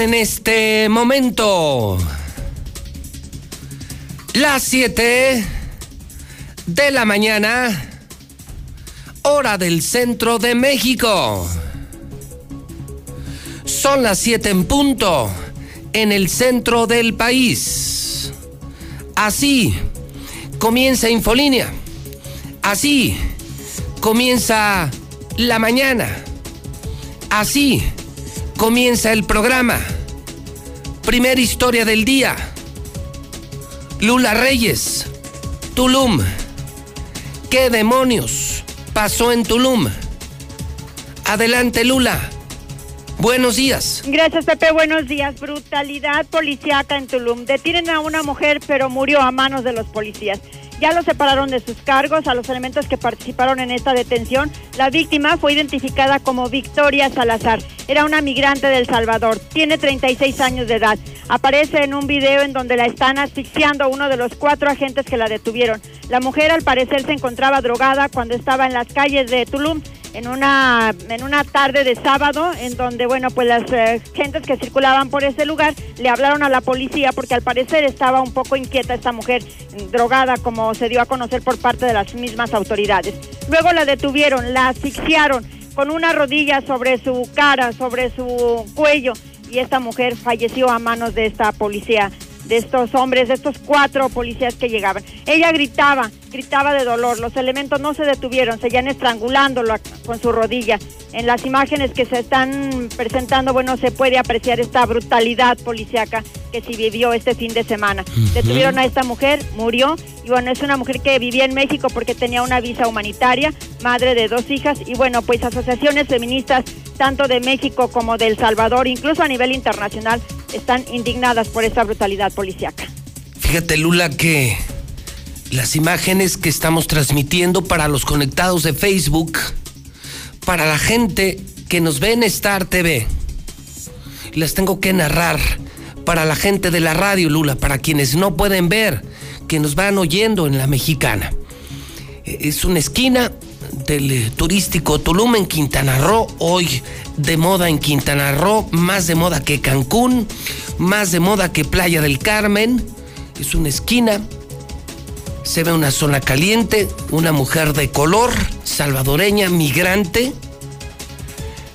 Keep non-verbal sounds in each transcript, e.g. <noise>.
En este momento las 7 de la mañana, hora del centro de México. Son las 7 en punto en el centro del país. Así comienza Infolínea. Así comienza la mañana. Así comienza el programa. Primera historia del día. Lula Reyes, Tulum. ¿Qué demonios pasó en Tulum? Adelante, Lula. Buenos días. Gracias, Pepe. Buenos días. Brutalidad policíaca en Tulum. Detienen a una mujer, pero murió a manos de los policías. Ya lo separaron de sus cargos a los elementos que participaron en esta detención. La víctima fue identificada como Victoria Salazar. Era una migrante del Salvador. Tiene 36 años de edad. Aparece en un video en donde la están asfixiando uno de los cuatro agentes que la detuvieron. La mujer al parecer se encontraba drogada cuando estaba en las calles de Tulum en una, en una tarde de sábado, en donde, bueno, pues las eh, gentes que circulaban por ese lugar le hablaron a la policía porque al parecer estaba un poco inquieta esta mujer, drogada, como se dio a conocer por parte de las mismas autoridades. Luego la detuvieron, la asfixiaron con una rodilla sobre su cara, sobre su cuello, y esta mujer falleció a manos de esta policía de estos hombres, de estos cuatro policías que llegaban. Ella gritaba, gritaba de dolor. Los elementos no se detuvieron, seguían estrangulándolo con su rodilla. En las imágenes que se están presentando, bueno, se puede apreciar esta brutalidad policíaca que se vivió este fin de semana. Detuvieron a esta mujer, murió, y bueno, es una mujer que vivía en México porque tenía una visa humanitaria, madre de dos hijas, y bueno, pues asociaciones feministas tanto de México como de El Salvador, incluso a nivel internacional, están indignadas por esta brutalidad policíaca. Fíjate, Lula, que las imágenes que estamos transmitiendo para los conectados de Facebook, para la gente que nos ve en Star TV, las tengo que narrar para la gente de la radio, Lula, para quienes no pueden ver, que nos van oyendo en la mexicana. Es una esquina del eh, turístico Tulum en Quintana Roo, hoy de moda en Quintana Roo, más de moda que Cancún, más de moda que Playa del Carmen. Es una esquina, se ve una zona caliente, una mujer de color, salvadoreña, migrante.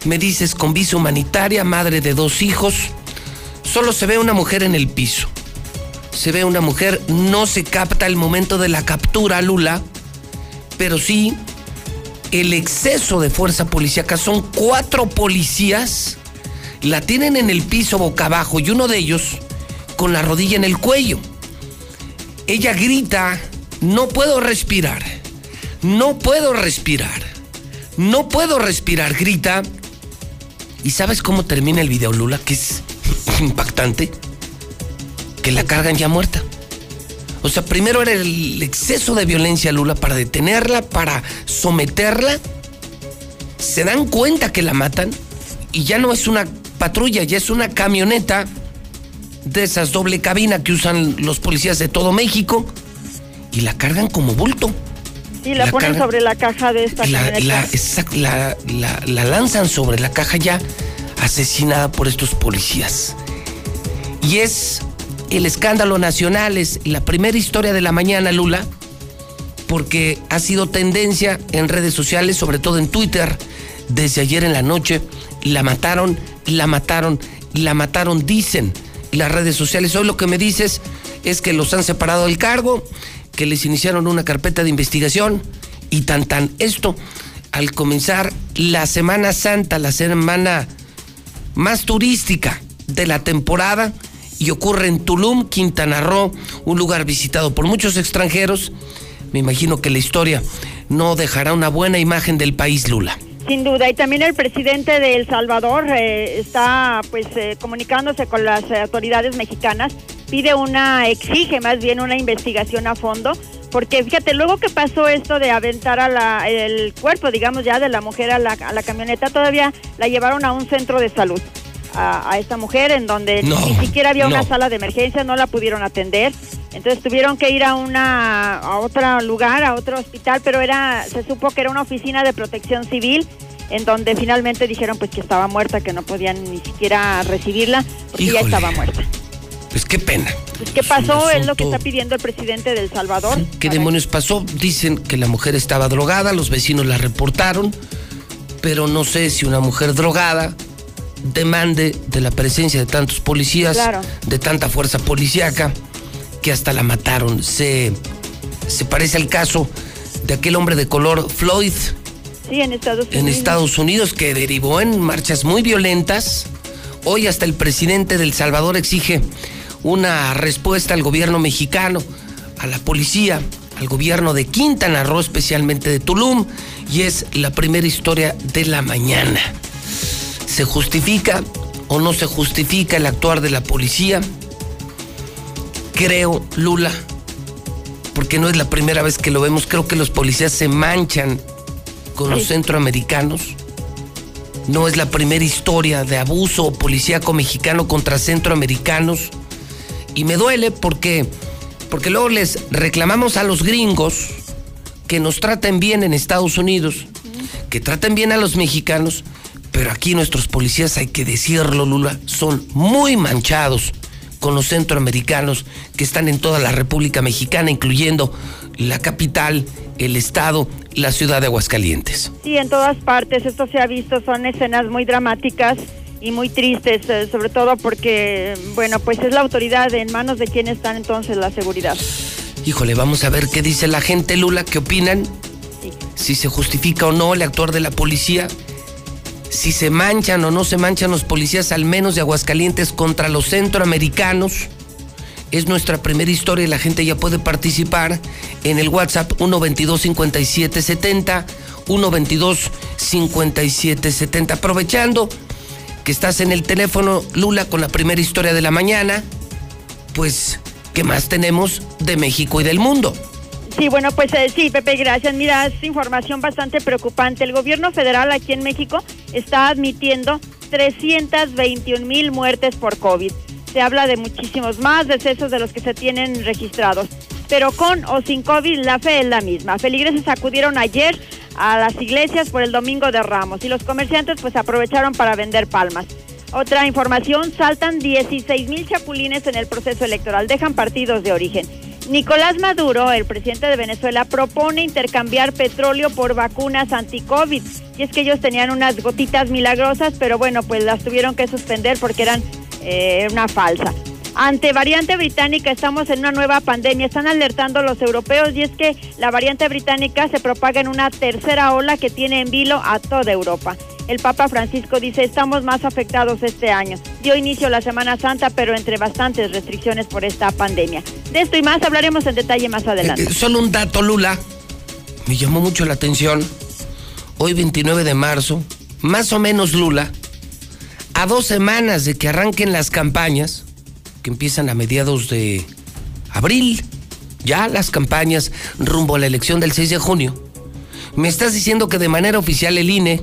Me dices con visa humanitaria, madre de dos hijos, solo se ve una mujer en el piso. Se ve una mujer, no se capta el momento de la captura, Lula, pero sí el exceso de fuerza policíaca. Son cuatro policías, la tienen en el piso boca abajo y uno de ellos con la rodilla en el cuello. Ella grita, no puedo respirar, no puedo respirar, no puedo respirar, grita. ¿Y sabes cómo termina el video, Lula? Que es impactante. Que la cargan ya muerta. O sea, primero era el exceso de violencia, Lula, para detenerla, para someterla. Se dan cuenta que la matan y ya no es una patrulla, ya es una camioneta de esas doble cabina que usan los policías de todo México y la cargan como bulto. Y la, ponen sobre la caja de esta la, la, la, lanzan sobre la caja ya asesinada por estos policías. Y es el escándalo nacional es la primera historia de la mañana, Lula, porque ha sido tendencia en redes sociales, sobre todo en Twitter, desde ayer en la noche. La mataron, la mataron, la mataron, dicen las redes sociales. Hoy lo que me dices es que los han separado del cargo, que les iniciaron una carpeta de investigación y tan tan esto al comenzar la Semana Santa, la semana más turística de la temporada y ocurre en Tulum, Quintana Roo, un lugar visitado por muchos extranjeros. Me imagino que la historia no dejará una buena imagen del país, Lula. Sin duda, y también el presidente de El Salvador eh, está pues eh, comunicándose con las autoridades mexicanas, pide una, exige más bien una investigación a fondo, porque fíjate, luego que pasó esto de aventar a la, el cuerpo, digamos ya, de la mujer a la, a la camioneta, todavía la llevaron a un centro de salud. A, esta mujer en donde ni siquiera había una sala de emergencia, no la pudieron atender. Entonces tuvieron que ir a una a otro lugar, a otro hospital, pero era se supo que era una oficina de protección civil en donde finalmente dijeron pues que estaba muerta, que no podían ni siquiera recibirla porque ya estaba muerta. Pues qué pena. Pues qué pasó es lo que está pidiendo el presidente de El Salvador. ¿Qué demonios pasó? Dicen que la mujer estaba drogada, los vecinos la reportaron, pero no sé si una mujer drogada demande de la presencia de tantos policías, de tanta fuerza policíaca que hasta la mataron. Se, se parece al caso de aquel hombre de color Floyd. Sí, en Estados Unidos. En Estados Unidos, que derivó en marchas muy violentas. Hoy hasta el presidente del Salvador exige una respuesta al gobierno mexicano, a la policía, al gobierno de Quintana Roo, especialmente de Tulum, y es la primera historia de la mañana. ¿Se justifica o no se justifica el actuar de la policía? creo, Lula, porque no es la primera vez que lo vemos, creo que los policías se manchan con los centroamericanos. No es la primera historia de abuso policíaco mexicano contra centroamericanos. Y me duele porque, porque luego les reclamamos a los gringos que nos traten bien en Estados Unidos, que traten bien a los mexicanos, pero aquí nuestros policías, hay que decirlo, Lula, son muy manchados con los centroamericanos que están en toda la República Mexicana, incluyendo la capital, el estado, la ciudad de Aguascalientes. Sí, en todas partes, esto se ha visto, son escenas muy dramáticas y muy tristes, eh, sobre todo porque, bueno, pues es la autoridad en manos de quien está entonces la seguridad. Híjole, vamos a ver qué dice la gente, Lula, qué opinan. Si se justifica o no el actuar de la policía si se manchan o no se manchan los policías, al menos de Aguascalientes, contra los centroamericanos. Es nuestra primera historia y la gente ya puede participar en el WhatsApp 122-5770, 122-5770. Aprovechando que estás en el teléfono, Lula, con la primera historia de la mañana, pues, ¿qué más tenemos de México y del mundo? Sí, bueno, pues eh, sí, Pepe, gracias. Mira, es información bastante preocupante. El gobierno federal aquí en México está admitiendo 321 mil muertes por COVID. Se habla de muchísimos más decesos de los que se tienen registrados. Pero con o sin COVID, la fe es la misma. Feligreses acudieron ayer a las iglesias por el Domingo de Ramos y los comerciantes pues aprovecharon para vender palmas. Otra información, saltan 16 mil chapulines en el proceso electoral, dejan partidos de origen. Nicolás Maduro, el presidente de Venezuela, propone intercambiar petróleo por vacunas anti-COVID. Y es que ellos tenían unas gotitas milagrosas, pero bueno, pues las tuvieron que suspender porque eran eh, una falsa. Ante variante británica estamos en una nueva pandemia. Están alertando los europeos y es que la variante británica se propaga en una tercera ola que tiene en vilo a toda Europa. El Papa Francisco dice, estamos más afectados este año. Dio inicio la Semana Santa, pero entre bastantes restricciones por esta pandemia. De esto y más hablaremos en detalle más adelante. Eh, eh, solo un dato, Lula. Me llamó mucho la atención. Hoy 29 de marzo, más o menos Lula, a dos semanas de que arranquen las campañas, que empiezan a mediados de abril, ya las campañas rumbo a la elección del 6 de junio, me estás diciendo que de manera oficial el INE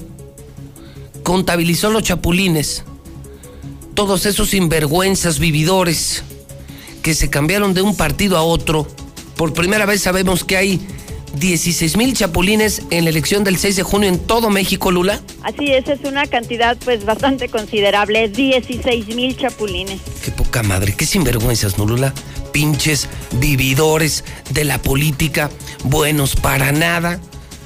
contabilizó los chapulines, todos esos sinvergüenzas vividores que se cambiaron de un partido a otro. Por primera vez sabemos que hay 16 mil chapulines en la elección del 6 de junio en todo México, Lula. Así es, es una cantidad pues bastante considerable, 16 mil chapulines. Qué poca madre, qué sinvergüenzas, ¿no, Lula? Pinches vividores de la política, buenos para nada,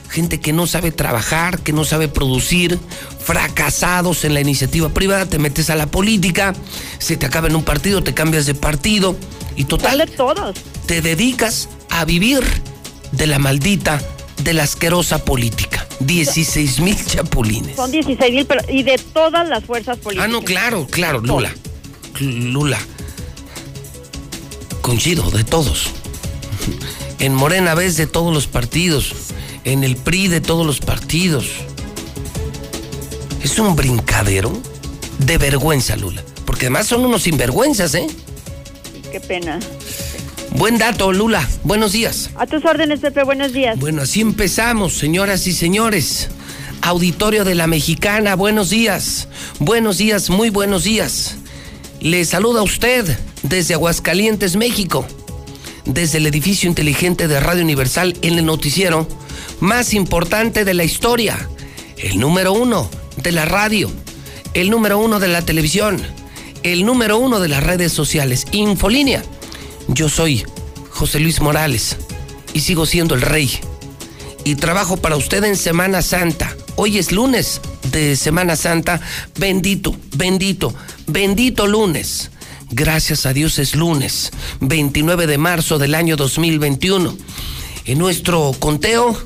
gente que no sabe trabajar, que no sabe producir, fracasados en la iniciativa privada, te metes a la política, se te acaba en un partido, te cambias de partido y total... de todos. Te dedicas a vivir de la maldita, de la asquerosa política. 16 mil chapulines. Son 16 mil, pero y de todas las fuerzas políticas. Ah, no, claro, claro, Lula. Lula. Coincido, de todos. En Morena ves de todos los partidos. En el PRI de todos los partidos. Es un brincadero de vergüenza, Lula. Porque además son unos sinvergüenzas, ¿eh? Qué pena. Buen dato, Lula. Buenos días. A tus órdenes, Pepe. Buenos días. Bueno, así empezamos, señoras y señores. Auditorio de la Mexicana, buenos días. Buenos días, muy buenos días. Le saluda a usted desde Aguascalientes, México. Desde el edificio inteligente de Radio Universal en el noticiero más importante de la historia. El número uno de la radio. El número uno de la televisión. El número uno de las redes sociales. Infolínea yo soy José Luis Morales y sigo siendo el rey. Y trabajo para usted en Semana Santa. Hoy es lunes de Semana Santa. Bendito, bendito, bendito lunes. Gracias a Dios es lunes, 29 de marzo del año 2021. En nuestro conteo,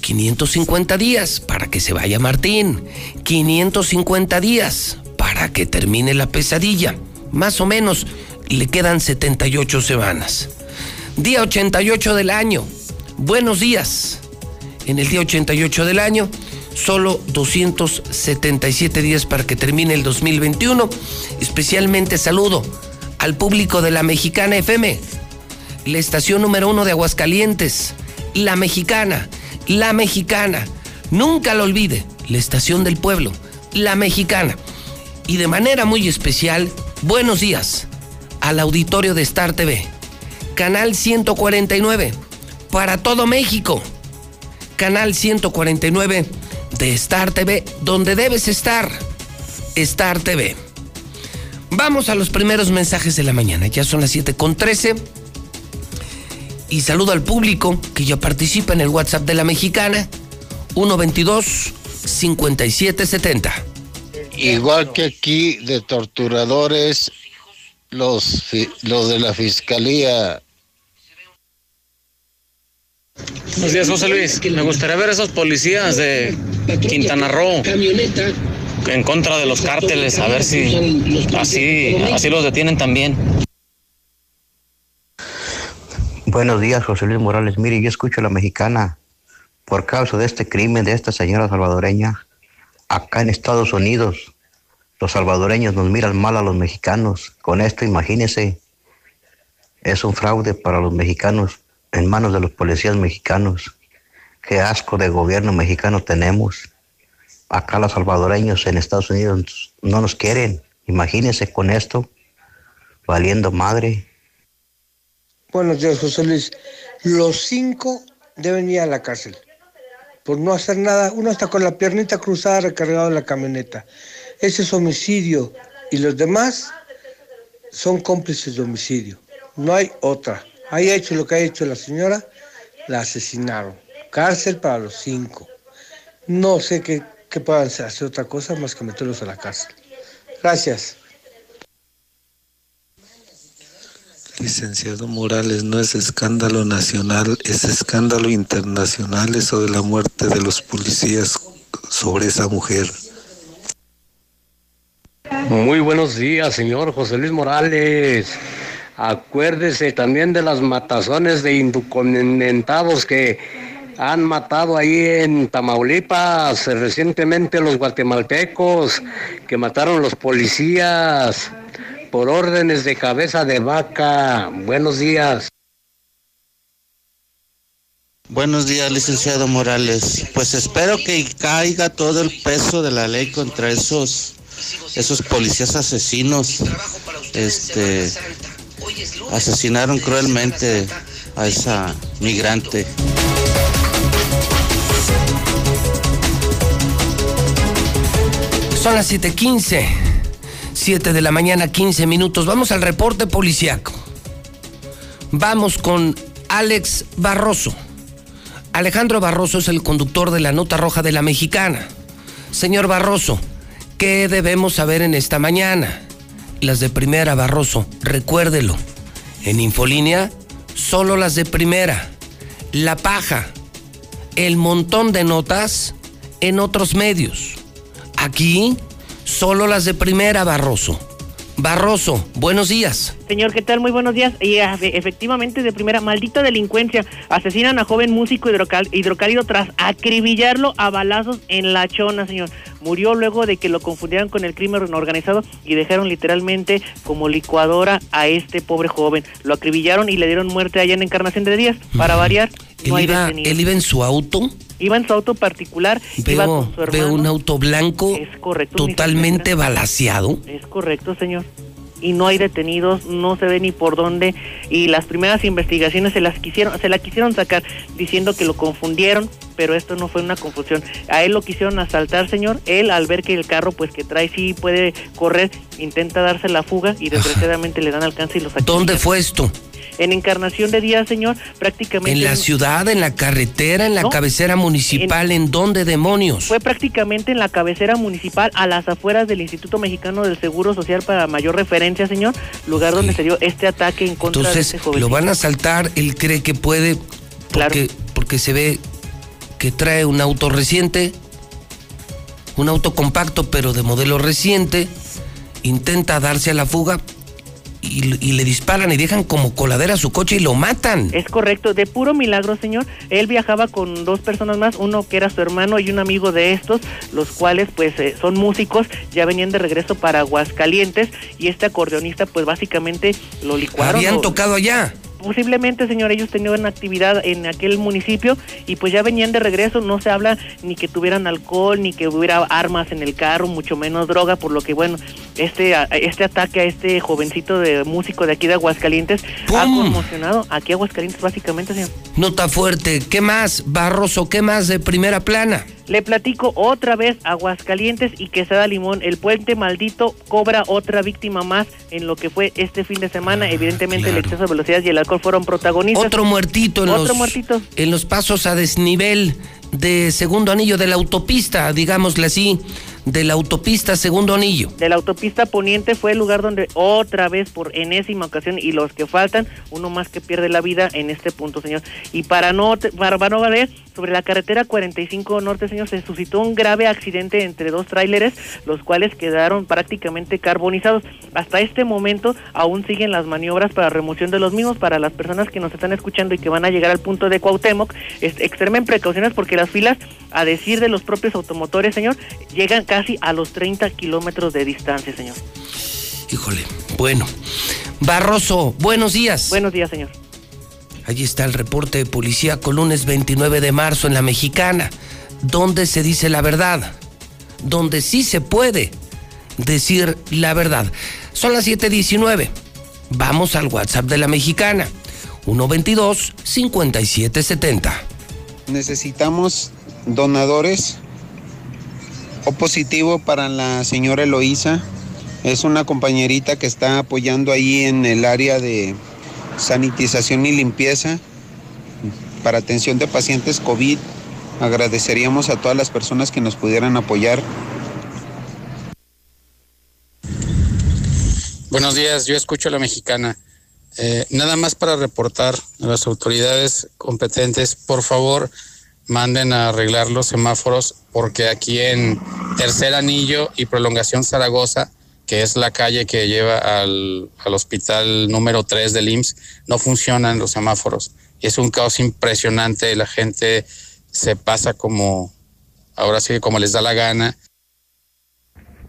550 días para que se vaya Martín. 550 días para que termine la pesadilla. Más o menos le quedan 78 semanas. Día 88 del año. Buenos días. En el día 88 del año, solo 277 días para que termine el 2021. Especialmente saludo al público de la Mexicana FM, la estación número uno de Aguascalientes, la Mexicana, la Mexicana. Nunca lo olvide, la estación del pueblo, la Mexicana. Y de manera muy especial, buenos días al auditorio de Star TV. Canal 149 para todo México. Canal 149 de Star TV, donde debes estar. Star TV. Vamos a los primeros mensajes de la mañana. Ya son las 7 con 13. Y saludo al público que ya participa en el WhatsApp de la mexicana. 122 5770. Igual que aquí de torturadores los, los de la fiscalía. Buenos días, José Luis. Me gustaría ver a esos policías de Quintana Roo en contra de los cárteles, a ver si así, así los detienen también. Buenos días, José Luis Morales. Mire, yo escucho a la mexicana por causa de este crimen de esta señora salvadoreña acá en Estados Unidos. Los salvadoreños nos miran mal a los mexicanos. Con esto, imagínense, es un fraude para los mexicanos en manos de los policías mexicanos. Qué asco de gobierno mexicano tenemos. Acá los salvadoreños en Estados Unidos no nos quieren. Imagínense con esto, valiendo madre. Buenos días, José Luis. Los cinco deben ir a la cárcel por no hacer nada. Uno está con la piernita cruzada recargado en la camioneta. Ese es homicidio y los demás son cómplices de homicidio. No hay otra. ha hecho lo que ha hecho la señora, la asesinaron. Cárcel para los cinco. No sé qué, qué puedan hacer otra cosa más que meterlos a la cárcel. Gracias. Licenciado Morales, no es escándalo nacional, es escándalo internacional eso de la muerte de los policías sobre esa mujer. Muy buenos días, señor José Luis Morales. Acuérdese también de las matazones de indocumentados que han matado ahí en Tamaulipas recientemente los guatemaltecos que mataron los policías por órdenes de cabeza de vaca. Buenos días. Buenos días, licenciado Morales. Pues espero que caiga todo el peso de la ley contra esos esos policías asesinos este, asesinaron cruelmente a esa migrante. Son las 7:15, 7 de la mañana, 15 minutos. Vamos al reporte policiaco. Vamos con Alex Barroso. Alejandro Barroso es el conductor de la nota roja de la mexicana. Señor Barroso, ¿qué debemos saber en esta mañana? Las de primera, Barroso, recuérdelo. En Infolínea, solo las de primera. La paja, el montón de notas en otros medios. Aquí, solo las de primera, Barroso. Barroso, buenos días. Señor, ¿qué tal? Muy buenos días. Y ah, efectivamente, de primera, maldita delincuencia. Asesinan a joven músico hidrocal- hidrocálido tras acribillarlo a balazos en la chona, señor. Murió luego de que lo confundieran con el crimen organizado y dejaron literalmente como licuadora a este pobre joven. Lo acribillaron y le dieron muerte allá en Encarnación de Díaz. Para variar, no Él hay iba, él iba en su auto. Iba en su auto particular, iba Veo, con su hermano. veo un auto blanco correcto, un totalmente balaseado. Es correcto, señor. Y no hay detenidos, no se ve ni por dónde. Y las primeras investigaciones se las quisieron, se la quisieron sacar diciendo que lo confundieron, pero esto no fue una confusión. A él lo quisieron asaltar, señor. Él al ver que el carro, pues que trae sí puede correr, intenta darse la fuga y desgraciadamente le dan alcance y lo sacan. ¿Dónde fue esto? En Encarnación de Díaz, señor, prácticamente. ¿En la ciudad, en la carretera, en la No, cabecera municipal? ¿En, dónde demonios? Fue prácticamente en la cabecera municipal, a las afueras del Instituto Mexicano del Seguro Social para mayor referencia, señor, lugar donde se dio este ataque en contra de Entonces, este joven. lo van a asaltar, él cree que puede, porque, porque se ve que trae un auto reciente, un auto compacto, pero de modelo reciente, intenta darse a la fuga y, y le disparan y dejan como coladera su coche y lo matan. Es correcto, de puro milagro, señor. Él viajaba con dos personas más, uno que era su hermano y un amigo de estos, los cuales pues eh, son músicos, ya venían de regreso para Aguascalientes y este acordeonista pues básicamente lo licuaron. Habían tocado allá. Posiblemente, señor, ellos tenían actividad en aquel municipio y pues ya venían de regreso, no se habla ni que tuvieran alcohol, ni que hubiera armas en el carro, mucho menos droga, por lo que bueno, este, este ataque a este jovencito de músico de aquí de Aguascalientes ha conmocionado aquí a Aguascalientes básicamente, señor. Nota fuerte. ¿Qué más, Barroso? ¿Qué más de primera plana? Le platico otra vez Aguascalientes y Quesada Limón. El puente maldito cobra otra víctima más en lo que fue este fin de semana. Evidentemente el exceso de velocidad y el alcohol fueron protagonistas. Otro muertito en Otro los muertito. en los pasos a desnivel de segundo anillo de la autopista, digámosle así, de la autopista segundo anillo. de la autopista poniente fue el lugar donde otra vez por enésima ocasión y los que faltan, uno más que pierde la vida en este punto, señor. Y para no para, no valer, sobre la carretera 45 Norte, señor, se suscitó un grave accidente entre dos tráileres, los cuales quedaron prácticamente carbonizados. Hasta este momento aún siguen las maniobras para remoción de los mismos. Para las personas que nos están escuchando y que van a llegar al punto de Cuauhtémoc, extremen precauciones porque las filas, a decir de los propios automotores, señor, llegan casi a los 30 kilómetros de distancia, señor. Híjole, bueno. Barroso, buenos días. Buenos días, señor. Allí está el reporte de policía con lunes 29 de marzo en la Mexicana, donde se dice la verdad, donde sí se puede decir la verdad. Son las 7:19. Vamos al WhatsApp de la Mexicana, 122-5770. Necesitamos donadores o positivo para la señora Eloísa. Es una compañerita que está apoyando ahí en el área de sanitización y limpieza para atención de pacientes COVID. Agradeceríamos a todas las personas que nos pudieran apoyar. Buenos días, yo escucho a la mexicana. Eh, nada más para reportar a las autoridades competentes, por favor, manden a arreglar los semáforos porque aquí en Tercer Anillo y Prolongación Zaragoza, que es la calle que lleva al, al hospital número 3 del IMSS, no funcionan los semáforos. Es un caos impresionante, la gente se pasa como, ahora sí, como les da la gana.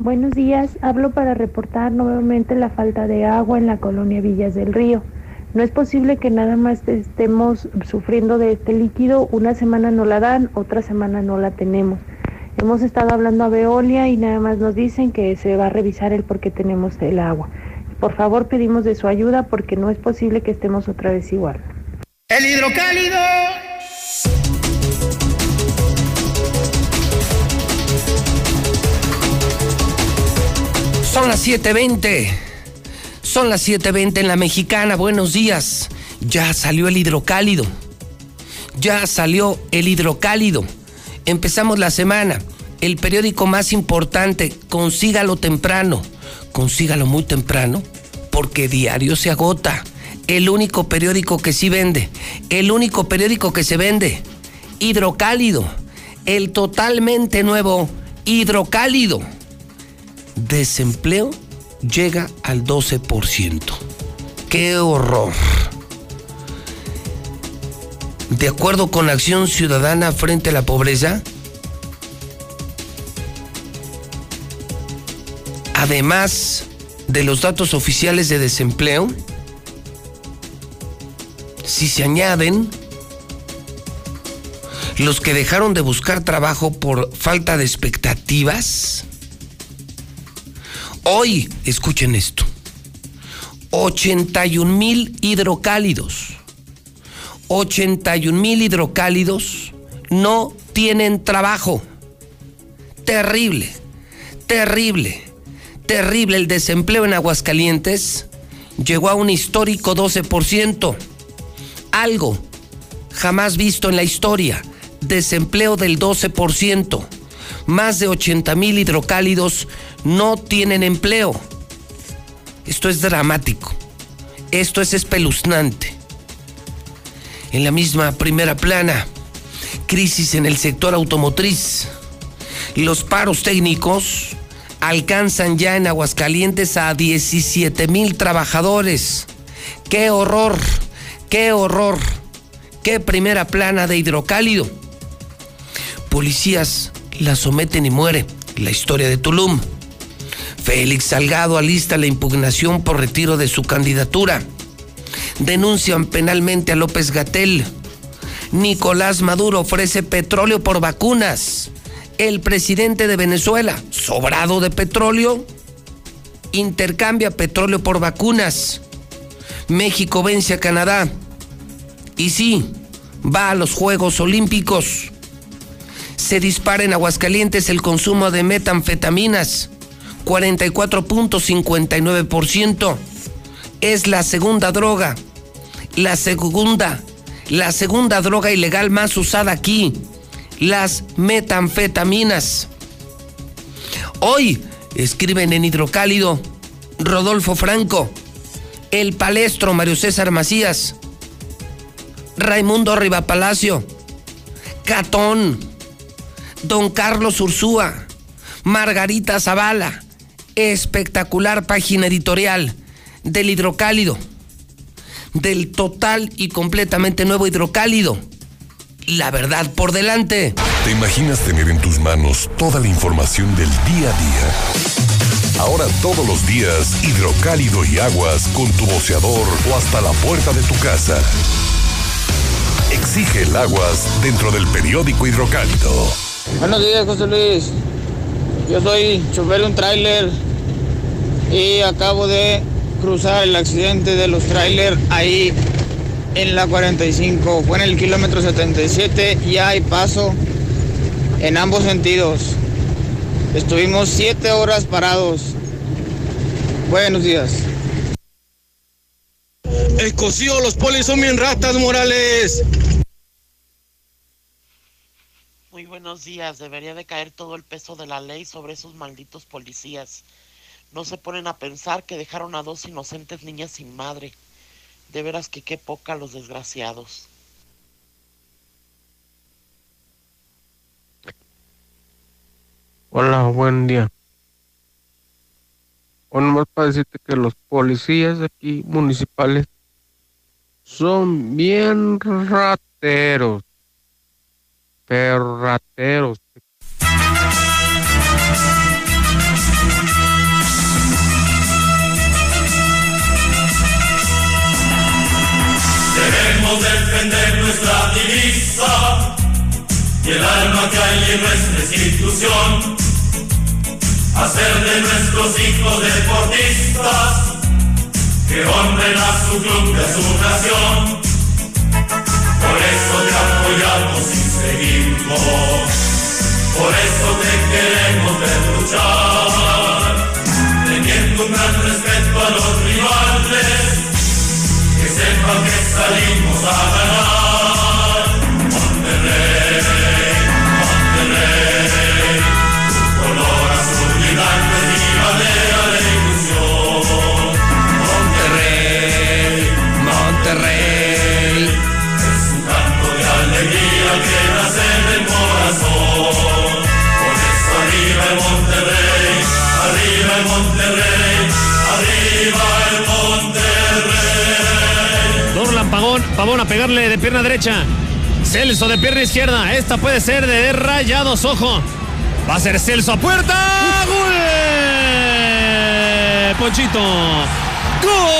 Buenos días, hablo para reportar nuevamente la falta de agua en la colonia Villas del Río. No es posible que nada más estemos sufriendo de este líquido, una semana no la dan, otra semana no la tenemos. Hemos estado hablando a Veolia y nada más nos dicen que se va a revisar el por qué tenemos el agua. Por favor pedimos de su ayuda porque no es posible que estemos otra vez igual. El hidrocálido. Son las 7.20. Son las 7.20 en la mexicana. Buenos días. Ya salió el hidrocálido. Ya salió el hidrocálido. Empezamos la semana. El periódico más importante, consígalo temprano. Consígalo muy temprano porque diario se agota. El único periódico que sí vende. El único periódico que se vende. Hidrocálido. El totalmente nuevo hidrocálido. Desempleo llega al 12%. ¡Qué horror! De acuerdo con Acción Ciudadana frente a la pobreza, además de los datos oficiales de desempleo, si se añaden los que dejaron de buscar trabajo por falta de expectativas, hoy, escuchen esto, 81 mil hidrocálidos, 81 mil hidrocálidos no tienen trabajo. Terrible, terrible, terrible. El desempleo en Aguascalientes llegó a un histórico 12%. Algo jamás visto en la historia. Desempleo del 12%. Más de 80 mil hidrocálidos no tienen empleo. Esto es dramático. Esto es espeluznante. En la misma primera plana, crisis en el sector automotriz. Los paros técnicos alcanzan ya en Aguascalientes a 17 mil trabajadores. ¡Qué horror! ¡Qué horror! ¡Qué primera plana de hidrocálido! Policías la someten y muere. La historia de Tulum. Félix Salgado alista la impugnación por retiro de su candidatura. Denuncian penalmente a López Gatel. Nicolás Maduro ofrece petróleo por vacunas. El presidente de Venezuela, sobrado de petróleo, intercambia petróleo por vacunas. México vence a Canadá. Y sí, va a los Juegos Olímpicos. Se dispara en Aguascalientes el consumo de metanfetaminas. 44.59%. Es la segunda droga. La segunda. La segunda droga ilegal más usada aquí. Las metanfetaminas. Hoy escriben en Hidrocálido Rodolfo Franco, El Palestro Mario César Macías, Raimundo Rivapalacio, Catón, Don Carlos Ursúa, Margarita Zavala. Espectacular página editorial del hidrocálido, del total y completamente nuevo hidrocálido. La verdad por delante. ¿Te imaginas tener en tus manos toda la información del día a día? Ahora todos los días, hidrocálido y aguas con tu boceador o hasta la puerta de tu casa. Exige el aguas dentro del periódico hidrocálido. Buenos días, José Luis. Yo soy chofer de un tráiler y acabo de cruzar el accidente de los trailers ahí en la 45. Fue en el kilómetro 77 y hay paso en ambos sentidos. Estuvimos siete horas parados. Buenos días. Escoció, los polis son bien ratas, Morales. Muy buenos días. Debería de caer todo el peso de la ley sobre esos malditos policías. No se ponen a pensar que dejaron a dos inocentes niñas sin madre. De veras que qué poca los desgraciados. Hola, buen día. Bueno, más para decirte que los policías aquí municipales son bien rateros. Pero rateros. Debemos defender nuestra divisa y el alma que hay en nuestra institución. Hacer de nuestros hijos deportistas que honren a su club y a su nación. Por eso te apoyamos seguimos. Por eso te queremos ver luchar, teniendo un gran respeto a los rivales, que sepan que salimos a ganar. Pavón, a pegarle de pierna derecha. Celso de pierna izquierda. Esta puede ser de rayados, ojo. Va a ser Celso a puerta. ¡Gol! Ponchito. ¡Gol!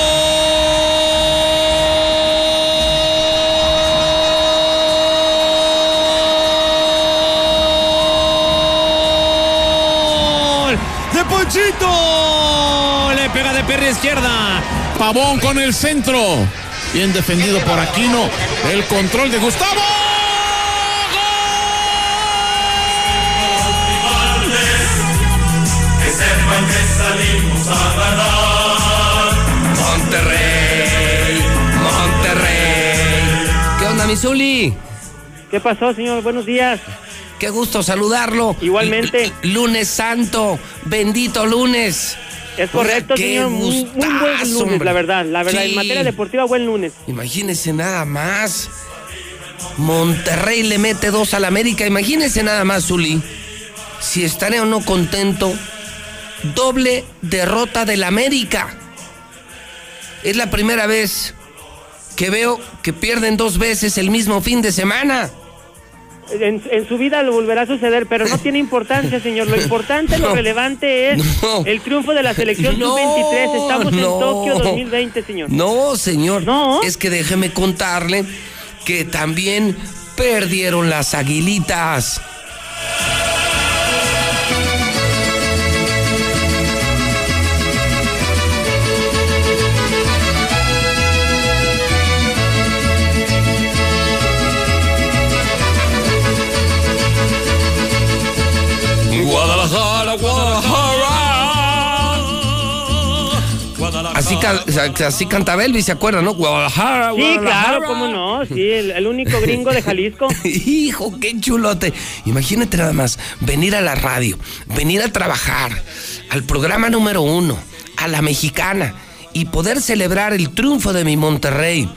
¡De Ponchito! Le pega de pierna izquierda. Pavón con el centro. Bien defendido por Aquino. El control de Gustavo. Que sepan que salimos a ganar. Monterrey, Monterrey. ¿Qué onda, Misuli? ¿Qué pasó, señor? Buenos días. Qué gusto saludarlo. Igualmente. L- lunes santo, bendito lunes. Es correcto, Qué señor. Muy, muy buen gustazo, lunes, hombre. la verdad. La verdad, Sí. en materia deportiva, buen lunes. Imagínese nada más. Monterrey le mete dos al América. Imagínese nada más, Zuli. Si estaré o no contento. Doble derrota del América. Es la primera vez que veo que pierden dos veces el mismo fin de semana. En, en su vida lo volverá a suceder, pero no tiene importancia, señor. Lo importante, lo No. relevante es No. el triunfo de la selección No, sub-23. Estamos en no. Tokio 2020, señor. No, señor. Es que déjeme contarle que también perdieron las aguilitas. Guadalajara. Así, ca- así cantaba Elvis, ¿se acuerdan, no? Guadalajara, Sí, Guadalajara. claro, cómo no. Sí, el, el único gringo de Jalisco. <laughs> Hijo, qué chulote. Imagínate nada más, venir a la radio, venir a trabajar, al programa número uno, a la mexicana, y poder celebrar el triunfo de mi Monterrey,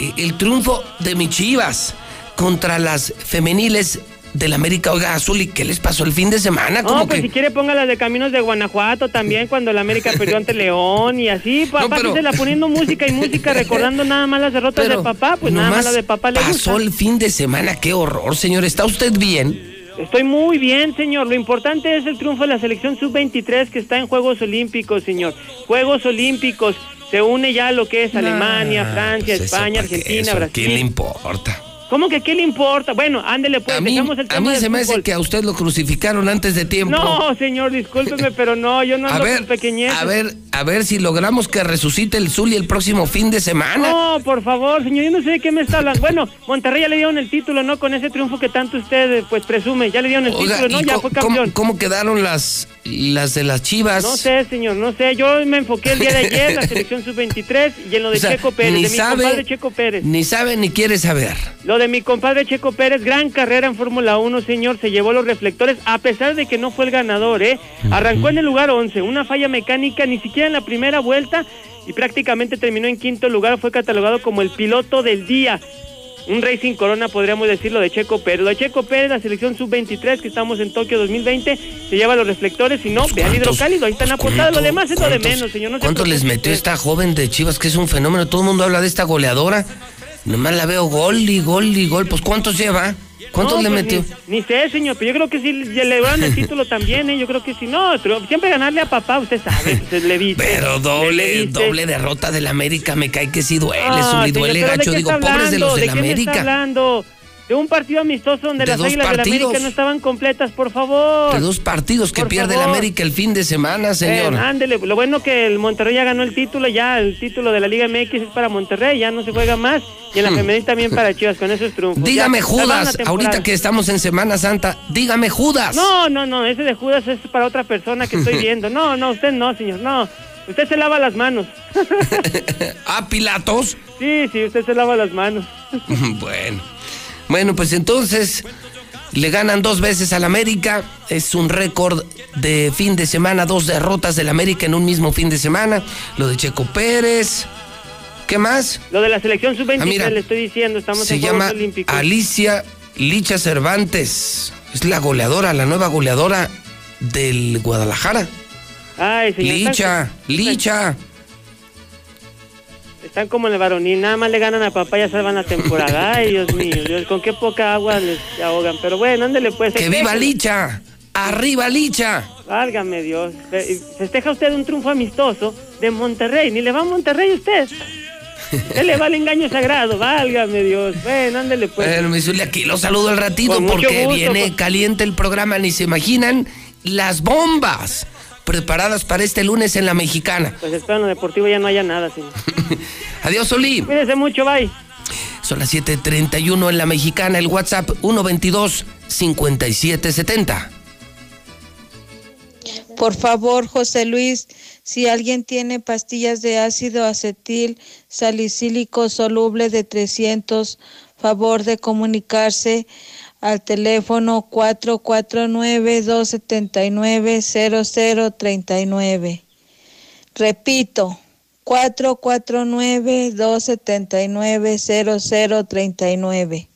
eh, el triunfo de mi Chivas contra las femeniles del América. Oiga, Azuli, ¿qué les pasó el fin de semana? No, pues que si quiere ponga las de Caminos de Guanajuato también <laughs> cuando la América perdió ante León y así, papá, pero- se la poniendo música y música recordando nada más las derrotas Pero de papá, pues nada más la de papá le pasó gusta. el fin de semana, qué horror, señor. ¿Está usted bien? Estoy muy bien, señor. Lo importante es el triunfo de la selección sub-23 que está en Juegos Olímpicos, señor. Juegos Olímpicos. Se une ya lo que es Alemania, Francia, pues España. Argentina, Eso, ¿a Brasil. ¿Quién le importa? ¿Cómo que qué le importa? Bueno, ándele pues, A mí, dejamos el a tema mí del se me hace que a usted lo crucificaron antes de tiempo. No, señor, discúlpeme, pero no, yo no <laughs> a ando ver, con pequeñeces. a ver, a ver si logramos que resucite el Zuli el próximo fin de semana. No, por favor, señor, yo no sé de qué me está hablando. Bueno, Monterrey ya le dieron el título, ¿no? Con ese triunfo que tanto usted, eh, pues, presume. Ya le dieron el Oiga, título, ¿no? ¿y Ya fue cómo, campeón. cómo quedaron las, las de las chivas? No sé, señor, no sé. Yo me enfoqué el día de ayer, la <laughs> selección sub-23 y en lo de O sea, Checo Pérez, ni de mi sabe- compadre Checo Pérez. Ni sabe ni quiere saber. Lo de mi compadre Checo Pérez, gran carrera en Fórmula 1, señor, se llevó los reflectores a pesar de que no fue el ganador, ¿eh? Arrancó en el lugar 11, una falla mecánica ni siquiera en la primera vuelta y prácticamente terminó en quinto lugar, fue catalogado como el piloto del día. Un Racing Corona, podríamos decirlo, de Checo Pérez. Lo de Checo Pérez, la selección sub-23, que estamos en Tokio 2020, se lleva los reflectores. Si no, vean hidrocálido, ahí están aportados. Lo demás es lo de menos, señor. No ¿Cuánto les metió esta joven de Chivas que es un fenómeno? Todo el mundo habla de esta goleadora. Nomás la veo gol y gol y gol. Pues ¿cuántos lleva? ¿Cuántos No, le pues, metió? Ni, ni sé, señor, pero yo creo que sí le dieron el título también, ¿eh? Yo creo que sí. No, pero siempre ganarle a papá, usted sabe, usted le viste. Pero le doble, viste. doble derrota del América, me cae que sí duele, Ah, Zuli, duele pero ¿de gacho. Digo, pobres de los del ¿De quién está América. hablando? De un partido amistoso donde De las águilas del partidos. América no estaban completas, por favor. De dos partidos que Por pierde el. América el fin de semana, señor. Eh, ándele, lo bueno que el Monterrey ya ganó el título, ya el título de la Liga MX es para Monterrey, ya no se juega más. Y en la femenil también para Chivas, con esos triunfos. Dígame Ya, Judas, ahorita que estamos en Semana Santa, dígame Judas. No, no, no, ese de Judas es para otra persona que estoy <laughs> viendo. No, no, usted no, señor, no. Usted se lava las manos. <laughs> ¿Ah, Pilatos? Sí, sí, usted se lava las manos. <laughs> bueno. Bueno, pues entonces le ganan dos veces al América. Es un récord de fin de semana, dos derrotas del América en un mismo fin de semana. Lo de Checo Pérez. ¿Qué más? Lo de la selección sub-23 Ah, le estoy diciendo, estamos Se en llama Olímpicos. Alicia Licha Cervantes. Es la goleadora, la nueva goleadora del Guadalajara. Ay, señor. Licha, Licha. Están como en el varonil, nada más le ganan a papá, ya salvan la temporada. Ay, Dios mío, Dios, con qué poca agua les ahogan. Pero bueno, ándele pues. ¡Que viva. Licha! ¡Arriba Licha! Válgame Dios. Fe- Festeja usted un triunfo amistoso de Monterrey. Ni le va a Monterrey usted. Él le va el engaño sagrado, válgame Dios. Ven, ándele pues. Bueno, mi Zuli, aquí lo saludo al ratito porque gusto, viene con- caliente el programa, ni se imaginan las bombas preparadas para este lunes en la mexicana. Pues espero en lo deportivo ya no haya nada, señor. <laughs> Adiós, Oli. Cuídese mucho, bye. Son las 7:31 en la mexicana, el WhatsApp 122-5770. Por favor, José Luis, si alguien tiene pastillas de ácido acetil salicílico soluble de 300, favor de comunicarse al teléfono 449-279-0039. Repito, 449-279-0039.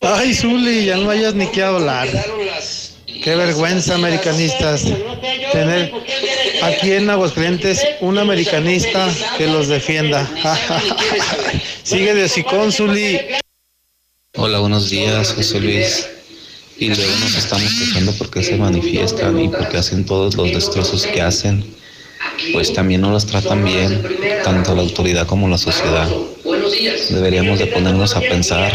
Ay, Zuli, ya no hayas ni que hablar. Qué vergüenza, americanistas. Tener aquí en Aguascalientes un americanista que los defienda. <laughs> Sigue de Zuli. Hola, buenos días, José Luis. Y luego nos estamos quejando porque se manifiestan y porque hacen todos los destrozos que hacen. Pues también no los tratan bien, tanto la autoridad como la sociedad. Deberíamos de ponernos a pensar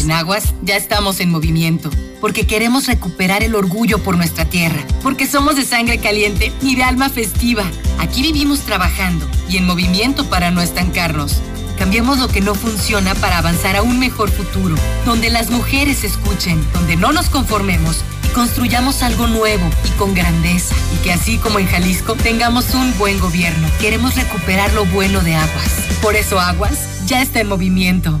En Aguas ya estamos en movimiento, porque queremos recuperar el orgullo por nuestra tierra, porque somos de sangre caliente y de alma festiva. Aquí vivimos trabajando y en movimiento para no estancarnos. Cambiemos lo que no funciona para avanzar a un mejor futuro, donde las mujeres escuchen, donde no nos conformemos y construyamos algo nuevo y con grandeza. Y que así como en Jalisco tengamos un buen gobierno. Queremos recuperar lo bueno de Aguas. Por eso Aguas ya está en movimiento.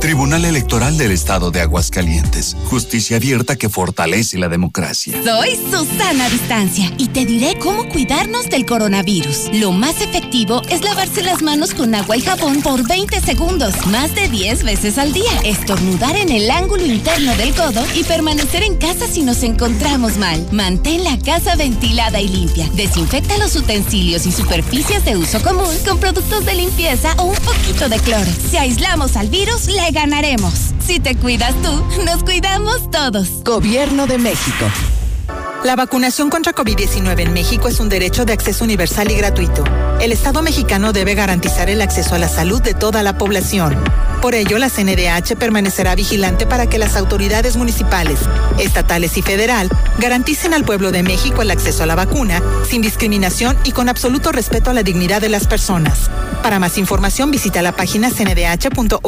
Tribunal Electoral del Estado de Aguascalientes. Justicia abierta que fortalece la democracia. Soy Susana Distancia y te diré cómo cuidarnos del coronavirus. Lo más efectivo es lavarse las manos con agua y jabón por 20 segundos, más de 10 veces al día. Estornudar en el ángulo interno del codo y permanecer en casa si nos encontramos mal. Mantén la casa ventilada y limpia. Desinfecta los utensilios y superficies de uso común con productos de limpieza o un poquito de cloro. Si aislamos al virus, le ganaremos. Si te cuidas tú, nos cuidamos todos. Gobierno de México. La vacunación contra COVID-19 en México es un derecho de acceso universal y gratuito. El Estado mexicano debe garantizar el acceso a la salud de toda la población. Por ello, la CNDH permanecerá vigilante para que las autoridades municipales, estatales y federal garanticen al pueblo de México el acceso a la vacuna sin discriminación y con absoluto respeto a la dignidad de las personas. Para más información visita la página cndh.org.mx.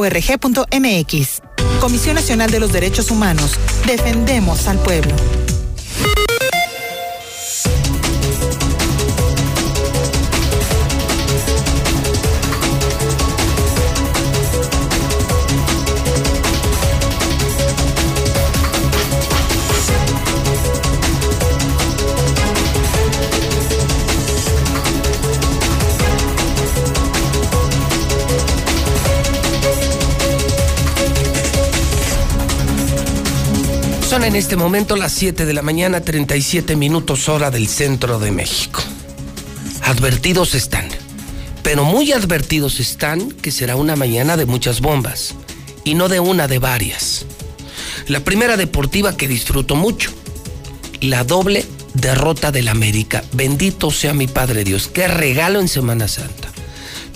Comisión Nacional de los Derechos Humanos. Defendemos al pueblo. Son en este momento las 7 de la mañana, 37 minutos hora del centro de México. Advertidos están, pero muy advertidos están que será una mañana de muchas bombas, y no de una, de varias. La primera deportiva que disfruto mucho, la doble derrota del América. Bendito sea mi Padre Dios, qué regalo en Semana Santa.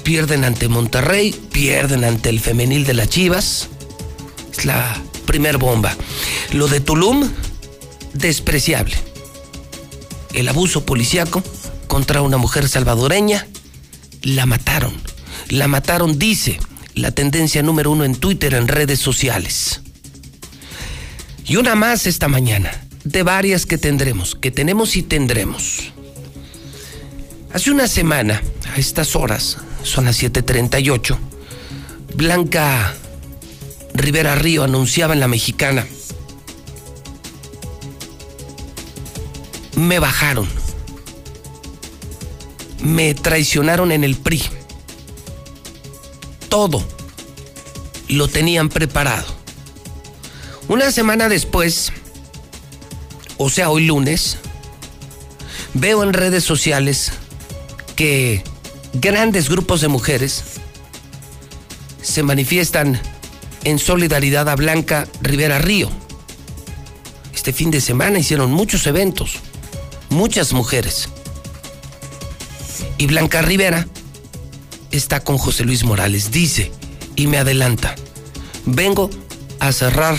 Pierden ante Monterrey, pierden ante el femenil de las Chivas. Es la primer bomba. Lo de Tulum, despreciable. El abuso policíaco contra una mujer salvadoreña, la mataron. La mataron, dice la tendencia número uno en Twitter, en redes sociales. Y una más esta mañana, de varias que tendremos, que tenemos y tendremos. Hace una semana, a estas horas, son las 7:38, Blanca Rivera Río anunciaba en la mexicana, me bajaron, me traicionaron en el PRI, todo lo tenían preparado. Una semana después, o sea, hoy lunes, veo en redes sociales que grandes grupos de mujeres se manifiestan en solidaridad a Blanca Rivera Río. Este fin de semana hicieron muchos eventos, muchas mujeres. Y Blanca Rivera está con José Luis Morales, dice, y me adelanta, vengo a cerrar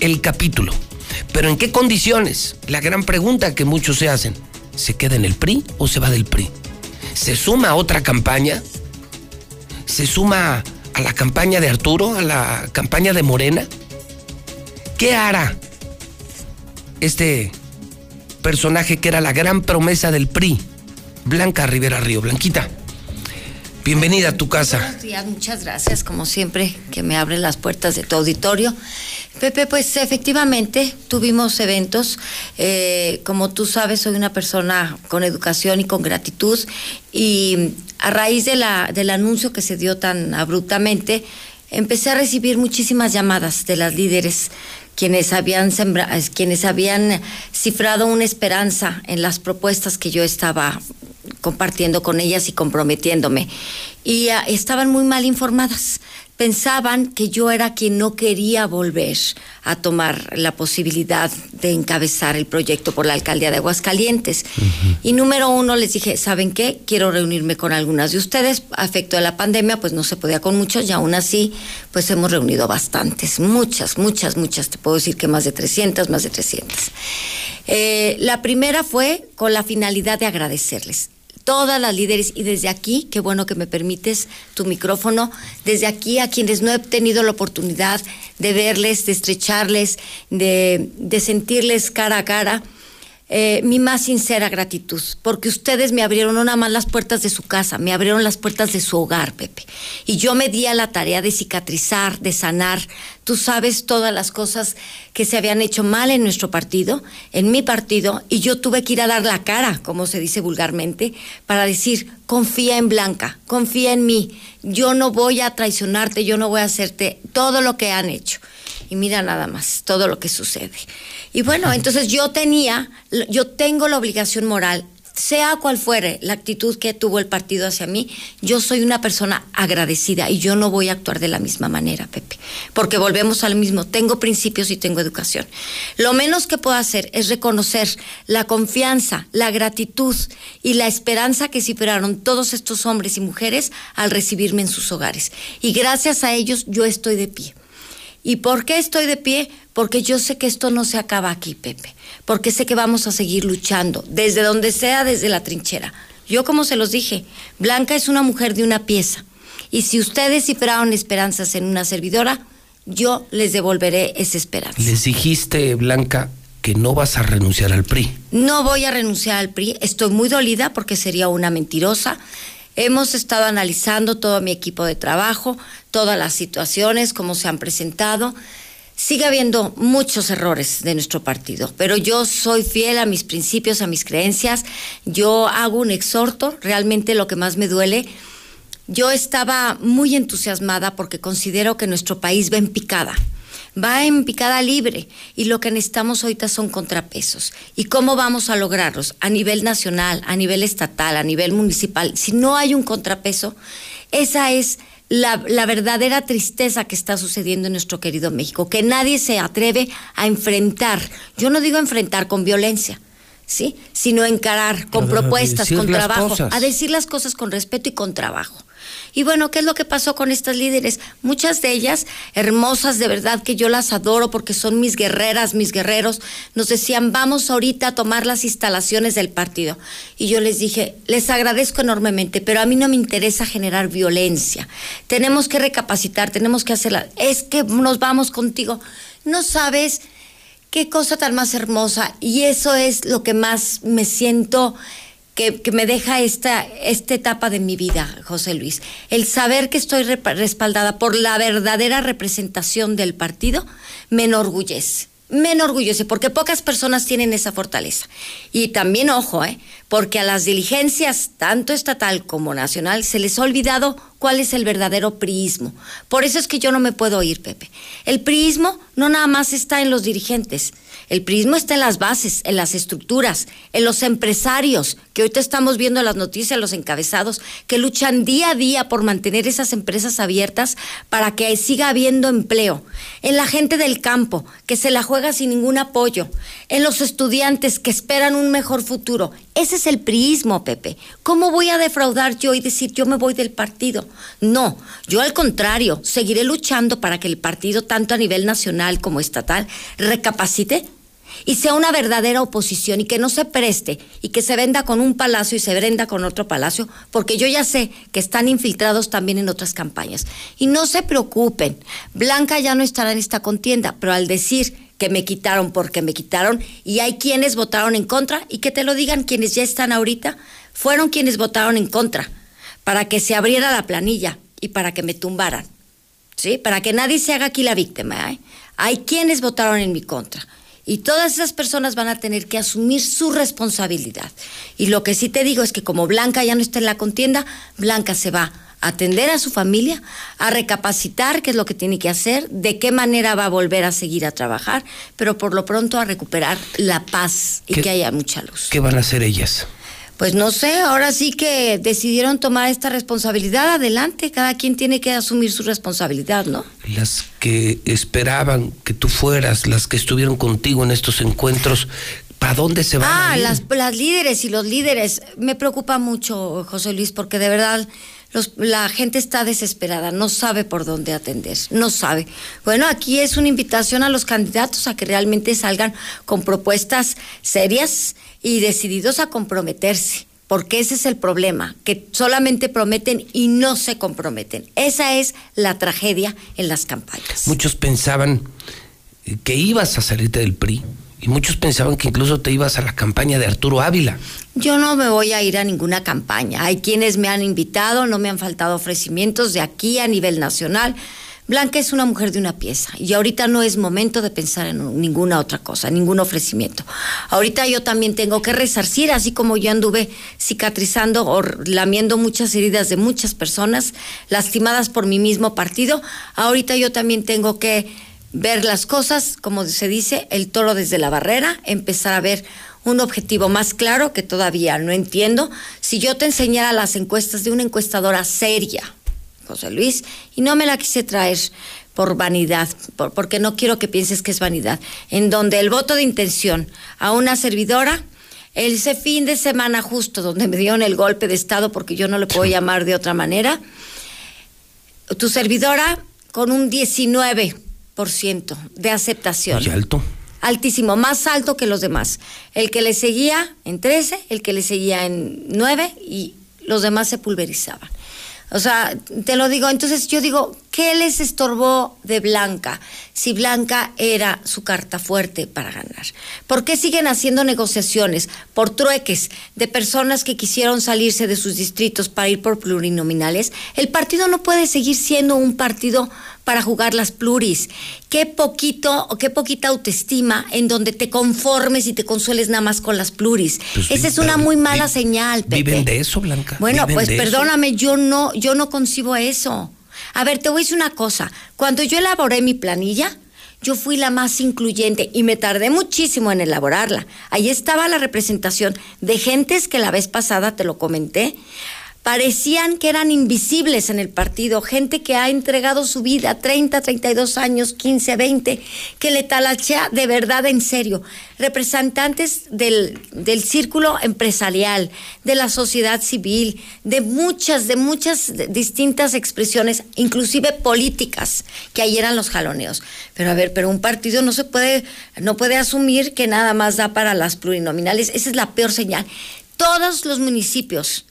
el capítulo. Pero ¿en qué condiciones? La gran pregunta que muchos se hacen. ¿Se queda en el PRI o se va del PRI? ¿Se suma a otra campaña? ¿Se suma a la campaña de Arturo, a la campaña de Morena? ¿Qué hará este personaje que era la gran promesa del PRI, Blanca Rivera Río? Blanquita, bienvenida a tu casa. Buenos días, muchas gracias, como siempre, que me abren las puertas de tu auditorio. Pepe, pues efectivamente tuvimos eventos. Eh, como tú sabes, soy una persona con educación y con gratitud. Y a raíz del anuncio que se dio tan abruptamente, empecé a recibir muchísimas llamadas de las líderes quienes habían quienes habían cifrado una esperanza en las propuestas que yo estaba compartiendo con ellas y comprometiéndome. Y ah, estaban muy mal informadas pensaban que yo era quien no quería volver a tomar la posibilidad de encabezar el proyecto por la alcaldía de Aguascalientes. Y número uno, les dije, ¿saben qué? Quiero reunirme con algunas de ustedes. A efecto de la pandemia, pues no se podía con muchos y aún así, pues hemos reunido bastantes, muchas, muchas, muchas. Te puedo decir que más de 300, más de 300. Eh, la primera fue con la finalidad de agradecerles todas las líderes y desde aquí, qué bueno que me permites tu micrófono, desde aquí a quienes no he tenido la oportunidad de verles, de estrecharles, de, sentirles cara a cara. Eh, mi más sincera gratitud, porque ustedes me abrieron no nada más las puertas de su casa, me abrieron las puertas de su hogar, Pepe. Y yo me di a la tarea de cicatrizar, de sanar. Tú sabes todas las cosas que se habían hecho mal en nuestro partido, en mi partido, y yo tuve que ir a dar la cara, como se dice vulgarmente, para decir, confía en Blanca, confía en mí, yo no voy a traicionarte, yo no voy a hacerte todo lo que han hecho. Y mira nada más, todo lo que sucede. Y bueno, entonces yo tenía, yo tengo la obligación moral, sea cual fuere la actitud que tuvo el partido hacia mí, yo soy una persona agradecida y yo no voy a actuar de la misma manera, Pepe, porque volvemos al mismo, tengo principios y tengo educación. Lo menos que puedo hacer es reconocer la confianza, la gratitud y la esperanza que superaron todos estos hombres y mujeres al recibirme en sus hogares. Y gracias a ellos yo estoy de pie. ¿Y por qué estoy de pie? Porque yo sé que esto no se acaba aquí, Pepe. Porque sé que vamos a seguir luchando, desde donde sea, desde la trinchera. Yo, como se los dije, Blanca es una mujer de una pieza. Y si ustedes cifraron esperanzas en una servidora, yo les devolveré esa esperanza. Les dijiste, Blanca, que no vas a renunciar al PRI. No voy a renunciar al PRI. Estoy muy dolida porque sería una mentirosa. Hemos estado analizando todo mi equipo de trabajo, todas las situaciones, cómo se han presentado. Sigue habiendo muchos errores de nuestro partido, pero yo soy fiel a mis principios, a mis creencias. Yo hago un exhorto, realmente lo que más me duele. Yo estaba muy entusiasmada porque considero que nuestro país va en picada va en picada libre y lo que necesitamos ahorita son contrapesos. ¿Y cómo vamos a lograrlos? A nivel nacional, a nivel estatal, a nivel municipal. Si no hay un contrapeso, esa es la, verdadera tristeza que está sucediendo en nuestro querido México, que nadie se atreve a enfrentar. Yo no digo enfrentar con violencia. ¿Sí? sino encarar con propuestas, con trabajo, a decir las cosas con respeto y con trabajo. Y bueno, ¿qué es lo que pasó con estas líderes? Muchas de ellas, hermosas de verdad, que yo las adoro porque son mis guerreras, mis guerreros, nos decían, vamos ahorita a tomar las instalaciones del partido. Y yo les dije, les agradezco enormemente, pero a mí no me interesa generar violencia. Tenemos que recapacitar, tenemos que hacerla. Es que nos vamos contigo. No sabes qué cosa tan más hermosa. Y eso es lo que más me siento que, me deja esta, esta etapa de mi vida, José Luis. El saber que estoy respaldada por la verdadera representación del partido me enorgullece. Me enorgullece porque pocas personas tienen esa fortaleza. Y también, ojo, ¿eh? porque a las diligencias, tanto estatal como nacional, se les ha olvidado cuál es el verdadero priismo. Por eso es que yo no me puedo ir, Pepe. El priismo no nada más está en los dirigentes, el prismo está en las bases, en las estructuras, en los empresarios, que ahorita estamos viendo las noticias, los encabezados, que luchan día a día por mantener esas empresas abiertas para que siga habiendo empleo, en la gente del campo, que se la juega sin ningún apoyo, en los estudiantes que esperan un mejor futuro. Ese es el prismo, Pepe. ¿Cómo voy a defraudar yo y decir yo me voy del partido? No, yo al contrario, seguiré luchando para que el partido, tanto a nivel nacional como estatal, recapacite y sea una verdadera oposición y que no se preste y que se venda con un palacio y se venda con otro palacio, porque yo ya sé que están infiltrados también en otras campañas. Y no se preocupen, Blanca ya no estará en esta contienda, pero al decir que me quitaron porque me quitaron y hay quienes votaron en contra y que te lo digan quienes ya están ahorita, fueron quienes votaron en contra para que se abriera la planilla y para que me tumbaran. ¿Sí? Para que nadie se haga aquí la víctima. ¿eh? Hay quienes votaron en mi contra. Y todas esas personas van a tener que asumir su responsabilidad. Y lo que sí te digo es que como Blanca ya no está en la contienda, Blanca se va a atender a su familia, a recapacitar qué es lo que tiene que hacer, de qué manera va a volver a seguir a trabajar, pero por lo pronto a recuperar la paz y que haya mucha luz. ¿Qué van a hacer ellas? Pues no sé, ahora sí que decidieron tomar esta responsabilidad. Adelante, cada quien tiene que asumir su responsabilidad, ¿no? Las que esperaban que tú fueras, las que estuvieron contigo en estos encuentros, ¿para dónde se van? Ah, Las, las líderes y los líderes. Me preocupa mucho, José Luis, porque de verdad la gente está desesperada, no sabe por dónde atender, no sabe. Bueno, aquí es una invitación a los candidatos a que realmente salgan con propuestas serias y decididos a comprometerse, porque ese es el problema, que solamente prometen y no se comprometen. Esa es la tragedia en las campañas. Muchos pensaban que ibas a salirte del PRI Y muchos pensaban que incluso te ibas a la campaña de Arturo Ávila. Yo no me voy a ir a ninguna campaña. Hay quienes me han invitado, no me han faltado ofrecimientos de aquí a nivel nacional. Blanca es una mujer de una pieza y ahorita no es momento de pensar en ninguna otra cosa, ningún ofrecimiento. Ahorita yo también tengo que resarcir, así como yo anduve cicatrizando o lamiendo muchas heridas de muchas personas lastimadas por mi mismo partido, ahorita yo también tengo que ver las cosas, como se dice, el toro desde la barrera, empezar a ver un objetivo más claro que todavía no entiendo. Si yo te enseñara las encuestas de una encuestadora seria, José Luis, y no me la quise traer por vanidad, porque no quiero que pienses que es vanidad, en donde el voto de intención a una servidora, ese fin de semana justo donde me dieron el golpe de Estado, porque yo no le puedo <laughs> llamar de otra manera, tu servidora con un 19% de aceptación. Muy alto. Altísimo, más alto que los demás. El que le seguía en 13, el que le seguía en 9 y los demás se pulverizaban. O sea, te lo digo, entonces yo digo, ¿qué les estorbó de Blanca si Blanca era su carta fuerte para ganar? ¿Por qué siguen haciendo negociaciones por trueques de personas que quisieron salirse de sus distritos para ir por plurinominales? El partido no puede seguir siendo un partido para jugar las pluris. Qué poquito o qué poquita autoestima en donde te conformes y te consueles nada más con las pluris. Pues Esa es una muy mala señal, Pepe. Viven de eso, Blanca. Bueno, pues eso. perdóname, yo no, yo no concibo eso. A ver, te voy a decir una cosa. Cuando yo elaboré mi planilla, yo fui la más incluyente y me tardé muchísimo en elaborarla. Ahí estaba la representación de gentes que la vez pasada te lo comenté. Parecían que eran invisibles en el partido, gente que ha entregado su vida 30, 32 años, 15, 20, que le talachea de verdad en serio. Representantes del, del círculo empresarial, de la sociedad civil, de muchas, de muchas distintas expresiones, inclusive políticas, que ahí eran los jaloneos. Pero a ver, pero un partido no se puede, no puede asumir que nada más da para las plurinominales. Esa es la peor señal. Todos los municipios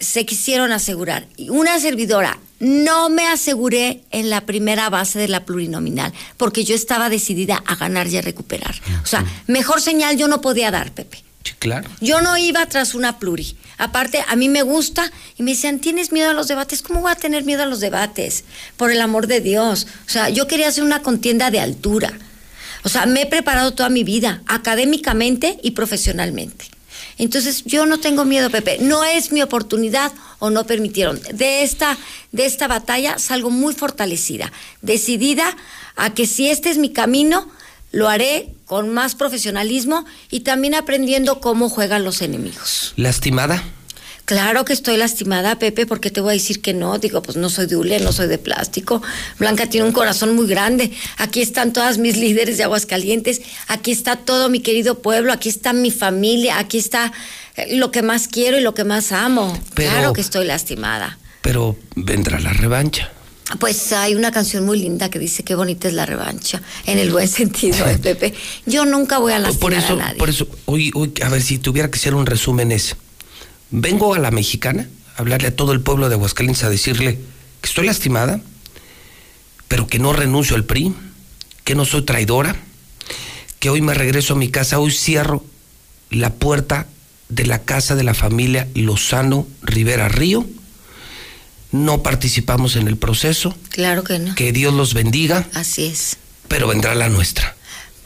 se quisieron asegurar. Y una servidora, no me aseguré en la primera base de la plurinominal, porque yo estaba decidida a ganar y a recuperar. O sea, mejor señal yo no podía dar, Pepe. Sí, claro. Yo no iba tras una pluri. Aparte, a mí me gusta y me decían, ¿tienes miedo a los debates? ¿Cómo voy a tener miedo a los debates? Por el amor de Dios. O sea, yo quería hacer una contienda de altura. O sea, me he preparado toda mi vida, académicamente y profesionalmente. Entonces, yo no tengo miedo, Pepe. No es mi oportunidad o no permitieron. De esta, de esta batalla salgo muy fortalecida, decidida a que si este es mi camino, lo haré con más profesionalismo y también aprendiendo cómo juegan los enemigos. ¿Lastimada? Claro que estoy lastimada, Pepe, porque te voy a decir que no. Digo, pues no soy de hule, no soy de plástico. Blanca tiene un corazón muy grande. Aquí están todas mis líderes de Aguascalientes. Aquí está todo mi querido pueblo. Aquí está mi familia. Aquí está eh, lo que más quiero y lo que más amo. Pero- claro que estoy lastimada. Pero vendrá la revancha. Pues hay una canción muy linda que dice qué bonita es la revancha, en el buen sentido, ¿eh, Pepe. Yo nunca voy a lastimar Por eso, a nadie. por eso, hoy, hoy, a ver si tuviera que hacer un resumen es, vengo a la mexicana, a hablarle a todo el pueblo de Aguascalientes, a decirle que estoy lastimada, pero que no renuncio al PRI, que no soy traidora, que hoy me regreso a mi casa, hoy cierro la puerta de la casa de la familia Lozano Rivera Río, no participamos en el proceso, Claro que no. que Dios los bendiga, Así es. pero vendrá la nuestra.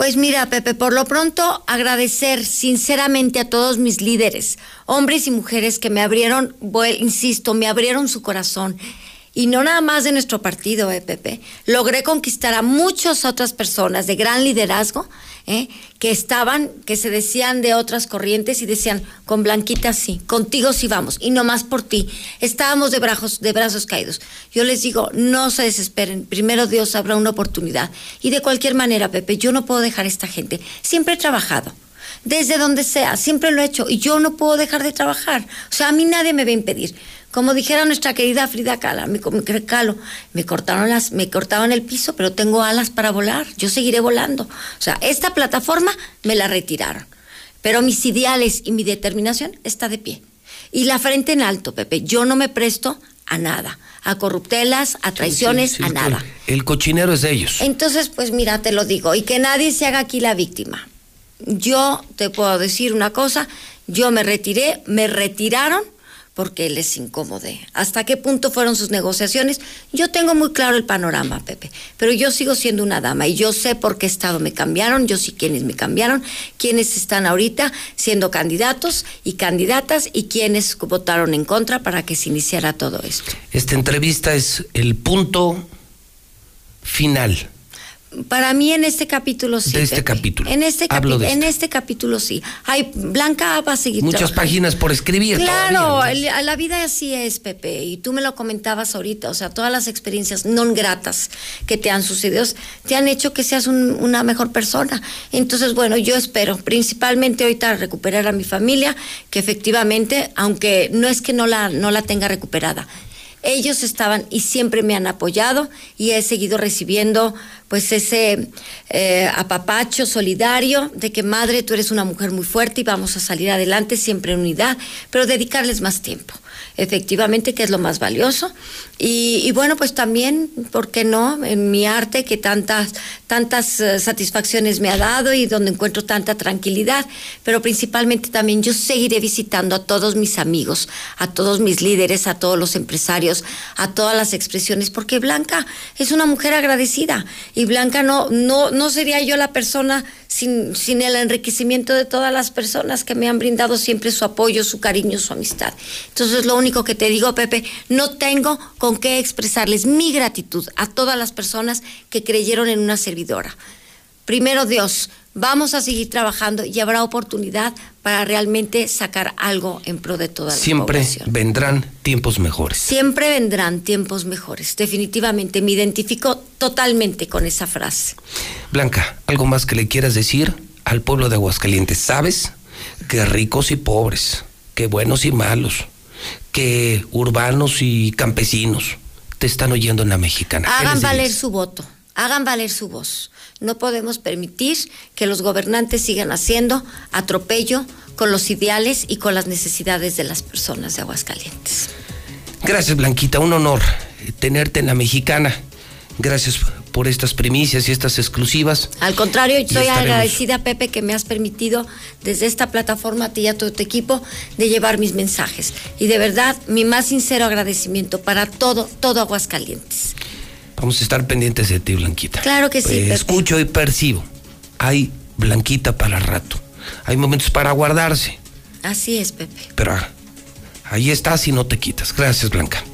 Pues mira, Pepe, por lo pronto agradecer sinceramente a todos mis líderes, hombres y mujeres que me abrieron, insisto, me abrieron su corazón. Y no nada más de nuestro partido, eh, Pepe. Logré conquistar a muchas otras personas de gran liderazgo, eh, que estaban, que se decían de otras corrientes y decían, con Blanquita sí, contigo sí vamos, y no más por ti. Estábamos de brazos, de brazos caídos. Yo les digo, no se desesperen, primero Dios habrá una oportunidad. Y de cualquier manera, Pepe, yo no puedo dejar a esta gente. Siempre he trabajado desde donde sea, siempre lo he hecho y yo no puedo dejar de trabajar. O sea, a mí nadie me va a impedir. Como dijera nuestra querida Frida Kahlo, me, me, cortaron las, me cortaron el piso, pero tengo alas para volar. Yo seguiré volando. O sea, esta plataforma me la retiraron, pero mis ideales y mi determinación está de pie. Y la frente en alto, Pepe. Yo no me presto a nada, a corruptelas, a traiciones, Sí, sí, a nada. El cochinero es de ellos. Entonces, pues mira, te lo digo, y que nadie se haga aquí la víctima. yo te puedo decir una cosa, yo me retiré, me retiraron porque les incomodé. ¿Hasta qué punto fueron sus negociaciones? Yo tengo muy claro el panorama, Pepe, pero yo sigo siendo una dama y yo sé por qué estado me cambiaron, yo sé quiénes me cambiaron, quiénes están ahorita siendo candidatos y candidatas y quiénes votaron en contra para que se iniciara todo esto. Esta entrevista es el punto final para mí en este capítulo sí. De este capítulo. En este, en este. este capítulo sí. Ay, Blanca va a seguir. Muchas páginas por escribir. Claro, la vida así es, Pepe. Y tú me lo comentabas ahorita. O sea, todas las experiencias no gratas que te han sucedido te han hecho que seas una mejor persona. Entonces, bueno, yo espero, principalmente ahorita recuperar a mi familia, que efectivamente, aunque no es que no la, no la tenga recuperada, ellos estaban y siempre me han apoyado y he seguido recibiendo pues ese eh, apapacho solidario de que madre, tú eres una mujer muy fuerte y vamos a salir adelante siempre en unidad, pero dedicarles más tiempo efectivamente, que es lo más valioso. Y, bueno, pues también, ¿por qué no? En mi arte que tantas, tantas eh, satisfacciones me ha dado y donde encuentro tanta tranquilidad, pero principalmente también yo seguiré visitando a todos mis amigos, a todos mis líderes, a todos los empresarios, a todas las expresiones, porque Blanca es una mujer agradecida y Blanca no, no, no sería yo la persona sin, sin el enriquecimiento de todas las personas que me han brindado siempre su apoyo, su cariño, su amistad. Entonces, lo único que te digo, Pepe, no tengo con qué expresarles mi gratitud a todas las personas que creyeron en una servidora. Primero Dios, vamos a seguir trabajando y habrá oportunidad para realmente sacar algo en pro de toda la Siempre vendrán tiempos mejores. Siempre vendrán tiempos mejores. Definitivamente me identifico totalmente con esa frase. Blanca, ¿algo más que le quieras decir al pueblo de Aguascalientes? ¿Sabes? Que ricos y pobres, que buenos y malos, que urbanos y campesinos te están oyendo en la mexicana. Hagan valer su voto, hagan valer su voz. No podemos permitir que los gobernantes sigan haciendo atropello con los ideales y con las necesidades de las personas de Aguascalientes. Gracias, Blanquita. Un honor tenerte en la mexicana. Gracias por estas primicias y estas exclusivas. Al contrario, estoy agradecida, Pepe, que me has permitido desde esta plataforma, a ti y a todo tu equipo, de llevar mis mensajes. Y de verdad, mi más sincero agradecimiento para todo, todo Aguascalientes. Vamos a estar pendientes de ti, Blanquita. Claro que sí. Eh, escucho y percibo. Hay Blanquita para rato. Hay momentos para guardarse. Así es, Pepe. Pero ah, ahí estás y no te quitas. Gracias, Blanca.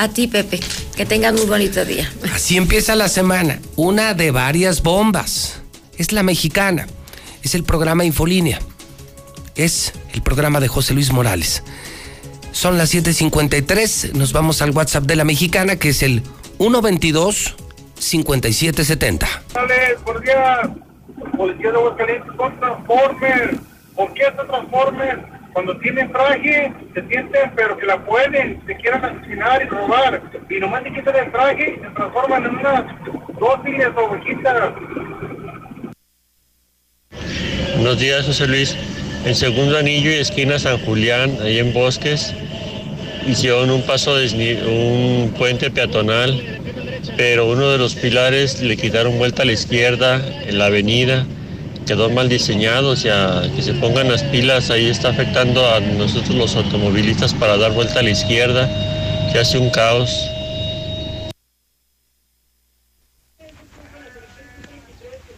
A ti, Pepe. Que tengas muy bonito día. Así empieza la semana. Una de varias bombas. Es la mexicana. Es el programa Infolínea. Es el programa de José Luis Morales. Son las 7:53. Nos vamos al WhatsApp de la mexicana, que es el 122 5770. Dale, por día. Policía de Aguascalientes con Transformers. ¿Por qué se Transformers? Cuando tienen traje, se sienten, pero que la pueden, se quieran asesinar y robar. Y nomás se quitan el traje y se transforman en unas dóciles ovejitas. Buenos días, José Luis. En segundo anillo y esquina San Julián, ahí en Bosques, hicieron un paso, de un puente peatonal, pero uno de los pilares le quitaron vuelta a la izquierda en la avenida quedó mal diseñado, o sea, que se pongan las pilas, ahí está afectando a nosotros los automovilistas para dar vuelta a la izquierda, que hace un caos.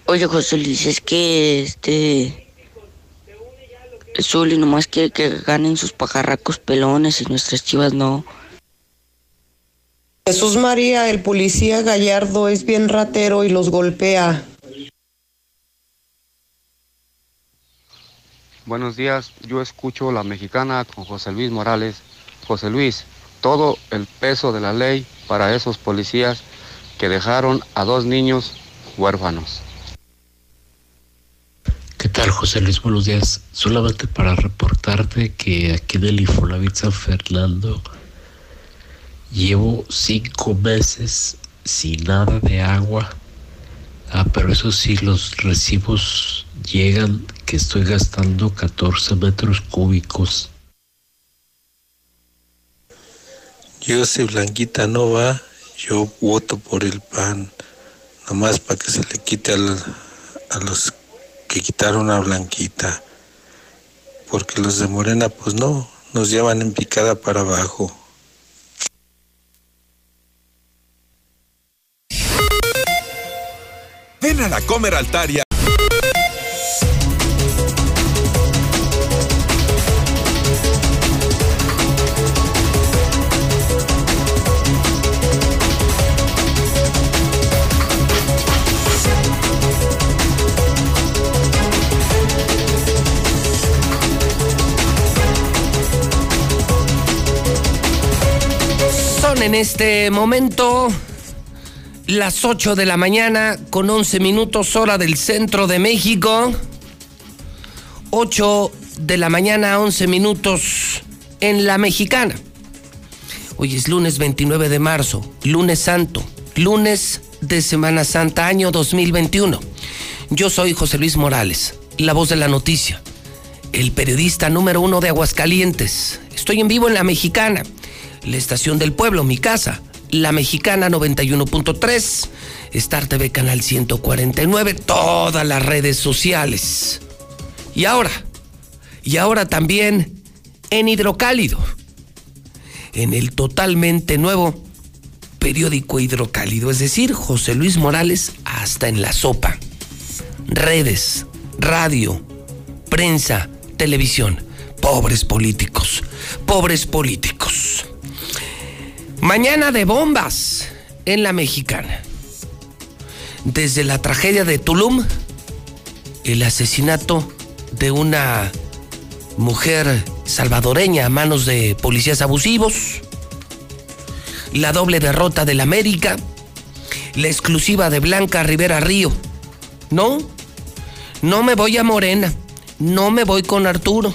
Oye, José Luis, es que este. Zuli nomás quiere que ganen sus pajarracos pelones y nuestras chivas no. Jesús María, el policía Gallardo es bien ratero y los golpea. Buenos días, yo escucho La Mexicana con José Luis Morales. José Luis, todo el peso de la ley para esos policías que dejaron a dos niños huérfanos. ¿Qué tal, José Luis? Buenos días. Solamente para reportarte que aquí en el Infonavit San Fernando llevo cinco meses sin nada de agua. Ah, pero eso sí, los recibos llegan que estoy gastando 14 metros cúbicos. Yo si Blanquita no va, yo voto por el PAN, nomás para que se le quite a, los que quitaron a Blanquita, porque los de Morena pues no, nos llevan en picada para abajo. Ven a la Comer Altaria. En este momento las 8 de la mañana con 11 minutos hora del centro de México. 8 de la mañana, 11 minutos en la mexicana. Hoy es lunes 29 de marzo, lunes santo, lunes de Semana Santa, año 2021. Yo soy José Luis Morales, la voz de la noticia, el periodista número uno de Aguascalientes. Estoy en vivo en la mexicana, la estación del pueblo, mi casa la Mexicana 91.3, Star TV Canal 149, todas las redes sociales. Y ahora, y ahora también en Hidrocálido, en el totalmente nuevo periódico Hidrocálido, es decir, José Luis Morales hasta en la sopa. Redes, radio, prensa, televisión. Pobres políticos, pobres políticos. Mañana de bombas en la mexicana. Desde la tragedia de Tulum, el asesinato de una mujer salvadoreña a manos de policías abusivos, la doble derrota del América, la exclusiva de Blanca Rivera Río. No, no me voy a Morena, no me voy con Arturo,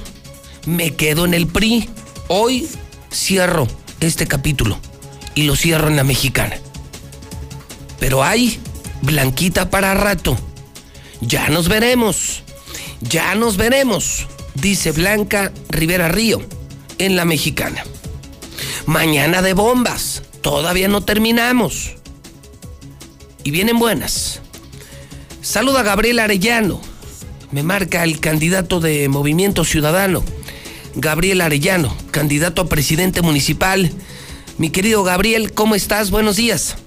me quedo en el PRI. Hoy cierro este capítulo y lo cierro en la mexicana. Pero hay blanquita para rato. Ya nos veremos. Ya nos veremos, dice Blanca Rivera Río en la mexicana. Mañana de bombas. Todavía no terminamos. Y vienen buenas. Saluda a Gabriel Arellano. Me marca el candidato de Movimiento Ciudadano. Gabriel Arellano, candidato a presidente municipal mi querido Gabriel, ¿cómo estás? Buenos días.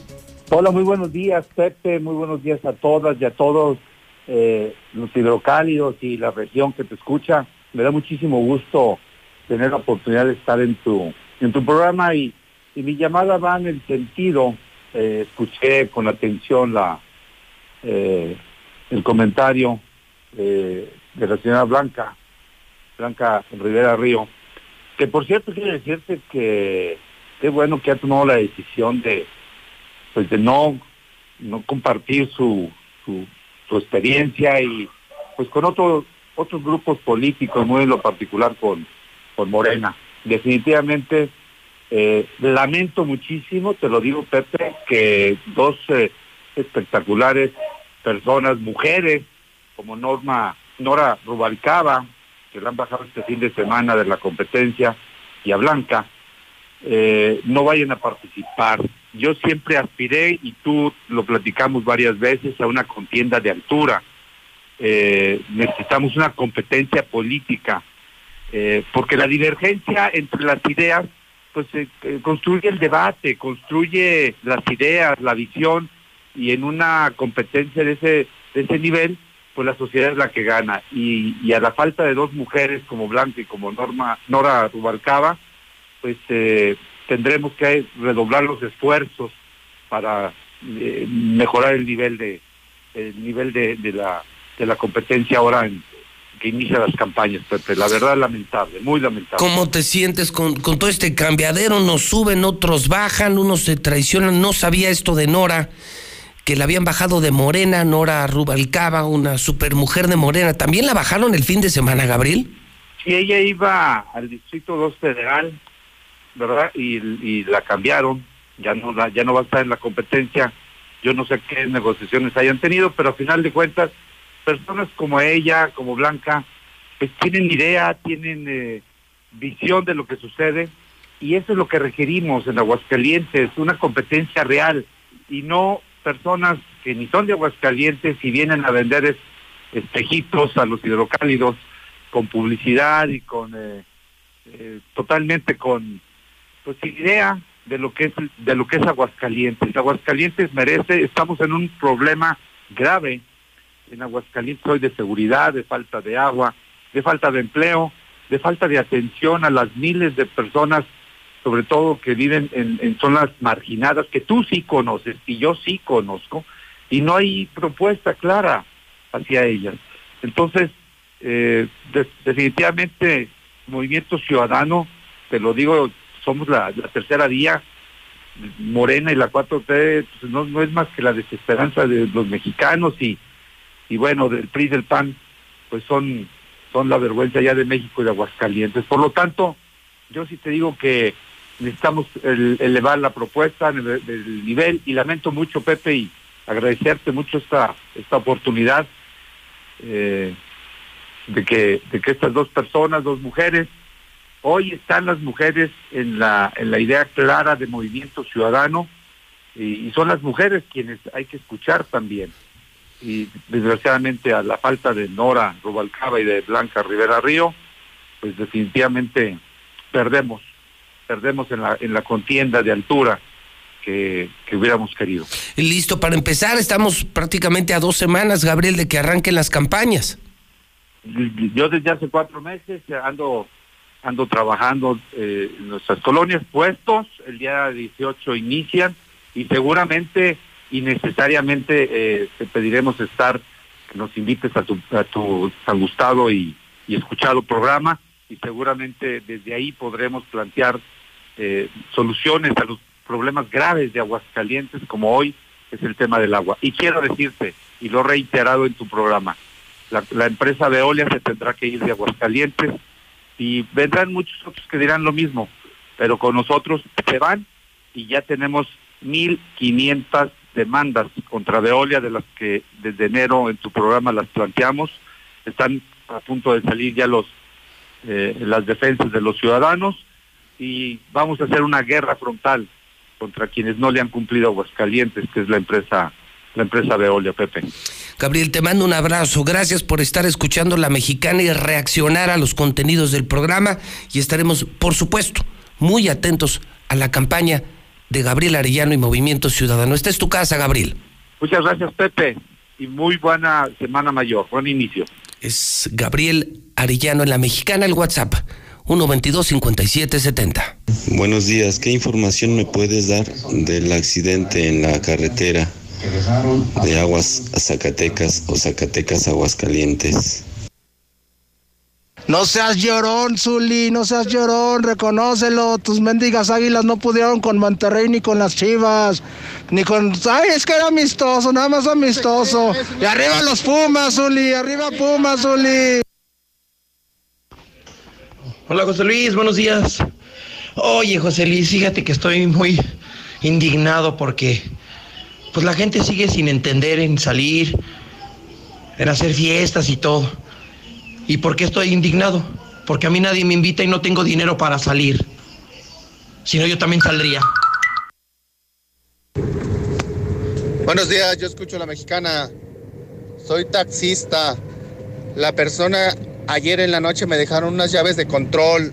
Hola, muy buenos días, Pepe. Muy buenos días a todas y a todos eh, los hidrocálidos y la región que te escucha. Me da muchísimo gusto tener la oportunidad de estar en tu, en tu programa y, mi llamada va en el sentido, eh, escuché con atención la, eh, el comentario de la señora Blanca, Blanca Rivera Río, que por cierto quiero decirte que qué bueno que ha tomado la decisión de, pues de no, no compartir su, su, experiencia y pues con otros otros grupos políticos, muy en lo particular con, con Morena. Definitivamente eh, lamento muchísimo, te lo digo Pepe, que dos eh, espectaculares personas, mujeres, como Norma, Nora Rubalcaba, que la han bajado este fin de semana de la competencia, y a Blanca, eh, no vayan a participar. Yo siempre aspiré, y tú lo platicamos varias veces, a una contienda de altura. Eh, necesitamos una competencia política, eh, porque la divergencia entre las ideas, pues construye el debate, construye las ideas, la visión, y en una competencia de ese, de ese nivel, pues la sociedad es la que gana. Y, y a la falta de dos mujeres como Blanca y como Norma, Nora Rubalcaba, pues eh, tendremos que redoblar los esfuerzos para eh, mejorar el nivel de el nivel de, la de la competencia ahora en, que inicia las campañas, Pepe. La verdad lamentable, muy lamentable. ¿Cómo te sientes con, con todo este cambiadero? Nos suben, otros bajan, unos se traicionan. No sabía esto de Nora, que la habían bajado de Morena, Nora Rubalcaba, una supermujer de Morena. ¿También la bajaron el fin de semana, Gabriel? Sí, ella iba al Distrito 2 Federal, ¿verdad? Y, la cambiaron, ya no, ya no va a estar en la competencia. Yo no sé qué negociaciones hayan tenido, pero a final de cuentas, personas como ella, como Blanca, pues tienen idea, tienen eh, visión de lo que sucede, y eso es lo que requerimos en Aguascalientes, una competencia real, y no personas que ni son de Aguascalientes y vienen a vender espejitos a los hidrocálidos con publicidad y con eh, eh, totalmente con pues idea de lo que es de lo que es Aguascalientes. Aguascalientes merece, estamos en un problema grave en Aguascalientes hoy de seguridad, de falta de agua, de falta de empleo, de falta de atención a las miles de personas, sobre todo que viven en, zonas marginadas, que tú sí conoces y yo sí conozco, y no hay propuesta clara hacia ellas. Entonces, eh, definitivamente, Movimiento Ciudadano, te lo digo, somos la, tercera vía, Morena y la 4T, pues no, no es más que la desesperanza de los mexicanos y, y bueno, del PRI del PAN, pues son son la vergüenza ya de México y de Aguascalientes. Por lo tanto, yo sí te digo que necesitamos elevar la propuesta del nivel y lamento mucho, Pepe, y agradecerte mucho esta, esta oportunidad eh, de, que, de que estas dos personas, dos mujeres, hoy están las mujeres en la, en la idea clara de movimiento ciudadano y, y son las mujeres quienes hay que escuchar también y desgraciadamente a la falta de Nora Rubalcaba y de Blanca Rivera Río, pues definitivamente perdemos, perdemos en la, en la contienda de altura que, que, hubiéramos querido. Listo, para empezar, estamos prácticamente a dos semanas, Gabriel, de que arranquen las campañas. Yo desde hace cuatro meses ando ando trabajando eh, en nuestras colonias puestos, el día 18 inician y seguramente y necesariamente eh, te pediremos estar, que nos invites a tu, a tu tan gustado y, escuchado programa y seguramente desde ahí podremos plantear eh, soluciones a los problemas graves de Aguascalientes como hoy es el tema del agua. Y quiero decirte, y lo he reiterado en tu programa, la, la empresa Veolia se tendrá que ir de Aguascalientes y vendrán muchos otros que dirán lo mismo, pero con nosotros se van y ya tenemos 1.500 demandas contra Veolia, de las que desde enero en tu programa las planteamos. Están a punto de salir ya los eh, las defensas de los ciudadanos y vamos a hacer una guerra frontal contra quienes no le han cumplido Aguascalientes, que es la empresa la empresa Veolia, Pepe. Gabriel, te mando un abrazo. Gracias por estar escuchando La Mexicana y reaccionar a los contenidos del programa y estaremos, por supuesto, muy atentos a la campaña de Gabriel Arellano y Movimiento Ciudadano. Esta es tu casa, Gabriel. Muchas gracias, Pepe, y muy buena Semana Mayor, buen inicio. Es Gabriel Arellano en la Mexicana, el WhatsApp. 122-5770. Buenos días, ¿qué información me puedes dar del accidente en la carretera de Aguas a Zacatecas o Zacatecas Aguascalientes? No seas llorón, Zuli, no seas llorón, reconócelo. Tus mendigas águilas no pudieron con Monterrey ni con las Chivas, ni con. Ay, es que era amistoso, nada más amistoso. Y arriba los Pumas, Zuli, arriba Pumas, Zuli. Hola, José Luis, buenos días. Oye, José Luis, fíjate que estoy muy indignado porque pues la gente sigue sin entender en salir, en hacer fiestas y todo. ¿Y por qué estoy indignado? Porque a mí nadie me invita y no tengo dinero para salir. Si no, yo también saldría. Buenos días, yo escucho a la mexicana. Soy taxista. La persona ayer en la noche me dejaron unas llaves de control.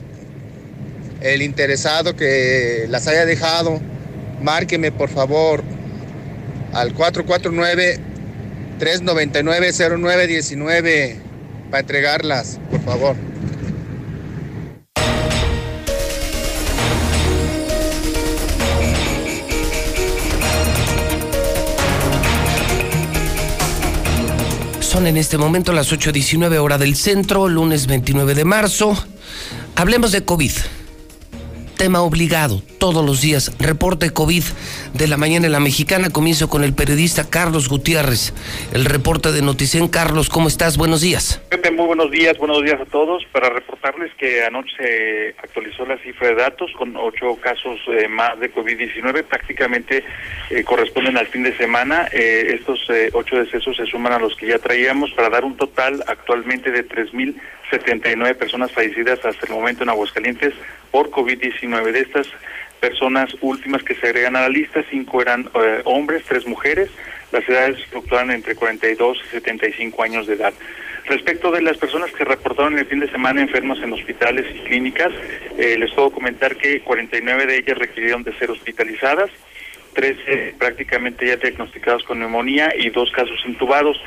El interesado que las haya dejado, márqueme por favor al 449 399 0919 para entregarlas, por favor. Son en este momento las 8.19 hora del centro, lunes 29 de marzo. Hablemos de COVID tema obligado todos los días. Reporte COVID de la mañana en la mexicana. Comienzo con el periodista Carlos Gutiérrez. El reporte de Noticen. Carlos, ¿cómo estás? Buenos días. Pepe, muy buenos días. Buenos días a todos. Para reportarles que anoche se actualizó la cifra de datos con ocho casos eh, más de COVID-19. Prácticamente eh, corresponden al fin de semana. Eh, estos ocho decesos se suman a los que ya traíamos para dar un total actualmente de 3.079 personas fallecidas hasta el momento en Aguascalientes por COVID-19. De estas personas últimas que se agregan a la lista, cinco eran eh, hombres, tres mujeres. Las edades fluctúan entre 42 y 75 años de edad. Respecto de las personas que reportaron el fin de semana enfermas en hospitales y clínicas, eh, les puedo comentar que 49 de ellas requirieron de ser hospitalizadas, 13 prácticamente ya diagnosticados con neumonía y dos casos intubados.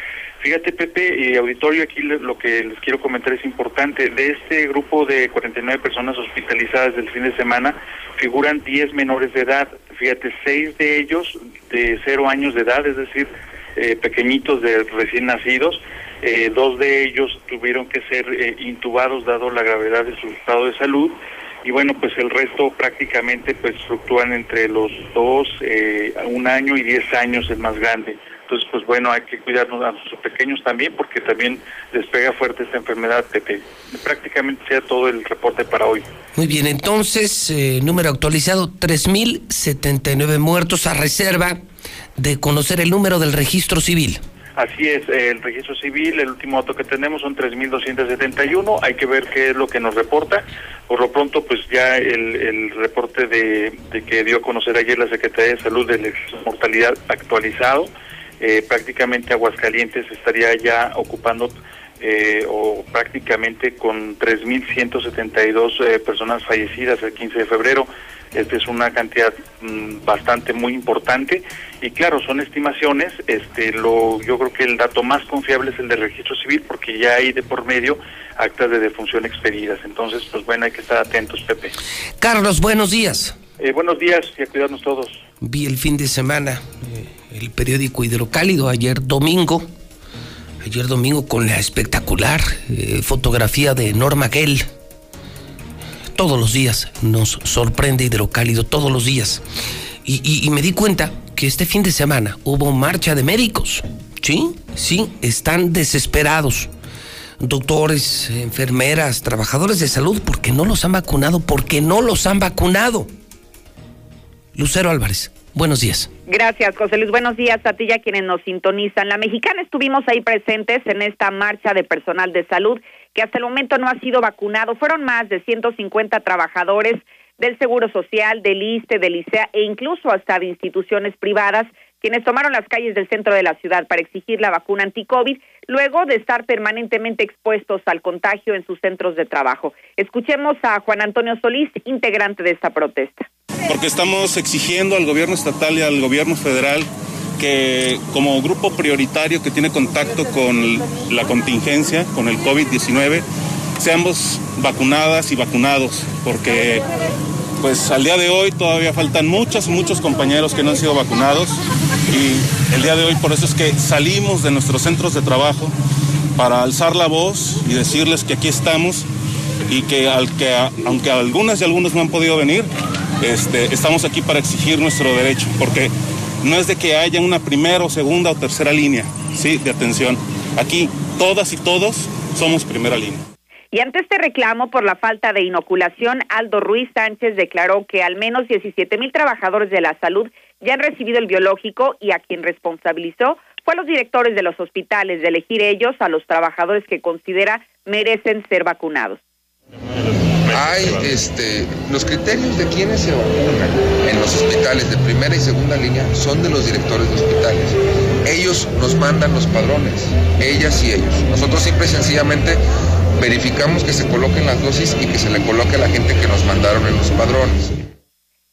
Fíjate, Pepe y auditorio, aquí lo que les quiero comentar es importante. De este grupo de 49 personas hospitalizadas del fin de semana, figuran 10 menores de edad. Fíjate, 6 de ellos de 0 años de edad, es decir, eh, pequeñitos de recién nacidos. Eh, dos de ellos tuvieron que ser eh, intubados dado la gravedad de su estado de salud y bueno pues el resto prácticamente pues fluctúan entre los dos un año y diez años el más grande entonces, pues bueno, hay que cuidarnos a nuestros pequeños también porque también les pega fuerte esta enfermedad, Pepe. Prácticamente sea todo el reporte para hoy. Muy bien, entonces, eh, número actualizado, 3.079 muertos a reserva de conocer el número del registro civil. Así es, el registro civil, el último dato que tenemos son 3.271, hay que ver qué es lo que nos reporta. Por lo pronto, pues ya el, el reporte de, de, que dio a conocer ayer la Secretaría de Salud de la mortalidad actualizado, eh, prácticamente Aguascalientes estaría ya ocupando eh, o prácticamente con 3.172 eh, personas fallecidas el 15 de febrero. Esta es una cantidad mm, bastante muy importante y claro, son estimaciones. Este, lo, yo creo que el dato más confiable es el del registro civil porque ya hay de por medio actas de defunción expedidas. Entonces, pues bueno, hay que estar atentos, Pepe. Carlos, buenos días. Eh, buenos días y a cuidarnos todos. Vi el fin de semana el periódico Hidrocálido ayer domingo, ayer domingo con la espectacular eh, fotografía de Norma Gell. Todos los días nos sorprende Hidrocálido, todos los días. Y, y me di cuenta que este fin de semana hubo marcha de médicos. Sí, sí, están desesperados. Doctores, enfermeras, trabajadores de salud, porque no los han vacunado, porque no los han vacunado. Lucero Álvarez. Buenos días. Gracias, José Luis. Buenos días a ti y a quienes nos sintonizan. La mexicana estuvimos ahí presentes en esta marcha de personal de salud que hasta el momento no ha sido vacunado. Fueron más de 150 trabajadores del Seguro Social, del ISTE, del ICEA e incluso hasta de instituciones privadas quienes tomaron las calles del centro de la ciudad para exigir la vacuna anti-COVID, luego de estar permanentemente expuestos al contagio en sus centros de trabajo. Escuchemos a Juan Antonio Solís, integrante de esta protesta porque estamos exigiendo al gobierno estatal y al gobierno federal que como grupo prioritario que tiene contacto con la contingencia, con el COVID-19, seamos vacunadas y vacunados, porque pues al día de hoy todavía faltan muchos, muchos compañeros que no han sido vacunados y el día de hoy por eso es que salimos de nuestros centros de trabajo para alzar la voz y decirles que aquí estamos y que, que aunque algunas y algunos no han podido venir, este, estamos aquí para exigir nuestro derecho, porque no es de que haya una primera o segunda o tercera línea ¿sí? de atención. Aquí todas y todos somos primera línea. Y ante este reclamo por la falta de inoculación, Aldo Ruiz Sánchez declaró que al menos 17 mil trabajadores de la salud ya han recibido el biológico y a quien responsabilizó fue a los directores de los hospitales de elegir ellos a los trabajadores que considera merecen ser vacunados hay este, los criterios de quienes se vacunan en los hospitales de primera y segunda línea son de los directores de hospitales. Ellos nos mandan los padrones, ellas y ellos. Nosotros simple y sencillamente verificamos que se coloquen las dosis y que se le coloque a la gente que nos mandaron en los padrones.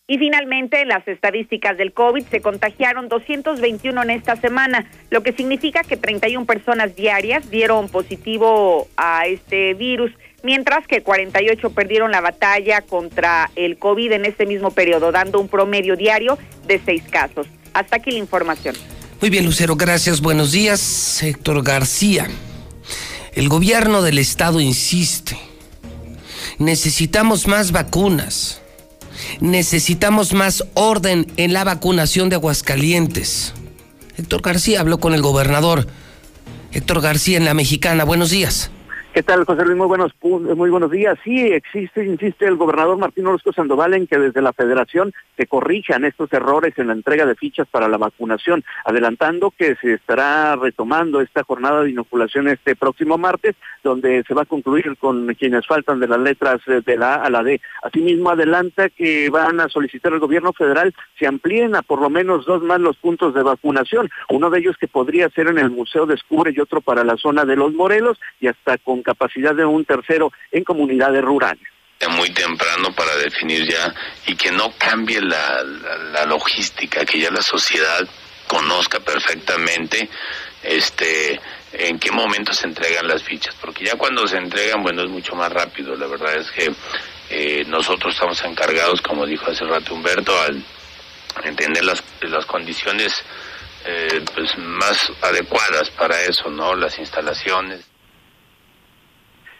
Y finalmente, en las estadísticas del COVID se contagiaron 221 en esta semana, lo que significa que 31 personas diarias dieron positivo a este virus mientras que 48 perdieron la batalla contra el COVID en este mismo periodo, dando un promedio diario de seis casos. Hasta aquí la información. Muy bien, Lucero, gracias. Buenos días, Héctor García. El gobierno del estado insiste. Necesitamos más vacunas. Necesitamos más orden en la vacunación de Aguascalientes. Héctor García habló con el gobernador. Héctor García en la Mexicana. Buenos días. ¿Qué tal, José Luis? Muy buenos, muy buenos días. Sí, existe, insiste el gobernador Martín Orozco Sandoval en que desde la federación se corrijan estos errores en la entrega de fichas para la vacunación, adelantando que se estará retomando esta jornada de inoculación este próximo martes, donde se va a concluir con quienes faltan de las letras de la A a la D. Asimismo, adelanta que van a solicitar al gobierno federal se amplíen a por lo menos dos más los puntos de vacunación, uno de ellos que podría ser en el Museo Descubre y otro para la zona de Los Morelos y hasta con capacidad de un tercero en comunidades rurales muy temprano para definir ya y que no cambie la, la, logística, que ya la sociedad conozca perfectamente este en qué momento se entregan las fichas, porque ya cuando se entregan, bueno, es mucho más rápido. La verdad es que eh, nosotros estamos encargados, como dijo hace rato Humberto, al entender las, las condiciones eh, pues más adecuadas para eso, ¿no? Las instalaciones.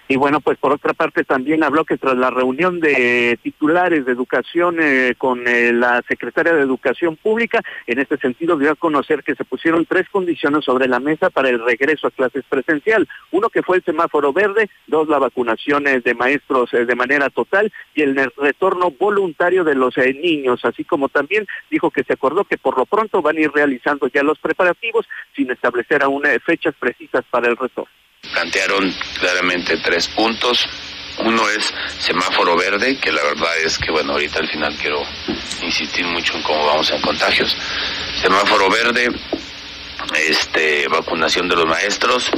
Y bueno, pues por otra parte también habló que tras la reunión de titulares de educación eh, con eh, la secretaria de Educación Pública, en este sentido dio a conocer que se pusieron tres condiciones sobre la mesa para el regreso a clases presencial. Uno que fue el semáforo verde, dos la vacunación de maestros eh, de manera total y el retorno voluntario de los niños, así como también dijo que se acordó que por lo pronto van a ir realizando ya los preparativos sin establecer aún fechas precisas para el retorno plantearon claramente tres puntos. Uno es semáforo verde, que la verdad es que, bueno, ahorita al final quiero insistir mucho en cómo vamos en contagios. Semáforo verde, este, vacunación de los maestros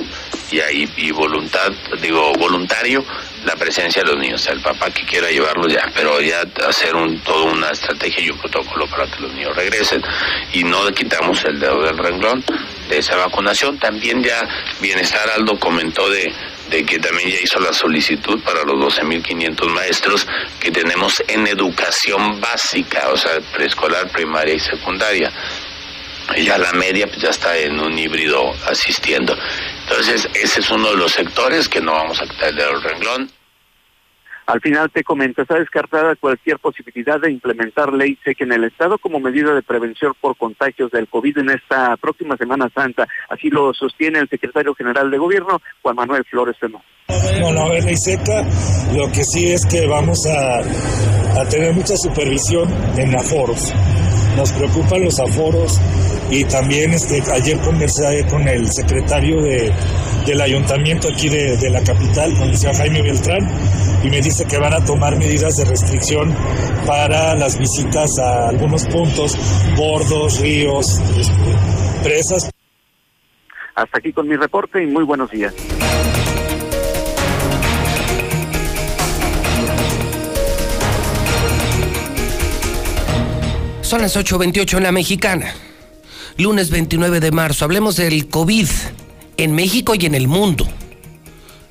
y ahí y voluntad, digo, voluntario, la presencia de los niños, el papá que quiera llevarlos ya, pero ya hacer un, toda una estrategia y un protocolo para que los niños regresen. Y no quitamos el dedo del renglón de esa vacunación. También ya Bienestar Aldo comentó de, de que también ya hizo la solicitud para los 12.500 maestros que tenemos en educación básica, o sea, preescolar, primaria y secundaria ya la media pues, ya está en un híbrido asistiendo. Entonces, ese es uno de los sectores que no vamos a quitar el renglón. Al final te comento, está descartada cualquier posibilidad de implementar ley SEC en el Estado como medida de prevención por contagios del COVID en esta próxima Semana Santa. Así lo sostiene el secretario general de Gobierno, Juan Manuel Flores Fenó. No, no ley seca. Lo que sí es que vamos a, a tener mucha supervisión en aforos. Nos preocupan los aforos y también este, ayer conversé con el secretario de, del ayuntamiento aquí de, la capital, con el señor Jaime Beltrán, y me dice que van a tomar medidas de restricción para las visitas a algunos puntos, bordos, ríos, este, presas. Hasta aquí con mi reporte y muy buenos días. Son las 8.28 en la mexicana lunes 29 de marzo. Hablemos del COVID en México y en el mundo.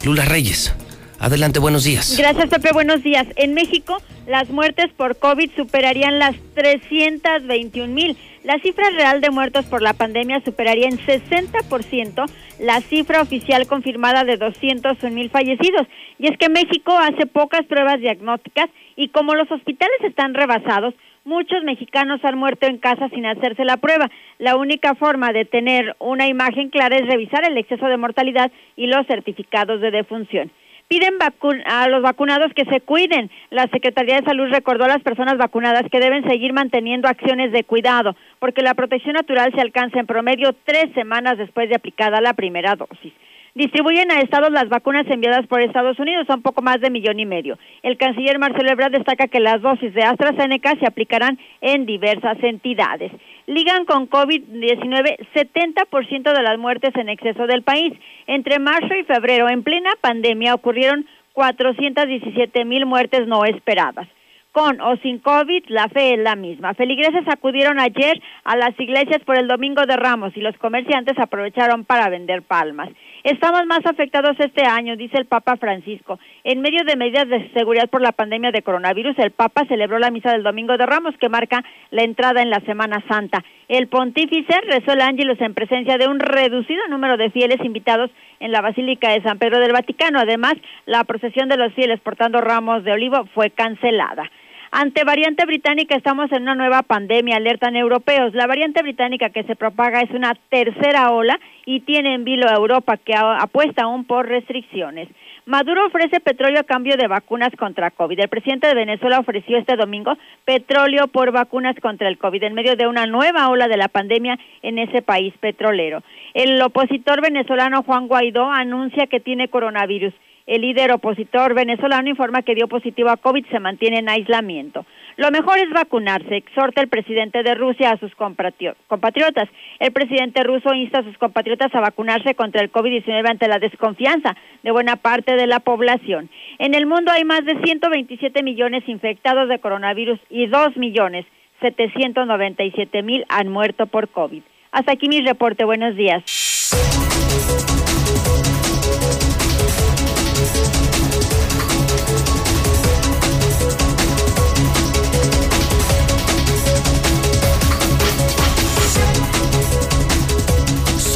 Lula Reyes. Adelante, buenos días. Gracias, Pepe. Buenos días. En México, las muertes por COVID superarían las 321 mil. La cifra real de muertos por la pandemia superaría en 60% la cifra oficial confirmada de 201 mil fallecidos. Y es que México hace pocas pruebas diagnósticas y como los hospitales están rebasados, Muchos mexicanos han muerto en casa sin hacerse la prueba. La única forma de tener una imagen clara es revisar el exceso de mortalidad y los certificados de defunción. Piden a los vacunados que se cuiden. La Secretaría de Salud recordó a las personas vacunadas que deben seguir manteniendo acciones de cuidado, porque la protección natural se alcanza en promedio tres semanas después de aplicada la primera dosis distribuyen a estados las vacunas enviadas por Estados Unidos, son poco más de millón y medio. El canciller Marcelo Ebrard destaca que las dosis de AstraZeneca se aplicarán en diversas entidades. Ligan con COVID-19 70% de las muertes en exceso del país. Entre marzo y febrero, en plena pandemia, ocurrieron 417 mil muertes no esperadas. Con o sin COVID, la fe es la misma. Feligreses acudieron ayer a las iglesias por el Domingo de Ramos y los comerciantes aprovecharon para vender palmas. Estamos más afectados este año, dice el Papa Francisco. En medio de medidas de seguridad por la pandemia de coronavirus, el Papa celebró la misa del Domingo de Ramos que marca la entrada en la Semana Santa. El pontífice rezó el ángelus en presencia de un reducido número de fieles invitados en la Basílica de San Pedro del Vaticano. Además, la procesión de los fieles portando ramos de olivo fue cancelada. Ante variante británica estamos en una nueva pandemia, alertan europeos. La variante británica que se propaga es una tercera ola y tiene en vilo a Europa que apuesta aún por restricciones. Maduro ofrece petróleo a cambio de vacunas contra COVID. El presidente de Venezuela ofreció este domingo petróleo por vacunas contra el COVID en medio de una nueva ola de la pandemia en ese país petrolero. El opositor venezolano Juan Guaidó anuncia que tiene coronavirus. El líder opositor venezolano informa que dio positivo a COVID, se mantiene en aislamiento. Lo mejor es vacunarse, exhorta el presidente de Rusia a sus compatriotas. El presidente ruso insta a sus compatriotas a vacunarse contra el COVID-19 ante la desconfianza de buena parte de la población. En el mundo hay más de 127 millones infectados de coronavirus y 2 millones 797 mil han muerto por COVID. Hasta aquí mi reporte. Buenos días.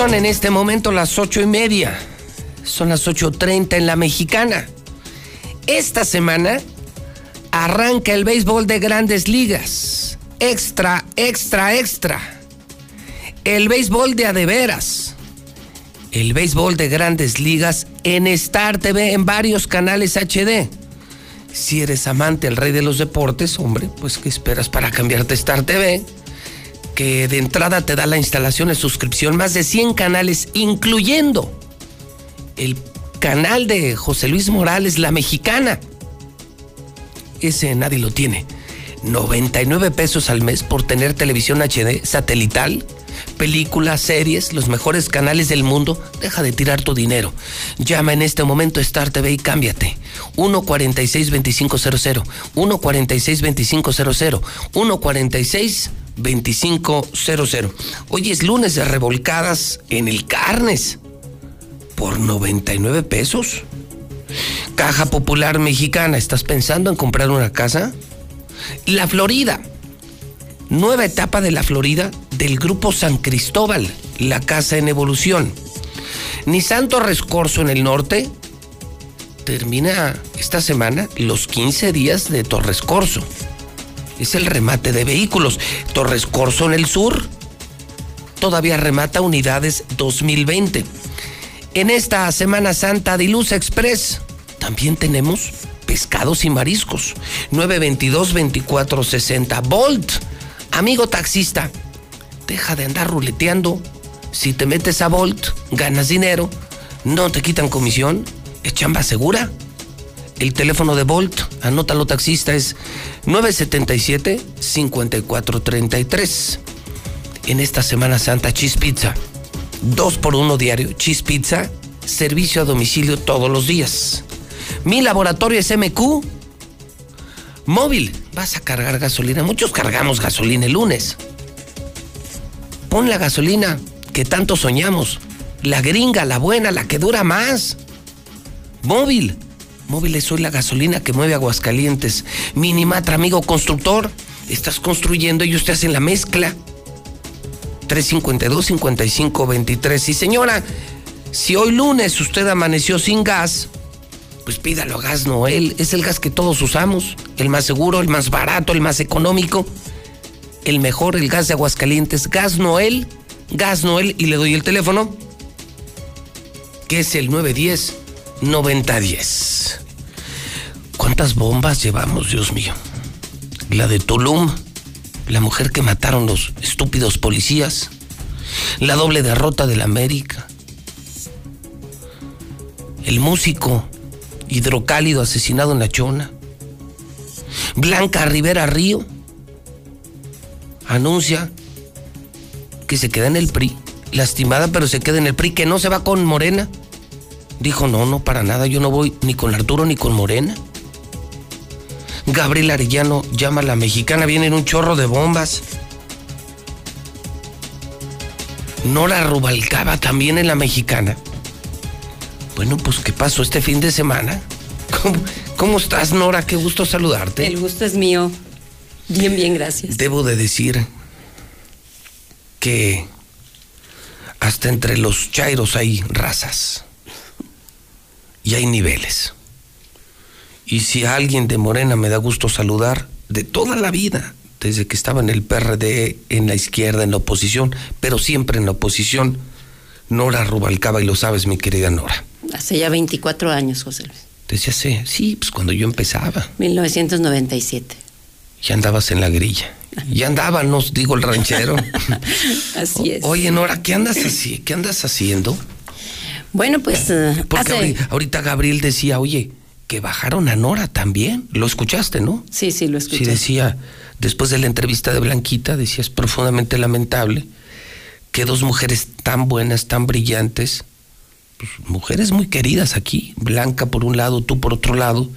Son en este momento las ocho y media. Son las ocho treinta en la mexicana. Esta semana arranca el béisbol de grandes ligas. Extra, extra, extra. El béisbol de adeveras. El béisbol de grandes ligas en Star TV en varios canales HD. Si eres amante del rey de los deportes, hombre, pues ¿qué esperas para cambiarte a Star TV? Que de entrada te da la instalación de suscripción, más de 100 canales, incluyendo el canal de José Luis Morales, La Mexicana. Ese nadie lo tiene. 99 pesos al mes por tener televisión HD satelital, películas, series, los mejores canales del mundo. Deja de tirar tu dinero. Llama en este momento a Star TV y cámbiate. 146-2500. 146-2500. 146 2500. Hoy es lunes de revolcadas en el Carnes por 99 pesos. Caja Popular Mexicana, ¿estás pensando en comprar una casa? La Florida. Nueva etapa de la Florida del Grupo San Cristóbal, la casa en evolución. Nissan Torres Corso en el norte termina esta semana los 15 días de Torres Corso es el remate de vehículos. Torres Corso en el sur todavía remata unidades 2020. En esta Semana Santa de Luz Express también tenemos pescados y mariscos. 922-2460. Volt, amigo taxista, deja de andar ruleteando. Si te metes a Volt, ganas dinero, no te quitan comisión, es chamba segura. El teléfono de Volt, anótalo taxista, es 977-5433. En esta Semana Santa, Cheese Pizza. Dos por uno diario. Cheese Pizza, servicio a domicilio todos los días. Mi laboratorio es MQ. Móvil, vas a cargar gasolina. Muchos cargamos gasolina el lunes. Pon la gasolina que tanto soñamos. La gringa, la buena, la que dura más. Móvil Móviles soy la gasolina que mueve Aguascalientes. Minimatra, amigo constructor. Estás construyendo, y usted hacen la mezcla. 352-5523. Y señora, si hoy lunes usted amaneció sin gas, pues pídalo a Gas Noel. Es el gas que todos usamos. El más seguro, el más barato, el más económico. El mejor, el gas de Aguascalientes. Gas Noel. Gas Noel. Y le doy el teléfono. Que es el 910 9010. ¿Cuántas bombas llevamos, Dios mío? La de Tulum, la mujer que mataron los estúpidos policías, la doble derrota del América, el músico hidrocálido asesinado en la Chona, Blanca Rivera Río anuncia que se queda en el PRI, lastimada pero se queda en el PRI, que no se va con Morena. Dijo, no, no, para nada, yo no voy ni con Arturo ni con Morena. Gabriel Arellano llama a la mexicana, vienen un chorro de bombas. Nora Rubalcaba también en la mexicana. Bueno, pues ¿qué pasó este fin de semana? ¿Cómo, estás, Nora? Qué gusto saludarte. El gusto es mío. Bien, bien, gracias. Debo de decir que hasta entre los chairos hay razas y hay niveles. Y si a alguien de Morena me da gusto saludar, de toda la vida, desde que estaba en el PRD, en la izquierda, en la oposición, pero siempre en la oposición, Nora Rubalcaba, y lo sabes, mi querida Nora. Hace ya 24 años, José Luis. Desde hace, sí, pues cuando yo empezaba. 1997. Ya andabas en la grilla. Ya andábamos, digo el ranchero. <laughs> Así es. Oye, Nora, ¿qué andas así? ¿Qué andas haciendo? Bueno, pues eh, Porque hace- ahorita Gabriel decía, oye, que bajaron a Nora también. Lo escuchaste, ¿no? Sí, sí, lo Sí, escuché. decía, después de la entrevista de Blanquita, decía, es profundamente lamentable que dos mujeres tan buenas, tan brillantes, pues, mujeres muy queridas aquí, Blanca por un lado, tú por otro lado,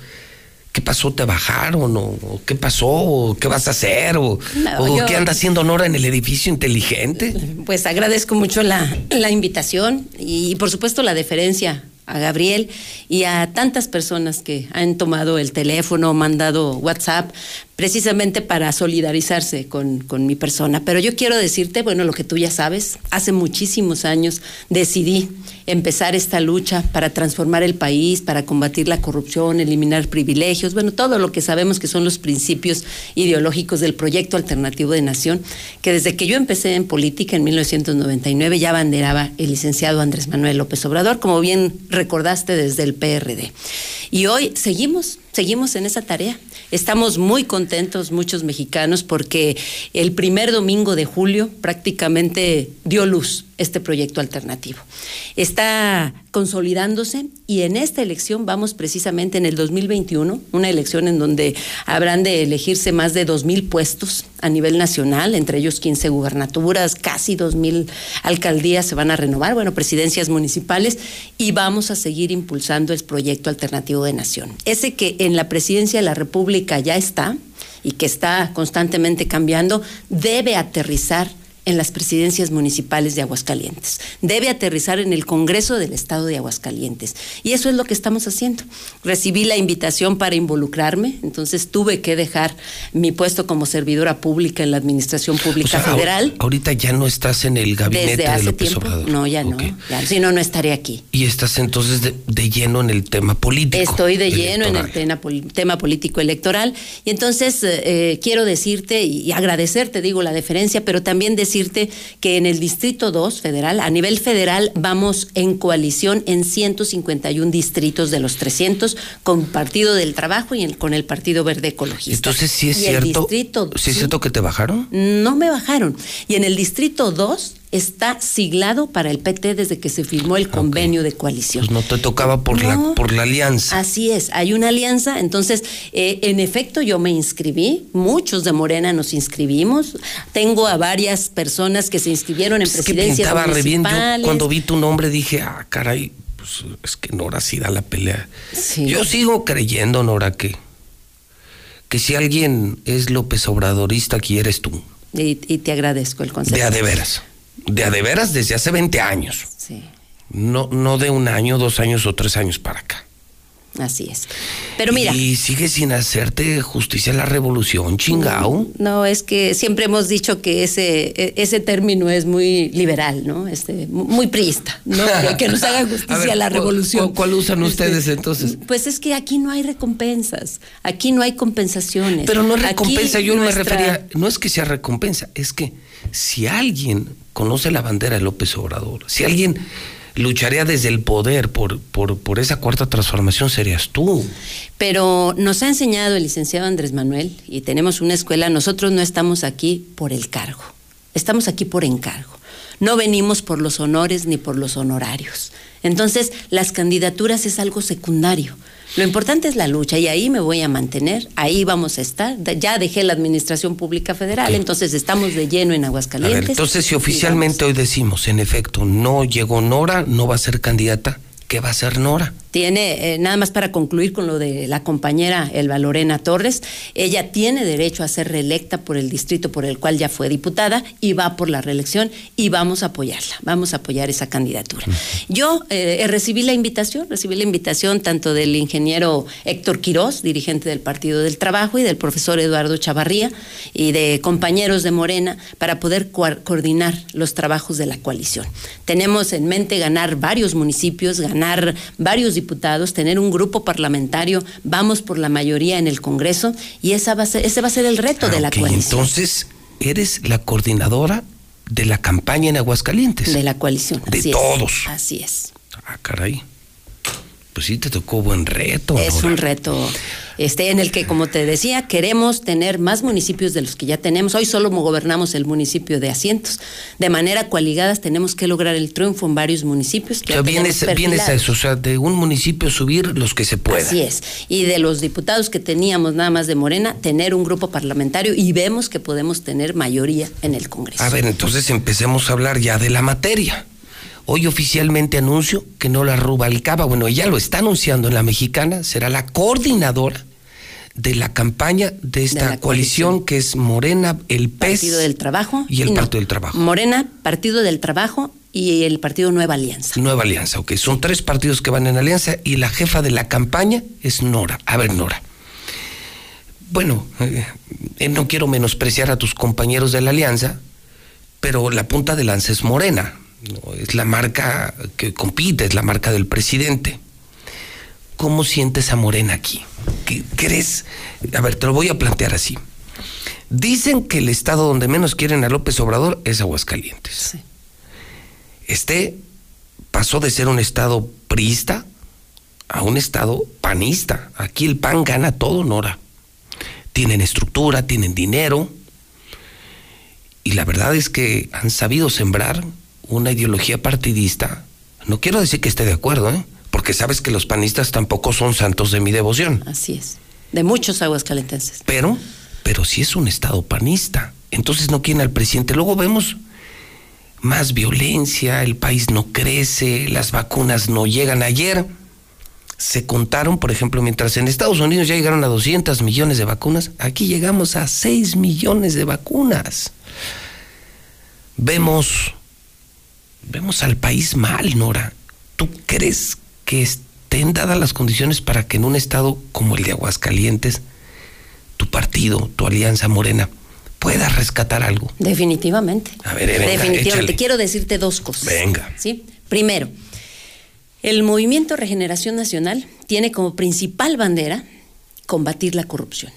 ¿qué pasó? ¿Te bajaron? ¿O, qué pasó? ¿O qué vas a hacer? ¿O, No, o yo- qué anda haciendo Nora en el edificio inteligente? Pues agradezco mucho la, la invitación y por supuesto la deferencia a Gabriel y a tantas personas que han tomado el teléfono, mandado WhatsApp, precisamente para solidarizarse con, con mi persona. Pero yo quiero decirte, bueno, lo que tú ya sabes, hace muchísimos años decidí empezar esta lucha para transformar el país, para combatir la corrupción, eliminar privilegios, bueno, todo lo que sabemos que son los principios ideológicos del proyecto alternativo de nación, que desde que yo empecé en política en 1999 ya banderaba el licenciado Andrés Manuel López Obrador, como bien recordaste desde el PRD. Y hoy seguimos, seguimos en esa tarea. Estamos muy contentos, muchos mexicanos, porque el primer domingo de julio prácticamente dio luz este proyecto alternativo. Está consolidándose y en esta elección vamos precisamente en el 2021, una elección en donde habrán de elegirse más de 2.000 puestos a nivel nacional, entre ellos 15 gubernaturas, casi 2.000 alcaldías se van a renovar, bueno, presidencias municipales y vamos a seguir impulsando el proyecto alternativo de nación. Ese que en la presidencia de la República ya está y que está constantemente cambiando, debe aterrizar en las presidencias municipales de Aguascalientes. Debe aterrizar en el Congreso del Estado de Aguascalientes. Y eso es lo que estamos haciendo. Recibí la invitación para involucrarme, entonces tuve que dejar mi puesto como servidora pública en la Administración Pública O sea, Federal. ahor- Ahorita ya no estás en el gabinete Desde de hace López tiempo. Obrador. No, ya no. ya, si no, no estaré aquí. Y estás entonces de, de lleno en el tema político. Estoy de lleno en el electoral. tema, pol- tema político electoral y entonces eh, eh, quiero decirte y, y agradecerte, digo, la deferencia, pero también decirte que en el Distrito 2 federal, a nivel federal, vamos en coalición en 151 distritos de los 300 con Partido del Trabajo y el- con el Partido Verde Ecologista. Entonces sí es Y el cierto. distrito, ¿Sí es cierto que te bajaron? no me bajaron. Y en el Distrito 2 está siglado para el PT desde que se firmó el convenio de coalición. Pues no te tocaba por la por la alianza. Así es, hay una alianza, entonces, eh, en efecto, yo me inscribí, muchos de Morena nos inscribimos, tengo a varias personas que se inscribieron en Es que presidencias pintaba re bien. Yo municipales. cuando vi tu nombre dije, ah, caray, pues es que Nora sí da la pelea. Yo sigo creyendo, Nora, que, que si alguien es López Obradorista, aquí eres tú. Y, y te agradezco el consejo. De a de veras. De a de veras desde hace 20 años. Sí, No, no de un año, dos años o tres años para acá. así es. Pero mira. Y sigue sin hacerte justicia a la revolución, chingao. No, es que siempre hemos dicho que ese, e- ese término es muy liberal, ¿no? Este, mu- muy priista, ¿no? <laughs> Que, que nos haga justicia A ver, la ¿cu- revolución. cu- ¿Cuál usan Este, ustedes entonces? Pues es que aquí no hay recompensas, aquí no hay compensaciones. Pero no Aquí recompensa, yo me nuestra- refería, no es que sea recompensa, es que si alguien conoce la bandera de López Obrador, si alguien lucharía desde el poder por, por, por esa cuarta transformación, serías tú. Pero nos ha enseñado el licenciado Andrés Manuel y tenemos una escuela, nosotros no estamos aquí por el cargo, estamos aquí por encargo. No venimos por los honores ni por los honorarios. Entonces, las candidaturas es algo secundario. Lo importante es la lucha y ahí me voy a mantener, ahí vamos a estar. Ya dejé la Administración Pública Federal, entonces estamos de lleno en Aguascalientes. ver, entonces si oficialmente hoy decimos, en efecto, no llegó Nora, no va a ser candidata, ¿qué va a ser Nora? Tiene, eh, nada más para concluir con lo de la compañera Elba Lorena Torres, ella tiene derecho a ser reelecta por el distrito por el cual ya fue diputada y va por la reelección y vamos a apoyarla, vamos a apoyar esa candidatura. Yo eh, eh, recibí la invitación, recibí la invitación tanto del ingeniero Héctor Quirós, dirigente del Partido del Trabajo, y del profesor Eduardo Chavarría, y de compañeros de Morena, para poder coordinar los trabajos de la coalición. Tenemos en mente ganar varios municipios, ganar varios diputados, tener un grupo parlamentario, vamos por la mayoría en el Congreso y esa va a ser, ese va a ser el reto de la Ok, coalición. Entonces, eres la coordinadora de la campaña en Aguascalientes. De la coalición. De así es, todos. así es. Ah, caray. Pues sí te tocó buen reto. Es un reto este, en el que, como te decía, queremos tener más municipios de los que ya tenemos. Hoy solo gobernamos el municipio de Asientos. De manera coaligadas tenemos que lograr el triunfo en varios municipios. O Que sea, ya vienes, vienes a eso, o sea, de un municipio subir los que se pueda. Así es. Y de los diputados que teníamos nada más de Morena, tener un grupo parlamentario y vemos que podemos tener mayoría en el Congreso. A ver, entonces empecemos a hablar ya de la materia. Hoy oficialmente anuncio que Nora Rubalcaba, bueno, ella lo está anunciando en la mexicana, será la coordinadora de la campaña de esta coalición, que es Morena, el PES Partido del Trabajo. y el no, Partido del Trabajo. Morena, Partido del Trabajo y el Partido Nueva Alianza. Nueva Alianza, ok. Son tres partidos que van en alianza y la jefa de la campaña es Nora. A ver, Nora. Bueno, eh, eh, no quiero menospreciar a tus compañeros de la alianza, pero la punta de lanza es Morena. Es la marca que compite, es la marca del presidente. ¿Cómo sientes a Morena aquí? ¿Qué crees? A ver, te lo voy a plantear así. Dicen que el estado donde menos quieren a López Obrador es Aguascalientes. Este pasó de ser un estado priista a un estado panista. Aquí el PAN gana todo, Nora. Tienen estructura, tienen dinero. Y la verdad es que han sabido sembrar una ideología partidista. No quiero decir que esté de acuerdo, ¿eh? porque sabes que los panistas tampoco son santos de mi devoción. Así es. De muchos aguascalentenses. Pero, pero sí es un estado panista. Entonces no quieren al presidente. Luego vemos más violencia, el país no crece, las vacunas no llegan. Ayer se contaron, por ejemplo, mientras en Estados Unidos ya llegaron a 200 millones de vacunas, aquí llegamos a 6 millones de vacunas. Vemos, vemos al país mal, Nora. ¿Tú crees que estén dadas las condiciones para que en un estado como el de Aguascalientes, tu partido, tu alianza morena, pueda rescatar algo? Definitivamente. A ver, venga, Definitivamente. échale. Quiero decirte dos cosas. Venga. ¿sí? Primero, el Movimiento Regeneración Nacional tiene como principal bandera combatir la corrupción.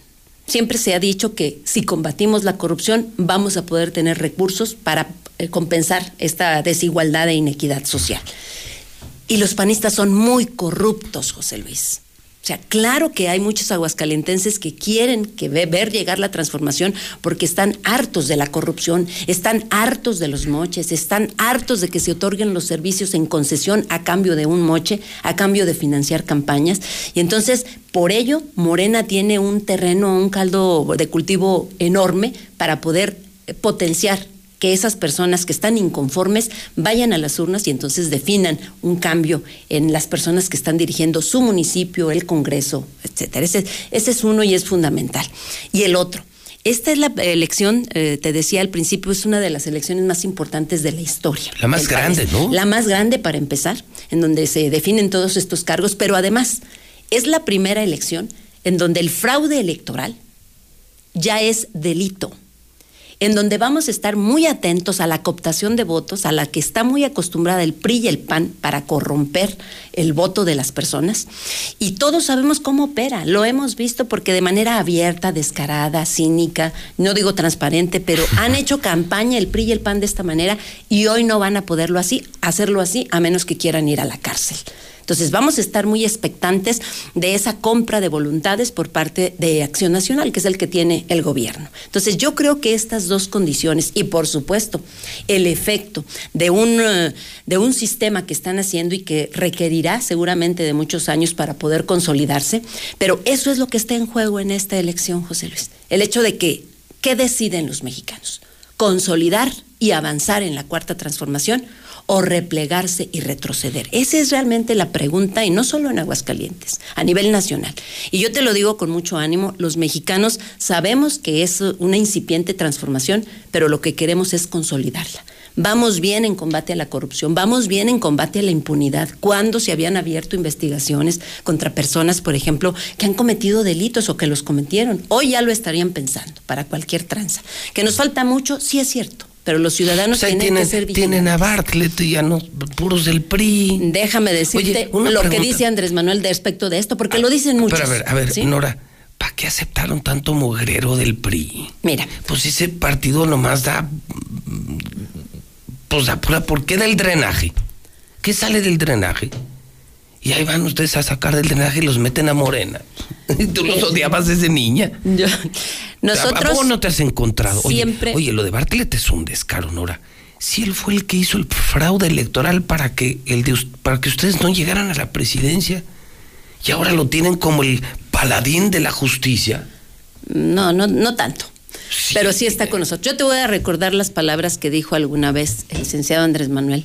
Siempre se ha dicho que si combatimos la corrupción vamos a poder tener recursos para eh, compensar esta desigualdad e inequidad social. Y los panistas son muy corruptos, José Luis. O sea, claro que hay muchos aguascalentenses que quieren que ve- ver llegar la transformación porque están hartos de la corrupción, están hartos de los moches, están hartos de que se otorguen los servicios en concesión a cambio de un moche, a cambio de financiar campañas. Y entonces, por ello, Morena tiene un terreno, un caldo de cultivo enorme para poder eh, potenciar que esas personas que están inconformes vayan a las urnas y entonces definan un cambio en las personas que están dirigiendo su municipio, el Congreso, etcétera. Ese, ese es uno y es fundamental. Y el otro. Esta es la elección, eh, te decía al principio, es una de las elecciones más importantes de la historia. La más grande, país. ¿no? La más grande para empezar, en donde se definen todos estos cargos, pero además es la primera elección en donde el fraude electoral ya es delito en donde vamos a estar muy atentos a la cooptación de votos, a la que está muy acostumbrada el PRI y el PAN para corromper el voto de las personas. Y todos sabemos cómo opera, lo hemos visto porque de manera abierta, descarada, cínica, no digo transparente, pero <laughs> han hecho campaña el PRI y el PAN de esta manera y hoy no van a poderlo así, hacerlo así, a menos que quieran ir a la cárcel. Entonces vamos a estar muy expectantes de esa compra de voluntades por parte de Acción Nacional, que es el que tiene el gobierno. Entonces yo creo que estas dos condiciones y por supuesto el efecto de un, eh, de un sistema que están haciendo y que requerirá seguramente de muchos años para poder consolidarse, pero eso es lo que está en juego en esta elección, José Luis. El hecho de que, ¿qué deciden los mexicanos? ¿Consolidar y avanzar en la cuarta transformación? O replegarse y retroceder? Esa es realmente la pregunta, y no solo en Aguascalientes, a nivel nacional. Y yo te lo digo con mucho ánimo, los mexicanos sabemos que es una incipiente transformación, pero lo que queremos es consolidarla. Vamos bien en combate a la corrupción, vamos bien en combate a la impunidad. Cuando se habían abierto investigaciones contra personas, por ejemplo, que han cometido delitos o que los cometieron, hoy ya lo estarían pensando para cualquier tranza. Que nos falta mucho, sí es cierto, pero los ciudadanos Pues tienen, tienen, que ser vigilantes. tienen a Bartlett y ya no, puros del PRI. Déjame decirte Oye, lo que dice Andrés Manuel de respecto de esto, porque lo dicen muchos. Pero a ver, a ver, ¿sí? Nora, ¿para qué aceptaron tanto mugrero del PRI? Mira. Pues ese partido nomás da. Pues da pura. ¿Por qué del drenaje? ¿Qué sale del drenaje? Y ahí van ustedes a sacar del drenaje y los meten a Morena. <laughs> Tú los odiabas desde niña. Yo- ¿A nosotros poco no te has encontrado? Oye, siempre- Oye, lo de Bartlett es un descaro, Nora. Si él fue el que hizo el fraude electoral para que, el de, para que ustedes no llegaran a la presidencia y ahora lo tienen como el paladín de la justicia. No, no, no tanto. Pero sí está con nosotros. Yo te voy a recordar las palabras que dijo alguna vez el licenciado Andrés Manuel.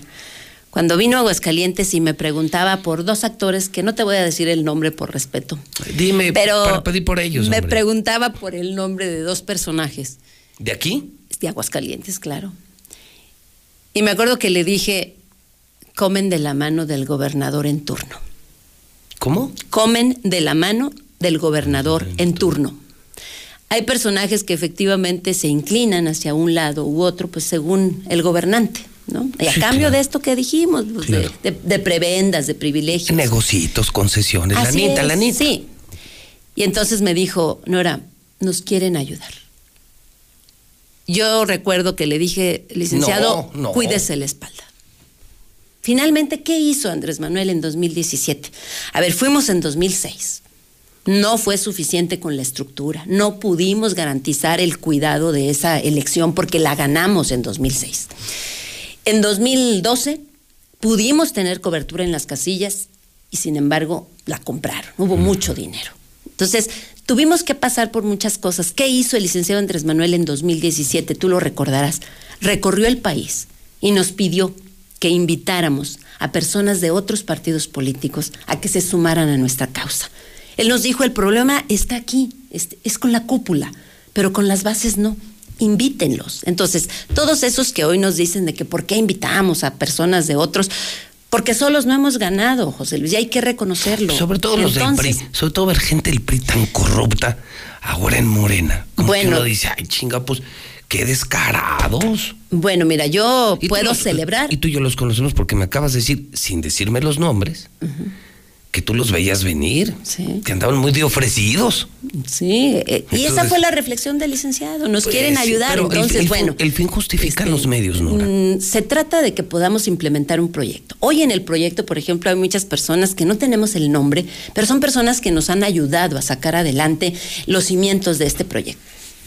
Cuando vino a Aguascalientes y me preguntaba por dos actores, que no te voy a decir el nombre por respeto, Dime, pero para pedir por ellos. me hombre. preguntaba por el nombre de dos personajes. ¿De aquí? De Aguascalientes, claro. Y me acuerdo que le dije, comen de la mano del gobernador en turno. ¿Cómo? Comen de la mano del gobernador en turno. Hay personajes que efectivamente se inclinan hacia un lado u otro, pues según el gobernante, ¿no? Y a Sí, cambio claro. de esto que dijimos, pues, de- Claro. de, de prebendas, de privilegios. Negocitos, concesiones, Así lanita, es, lanita. Sí. Y entonces me dijo, Nora, nos quieren ayudar. Yo recuerdo que le dije, licenciado, No, no. cuídese la espalda. Finalmente, ¿qué hizo Andrés Manuel en 2017? A ver, fuimos en 2006. No fue suficiente con la estructura. No pudimos garantizar el cuidado de esa elección porque la ganamos en 2006. En 2012 pudimos tener cobertura en las casillas y sin embargo la compraron. Hubo mucho dinero. Entonces, tuvimos que pasar por muchas cosas. ¿Qué hizo el licenciado Andrés Manuel en 2017? Tú lo recordarás. Recorrió el país y nos pidió que invitáramos a personas de otros partidos políticos a que se sumaran a nuestra causa. Él nos dijo, el problema está aquí, es, es con la cúpula, pero con las bases no. Invítenlos. Entonces, todos esos que hoy nos dicen de que por qué invitamos a personas de otros, porque solos no hemos ganado, José Luis, y hay que reconocerlo. Sobre todo los del PRI. Sobre todo ver gente del PRI tan corrupta ahora en Morena. Como Bueno. que uno dice, ay, chinga, pues, qué descarados. Bueno, mira, yo puedo los- celebrar. Y tú y yo los conocemos porque me acabas de decir, sin decirme los nombres, que tú los veías venir. Que andaban muy de ofrecidos. Sí, eh, y esa fue la reflexión del licenciado. Nos Pues, quieren sí, ayudar, pero entonces, el, bueno. El fin justifica los medios, ¿no? Mm, Se trata de que podamos implementar un proyecto. Hoy en el proyecto, por ejemplo, hay muchas personas que no tenemos el nombre, pero son personas que nos han ayudado a sacar adelante los cimientos de este proyecto.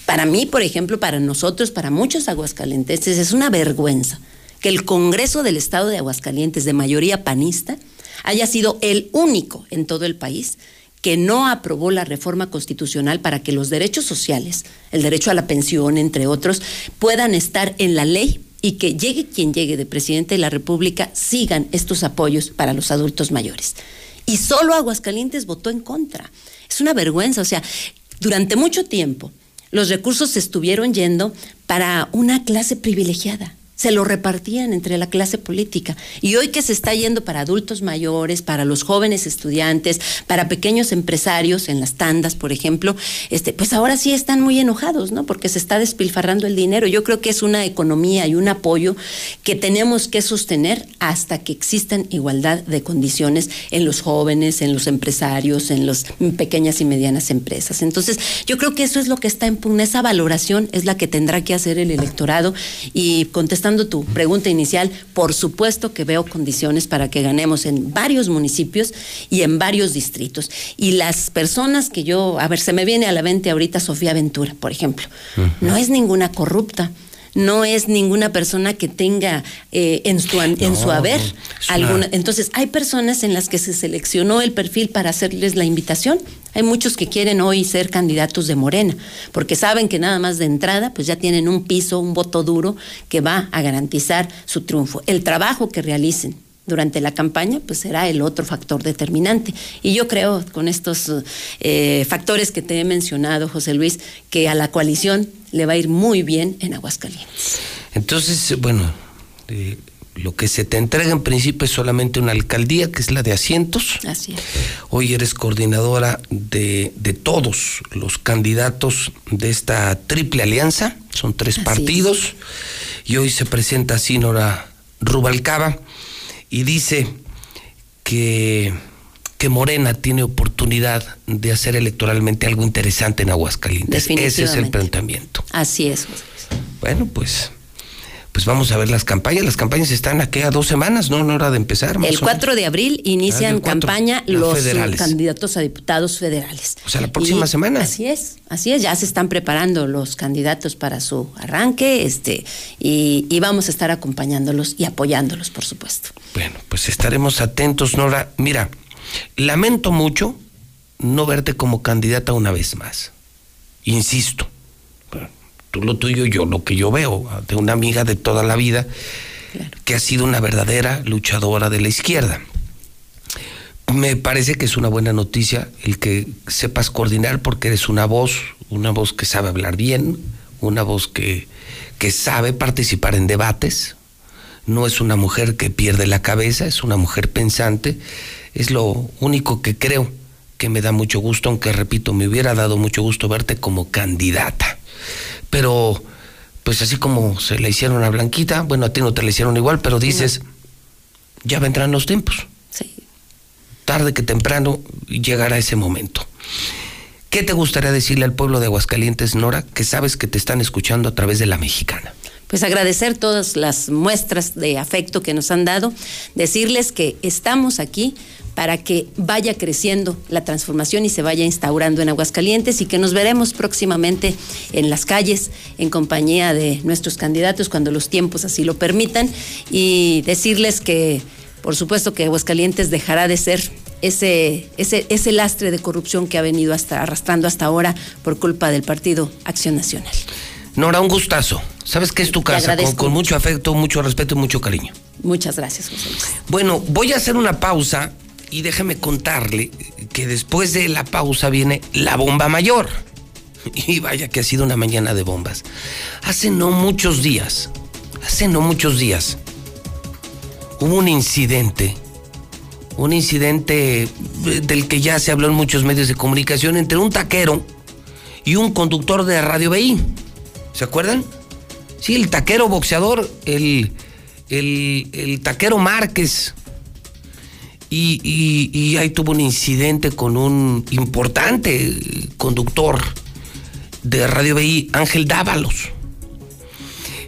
Para mí, por ejemplo, para nosotros, para muchos aguascalenteses, es una vergüenza que el Congreso del Estado de Aguascalientes, de mayoría panista, haya sido el único en todo el país que no aprobó la reforma constitucional para que los derechos sociales, el derecho a la pensión, entre otros, puedan estar en la ley y que llegue quien llegue de presidente de la República, sigan estos apoyos para los adultos mayores. Y solo Aguascalientes votó en contra. Es una vergüenza, o sea, durante mucho tiempo los recursos estuvieron yendo para una clase privilegiada. Se lo repartían entre la clase política. Y hoy que se está yendo para adultos mayores, para los jóvenes estudiantes, para pequeños empresarios en las tandas, por ejemplo, este, pues ahora sí están muy enojados, ¿no? Porque se está despilfarrando el dinero. Yo creo que es una economía y un apoyo que tenemos que sostener hasta que existan igualdad de condiciones en los jóvenes, en los empresarios, en las pequeñas y medianas empresas. Entonces, yo creo que eso es lo que está en pugna, esa valoración es la que tendrá que hacer el electorado y contestando tu pregunta inicial, por supuesto que veo condiciones para que ganemos en varios municipios y en varios distritos. Y las personas que yo, a ver, se me viene a la mente ahorita Sofía Ventura, por ejemplo, no es ninguna corrupta. No es ninguna persona que tenga eh, en, su, en No, su haber alguna. Entonces, hay personas en las que se seleccionó el perfil para hacerles la invitación. Hay muchos que quieren hoy ser candidatos de Morena, porque saben que nada más de entrada, pues ya tienen un piso, un voto duro que va a garantizar su triunfo. El trabajo que realicen durante la campaña, pues será el otro factor determinante. Y yo creo, con estos eh, factores que te he mencionado, José Luis, que a la coalición le va a ir muy bien en Aguascalientes. Entonces, bueno, eh, lo que se te entrega en principio es solamente una alcaldía, que es la de asientos. Así es. Hoy eres coordinadora de, de todos los candidatos de esta triple alianza, son tres Así partidos, y hoy se presenta así Nora Rubalcaba y dice que, que Morena tiene oportunidad de hacer electoralmente algo interesante en Aguascalientes. Ese es el planteamiento. Así es. José. Bueno, pues, pues vamos a ver las campañas. Las campañas están aquí a dos semanas, ¿no? No hora de empezar. más El o menos. 4 de abril Ah, inician 4, campaña las los federales. candidatos a diputados federales. O sea, la próxima Y semana. Así es, así es, ya se están preparando los candidatos para su arranque, este, y, y vamos a estar acompañándolos y apoyándolos, por supuesto. Bueno, pues estaremos atentos, Nora. Mira, lamento mucho no verte como candidata una vez más. Insisto, tú lo tuyo, yo lo que yo veo, de una amiga de toda la vida, que ha sido una verdadera luchadora de la izquierda. Me parece que es una buena noticia el que sepas coordinar porque eres una voz, una voz que sabe hablar bien, una voz que, que sabe participar en debates, no es una mujer que pierde la cabeza, es una mujer pensante. Es lo único que creo que me da mucho gusto, aunque repito, me hubiera dado mucho gusto verte como candidata. Pero, pues así como se le hicieron a Blanquita, bueno, a ti no te la hicieron igual, pero dices, ya vendrán los tiempos. Tarde que temprano llegará ese momento. ¿Qué te gustaría decirle al pueblo de Aguascalientes, Nora, que sabes que te están escuchando a través de la mexicana? Pues agradecer todas las muestras de afecto que nos han dado, decirles que estamos aquí para que vaya creciendo la transformación y se vaya instaurando en Aguascalientes y que nos veremos próximamente en las calles en compañía de nuestros candidatos cuando los tiempos así lo permitan y decirles que por supuesto que Aguascalientes dejará de ser ese, ese, ese lastre de corrupción que ha venido hasta arrastrando hasta ahora por culpa del Partido Acción Nacional. Nora, un gustazo. Sabes que es tu casa, con, mucho afecto, mucho respeto y mucho cariño. Muchas gracias, José Luis. Bueno, voy a hacer una pausa y déjeme contarle que después de la pausa viene la bomba mayor. <laughs> Y vaya que ha sido una mañana de bombas. Hace no muchos días, hace no muchos días, hubo un incidente, un incidente del que ya se habló en muchos medios de comunicación entre un taquero y un conductor de Radio BI. ¿Se acuerdan? Sí, el taquero boxeador, el, el, el taquero Márquez. Y, ahí tuvo un incidente con un importante conductor de Radio BI, Ángel Dávalos.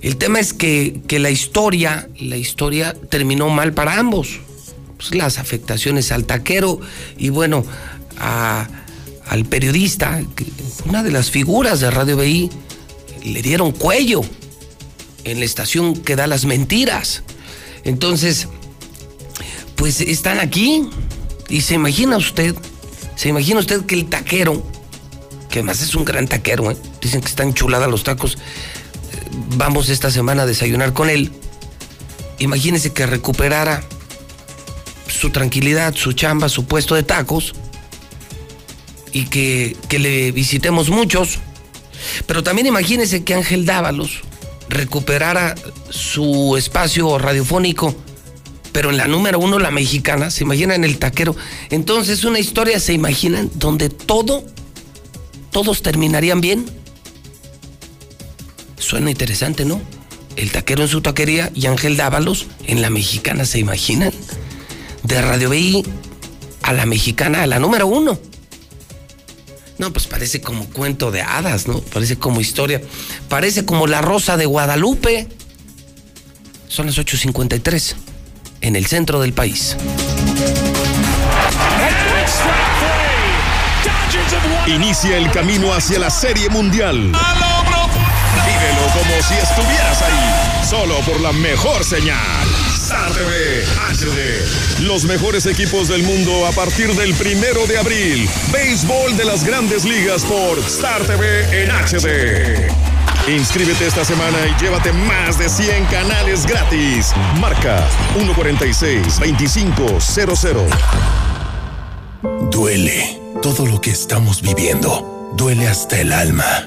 El tema es que, que la historia, la historia terminó mal para ambos. Pues las afectaciones al taquero y bueno, al periodista, una de las figuras de Radio BI, le dieron cuello en la estación que da las mentiras. Entonces, pues están aquí y se imagina usted, se imagina usted que el taquero, que además es un gran taquero, ¿eh? dicen que están chuladas los tacos, vamos esta semana a desayunar con él. Imagínese que recuperara su tranquilidad, su chamba, su puesto de tacos y que, que le visitemos muchos. Pero también imagínese que Ángel Dávalos recuperara su espacio radiofónico, pero en la número uno, la mexicana, se imaginan el taquero. Entonces, una historia, ¿se imaginan? Donde todo, todos terminarían bien. Suena interesante, ¿no? El taquero en su taquería y Ángel Dávalos en la mexicana, ¿se imaginan? De Radio BI a la mexicana, a la número uno. No, pues parece como cuento de hadas, ¿no? Parece como historia. Parece como la rosa de Guadalupe. Son las 8.53 en el centro del país. Inicia el camino hacia la Serie Mundial. Vívelo como si estuvieras ahí, solo por la mejor señal. Star TV HD. Los mejores equipos del mundo a partir del primero de abril. Béisbol de las grandes ligas por Star TV en HD. Inscríbete esta semana y llévate más de 100 canales gratis. Marca 146-2500. Duele todo lo que estamos viviendo. Duele hasta el alma.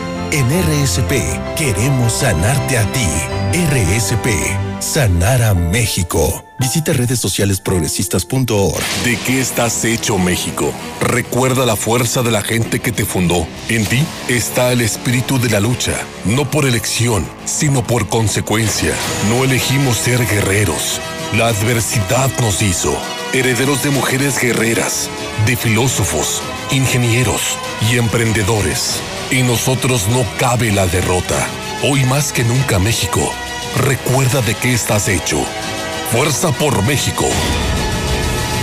En RSP queremos sanarte a ti. RSP, sanar a México. Visita redes sociales progresistas.org. ¿De qué estás hecho México? Recuerda la fuerza de la gente que te fundó. En ti está el espíritu de la lucha, no por elección, sino por consecuencia. No elegimos ser guerreros. La adversidad nos hizo herederos de mujeres guerreras, de filósofos, ingenieros y emprendedores. En nosotros no cabe la derrota. Hoy más que nunca México, recuerda de qué estás hecho. Fuerza por México.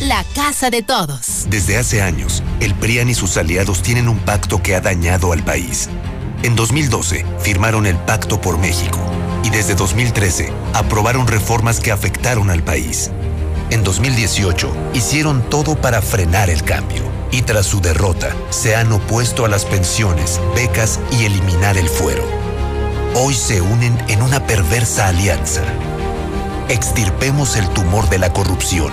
la casa de todos. Desde hace años, el PRIAN y sus aliados tienen un pacto que ha dañado al país. En 2012, firmaron el Pacto por México y desde 2013 aprobaron reformas que afectaron al país. En 2018, hicieron todo para frenar el cambio y tras su derrota, se han opuesto a las pensiones, becas y eliminar el fuero. Hoy se unen en una perversa alianza. Extirpemos el tumor de la corrupción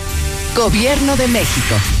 Gobierno de México.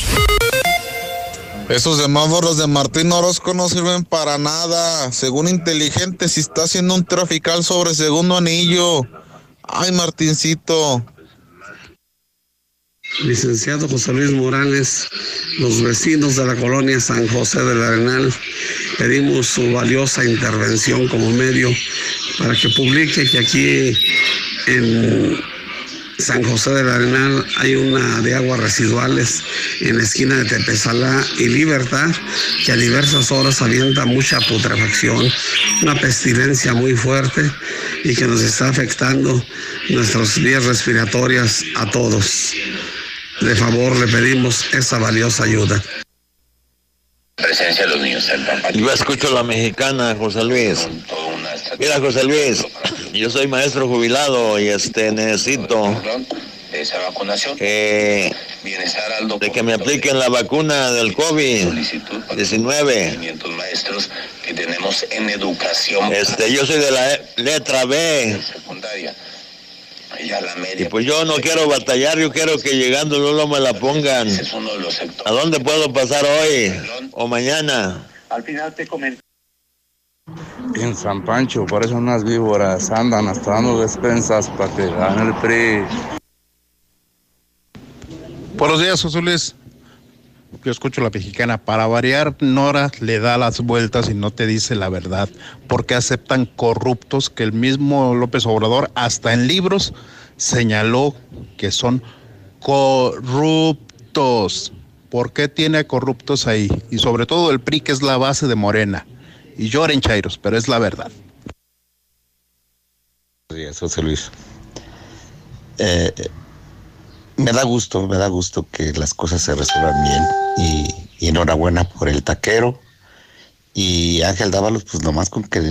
Esos semáforos de Martín Orozco no sirven para nada. Según inteligente, si está haciendo un trafical sobre segundo anillo. Ay, Martincito. Licenciado José Luis Morales, los vecinos de la colonia San José del Arenal, pedimos su valiosa intervención como medio para que publique que aquí en San José del Arenal hay una de aguas residuales en la esquina de Tepezalá y Libertad que a diversas horas avienta mucha putrefacción, una pestilencia muy fuerte y que nos está afectando nuestras vías respiratorias a todos. De favor le pedimos esa valiosa ayuda. Presencia de los niños. Yo escucho la mexicana, José Luis. Mira, José Luis, yo soy maestro jubilado y este necesito esa vacunación. de que me apliquen la vacuna del COVID-19. maestros que tenemos en educación. Este, yo soy de la letra B. Secundaria. Y pues yo no quiero batallar, yo quiero que llegando no me la pongan. ¿A dónde puedo pasar hoy o mañana? Al final te comento. En San Pancho, eso unas víboras andan hasta dando despensas para que gane el PRI. Buenos días, José Luis. Yo escucho la mexicana. Para variar, Nora le da las vueltas y no te dice la verdad. Porque aceptan corruptos que el mismo López Obrador, hasta en libros, señaló que son corruptos. ¿Por qué tiene corruptos ahí? Y sobre todo el PRI, que es la base de Morena. Y lloren, Chairos, pero es la verdad. Buenos días, José Luis. Eh, me da gusto, me da gusto que las cosas se resuelvan bien. Y, y enhorabuena por el taquero. Y Ángel Dávalos, pues nomás con que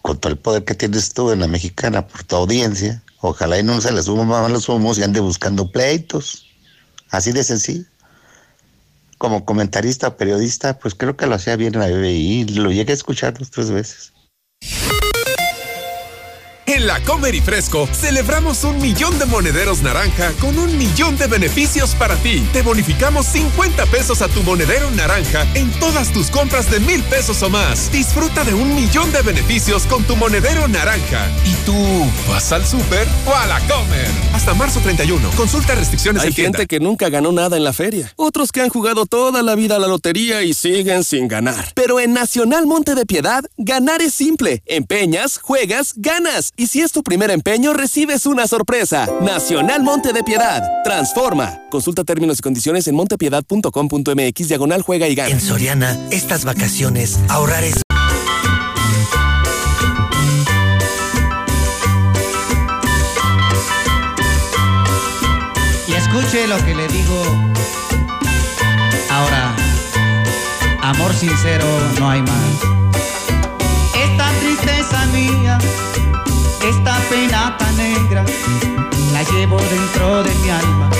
con todo el poder que tienes tú en la mexicana, por tu audiencia, ojalá y no se le suban los humos y ande buscando pleitos. Así de sencillo como comentarista o periodista, pues creo que lo hacía bien en la BBI. Lo llegué a escuchar dos, tres veces. En la Comer y Fresco celebramos un millón de monederos naranja con un millón de beneficios para ti. Te bonificamos 50 pesos a tu monedero naranja en todas tus compras de mil pesos o más. Disfruta de un millón de beneficios con tu monedero naranja. ¿Y tú vas al súper o a la Comer? Hasta marzo 31. Consulta restricciones Hay en tienda. gente que nunca ganó nada en la feria. Otros que han jugado toda la vida a la lotería y siguen sin ganar. Pero en Nacional Monte de Piedad, ganar es simple. Empeñas, juegas, ganas. Y si es tu primer empeño, recibes una sorpresa. Nacional Monte de Piedad. Transforma. Consulta términos y condiciones en montepiedad.com.mx diagonal juega y gana. En Soriana, estas vacaciones, ahorrar es... Y escuche lo que le digo. Ahora, amor sincero no hay más. Esta tristeza mía, esta pena tan negra, la llevo dentro de mi alma,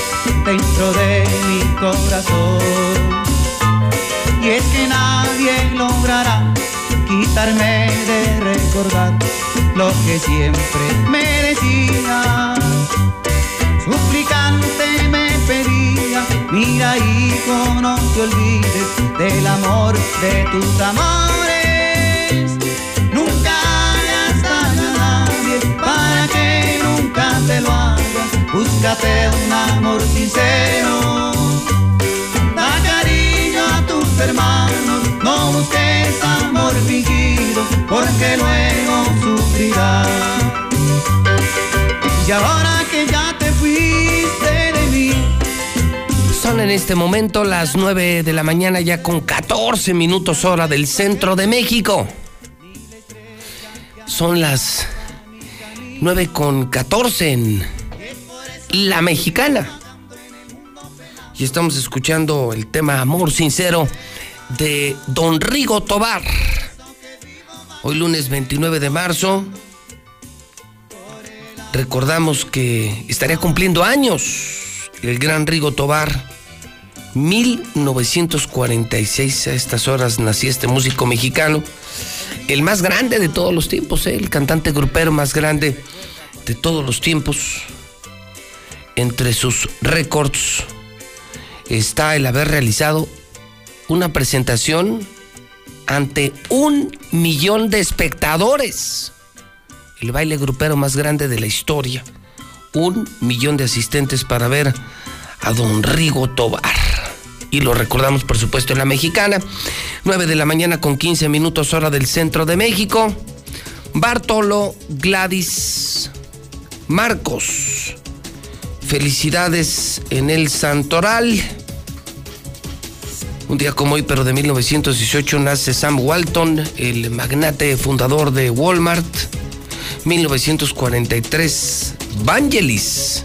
dentro de mi corazón. Y es que nadie logrará quitarme de recordar lo que siempre merecía. Suplicante me pedía, mira hijo, no te olvides del amor de tus amores. Te lo hagan. Búscate un amor sincero. Da cariño a tus hermanos, no busques amor fingido, porque luego sufrirás. Y ahora que ya te fuiste de mí, Son en este momento las 9 de la mañana ya con 14 minutos hora del centro de México. Son las 9 con 14 en La Mexicana. Y estamos escuchando el tema Amor Sincero de Don Rigo Tobar. Hoy lunes 29 de marzo. Recordamos que estaría cumpliendo años el gran Rigo Tobar. 1946 a estas horas nació este músico mexicano, el más grande de todos los tiempos, ¿eh? el cantante grupero más grande de todos los tiempos. Entre sus récords está el haber realizado una presentación ante un millón de espectadores. El baile grupero más grande de la historia. Un millón de asistentes para ver a don Rigo Tobar. Y lo recordamos, por supuesto, en la mexicana. 9 de la mañana con 15 minutos hora del centro de México. Bartolo Gladys Marcos. Felicidades en el Santoral. Un día como hoy, pero de 1918, nace Sam Walton, el magnate fundador de Walmart. 1943, Vangelis,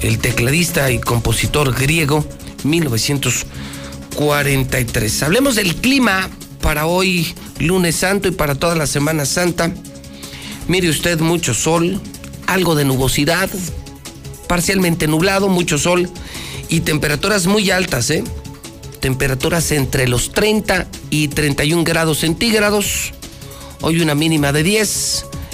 el tecladista y compositor griego. 1943. Hablemos del clima para hoy, lunes santo, y para toda la Semana Santa. Mire usted, mucho sol, algo de nubosidad, parcialmente nublado, mucho sol y temperaturas muy altas, ¿eh? Temperaturas entre los 30 y 31 grados centígrados. Hoy una mínima de 10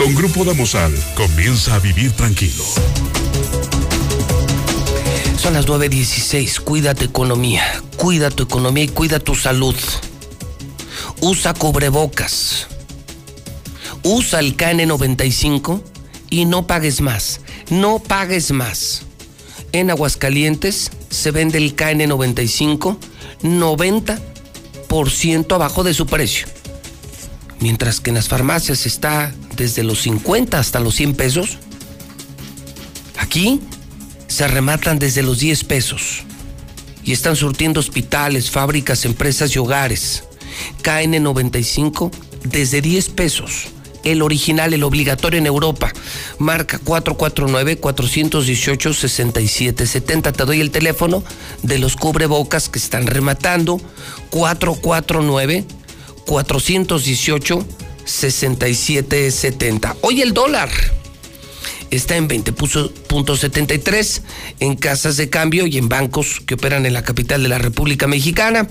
Con Grupo Damosal, comienza a vivir tranquilo. Son las 9.16. Cuida tu economía. Cuida tu economía y cuida tu salud. Usa cubrebocas. Usa el KN95 y no pagues más. No pagues más. En Aguascalientes se vende el KN95 90% abajo de su precio. Mientras que en las farmacias está desde los 50 hasta los 100 pesos. Aquí se rematan desde los 10 pesos. Y están surtiendo hospitales, fábricas, empresas y hogares. KN95 desde 10 pesos. El original, el obligatorio en Europa. Marca 449-418-6770. Te doy el teléfono de los cubrebocas que están rematando. 449-418-6770. Hoy el dólar está en 20.73 en casas de cambio y en bancos que operan en la capital de la República Mexicana.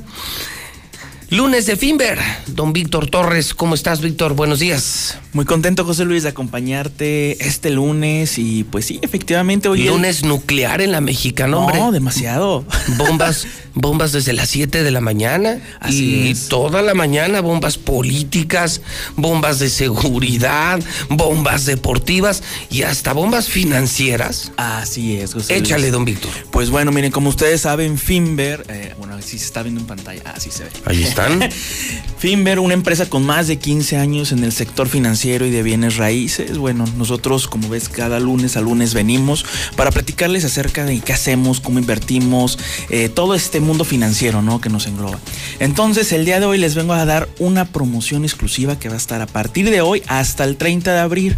Lunes de Finver, don Víctor Torres, ¿cómo estás Víctor? Buenos días. Muy contento José Luis de acompañarte este lunes y pues sí, efectivamente hoy... Lunes nuclear en la mexicana, hombre. No, demasiado. Bombas, bombas desde las 7 de la mañana Así y es. toda la mañana, bombas políticas, bombas de seguridad, bombas deportivas y hasta bombas financieras. Así es, José Luis. Échale, don Víctor. Pues bueno, miren, como ustedes saben, Finver, eh, bueno, así se está viendo en pantalla, así se ve. Ahí <laughs> Finver, una empresa con más de 15 años en el sector financiero y de bienes raíces. Bueno, nosotros, como ves, cada lunes a lunes venimos para platicarles acerca de qué hacemos, cómo invertimos, eh, todo este mundo financiero, ¿no? Que nos engloba. Entonces, el día de hoy les vengo a dar una promoción exclusiva que va a estar a partir de hoy hasta el 30 de abril.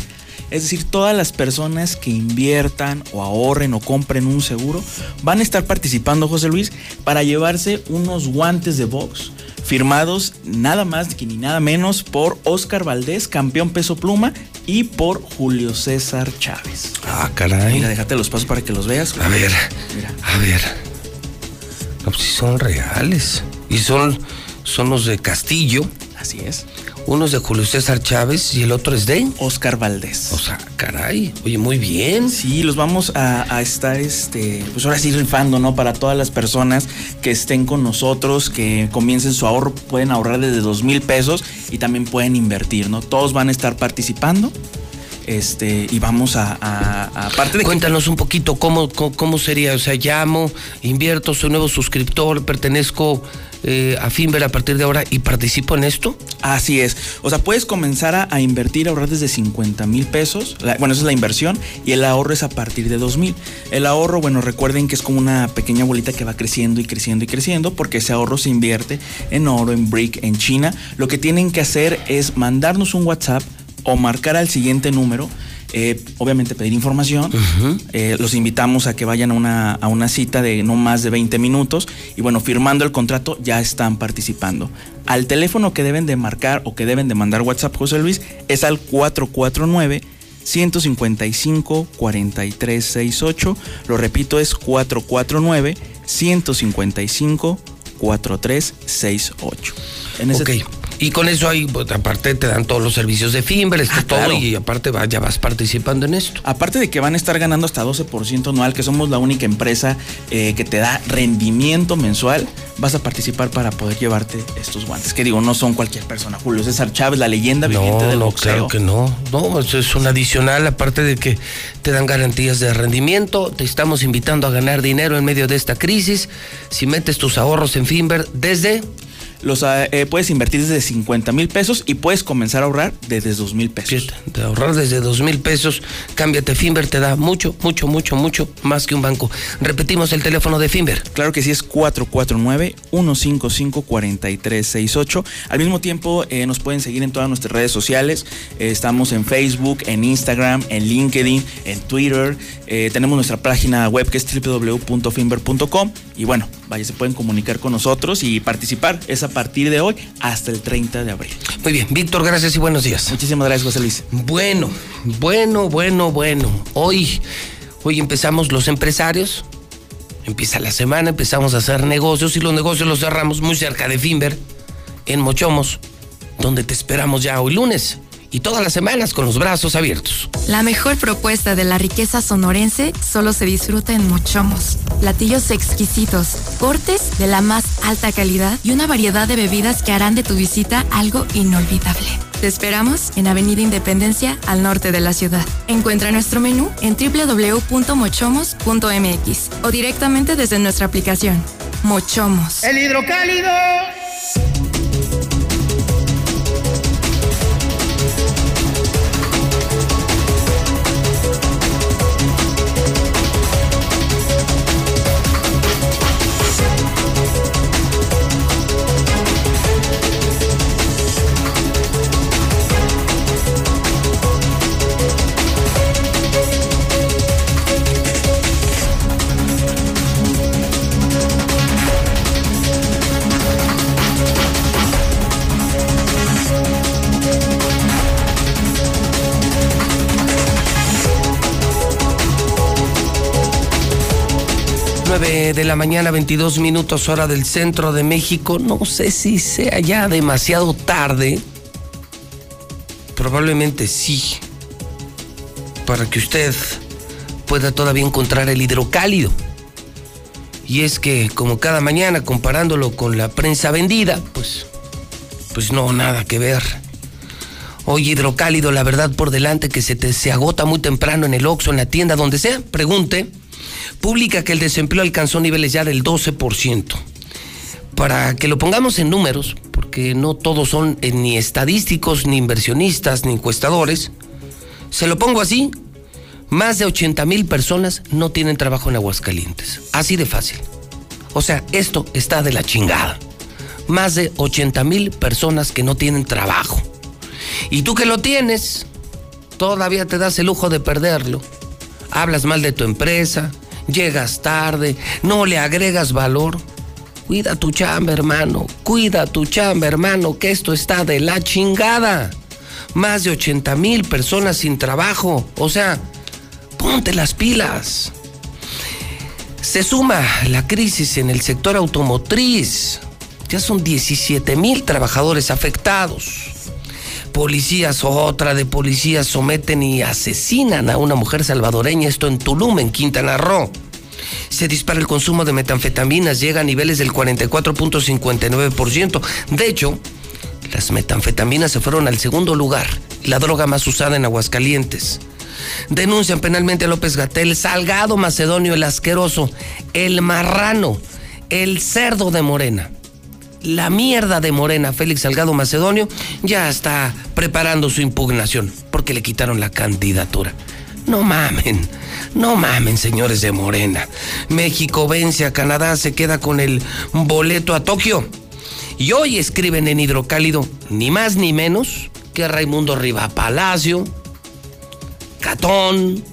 Es decir, todas las personas que inviertan o ahorren o compren un seguro van a estar participando, José Luis, para llevarse unos guantes de box firmados nada más que ni nada menos por Oscar Valdés, campeón peso pluma, y por Julio César Chávez. Ah, caray. Mira, déjate los pasos para que los veas. A ver, Mira. a ver. No, pues sí son reales. Y son, son los de Castillo. Así es. Uno es de Julio César Chávez y el otro es de Oscar Valdés. O sea, caray. Oye, muy bien. Sí, los vamos a, a estar, este, pues ahora sí rifando, ¿no? Para todas las personas que estén con nosotros, que comiencen su ahorro, pueden ahorrar desde dos mil pesos y también pueden invertir, ¿no? Todos van a estar participando. Este, y vamos a, a- de que- Cuéntanos un poquito cómo, cómo, cómo sería. O sea, llamo, invierto, soy nuevo suscriptor, pertenezco eh, a Finver a partir de ahora y participo en esto. Así es. O sea, puedes comenzar a, a invertir, ahorrar desde 50 mil pesos. Bueno, esa es la inversión. Y el ahorro es a partir de 2 mil. El ahorro, bueno, recuerden que es como una pequeña bolita que va creciendo y creciendo y creciendo. Porque ese ahorro se invierte en oro, en brick, en China. Lo que tienen que hacer es mandarnos un WhatsApp o marcar al siguiente número. Eh, obviamente pedir información. Eh, los invitamos a que vayan a una, a una cita de no más de 20 minutos y bueno, firmando el contrato ya están participando. Al teléfono que deben de marcar o que deben de mandar WhatsApp, José Luis, es al 449 155 4368. Lo repito, es 449 155 4368. En ese. Y con eso ahí, pues, aparte te dan todos los servicios de Finver, está Ah, todo claro. y aparte va- ya vas participando en esto. Aparte de que van a estar ganando hasta 12% anual, que somos la única empresa eh, que te da rendimiento mensual, vas a participar para poder llevarte estos guantes. Que digo, no son cualquier persona. Julio César Chávez, la leyenda viviente No, del no, boxeo. claro que no. No, eso es un adicional, aparte de que te dan garantías de rendimiento, te estamos invitando a ganar dinero en medio de esta crisis. Si metes tus ahorros en Finver desde Los ah, eh, puedes invertir desde 50 mil pesos y puedes comenzar a ahorrar desde 2 mil pesos. De ahorrar desde 2 mil pesos, cámbiate Finver, te da mucho, mucho, mucho, mucho más que un banco. Repetimos el teléfono de Finver. Claro que sí, es 449-155-4368. Al mismo tiempo, eh, nos pueden seguir en todas nuestras redes sociales. Eh, estamos en Facebook, en Instagram, en LinkedIn, en Twitter. Tenemos nuestra página web que es www.finver.com. Y bueno, vaya, se pueden comunicar con nosotros y participar. Es a partir de hoy hasta el 30 de abril. Muy bien, Víctor, gracias y buenos días. Muchísimas gracias, José Luis. Bueno, bueno, bueno, bueno. Hoy, hoy empezamos los empresarios. Empieza la semana, empezamos a hacer negocios y los negocios los cerramos muy cerca de Finver, en Mochomos, donde te esperamos ya hoy lunes y todas las semanas con los brazos abiertos. La mejor propuesta de la riqueza sonorense solo se disfruta en Mochomos. Platillos exquisitos, cortes de la más alta calidad y una variedad de bebidas que harán de tu visita algo inolvidable. Te esperamos en Avenida Independencia, al norte de la ciudad. Encuentra nuestro menú en www.mochomos.mx o directamente desde nuestra aplicación. Mochomos. El hidrocálido. 9 de la mañana, 22 minutos hora del centro de México. No sé si sea ya demasiado tarde. Probablemente sí. Para que usted pueda todavía encontrar el hidrocálido. Y es que como cada mañana comparándolo con la prensa vendida, pues pues no nada que ver. Hoy hidrocálido, la verdad por delante que se te se agota muy temprano en el Oxxo, en la tienda, donde sea, pregunte publica que el desempleo alcanzó niveles ya del 12%. Para que lo pongamos en números, porque no todos son eh, ni estadísticos, ni inversionistas, ni encuestadores, se lo pongo así, más de 80 mil personas no tienen trabajo en Aguascalientes. Así de fácil. O sea, esto está de la chingada. Más de 80 mil personas que no tienen trabajo. Y tú que lo tienes, todavía te das el lujo de perderlo. Hablas mal de tu empresa, llegas tarde, no le agregas valor. Cuida tu chamba, hermano. Cuida tu chamba, hermano, que esto está de la chingada. Más de 80 mil personas sin trabajo. O sea, ponte las pilas. Se suma la crisis en el sector automotriz. Ya son 17 mil trabajadores afectados. Policías o otra de policías someten y asesinan a una mujer salvadoreña, esto en Tulum, en Quintana Roo. Se dispara el consumo de metanfetaminas, llega a niveles del 44.59%. De hecho, las metanfetaminas se fueron al segundo lugar, la droga más usada en Aguascalientes. Denuncian penalmente a López Gatel, Salgado Macedonio, el asqueroso, el marrano, el cerdo de Morena la mierda de Morena, Félix Salgado Macedonio, ya está preparando su impugnación porque le quitaron la candidatura. No mamen, no mamen, señores de Morena. México vence a Canadá, se queda con el boleto a Tokio. Y hoy escriben en Hidrocálido, ni más ni menos, que Raimundo Riva Palacio, Catón,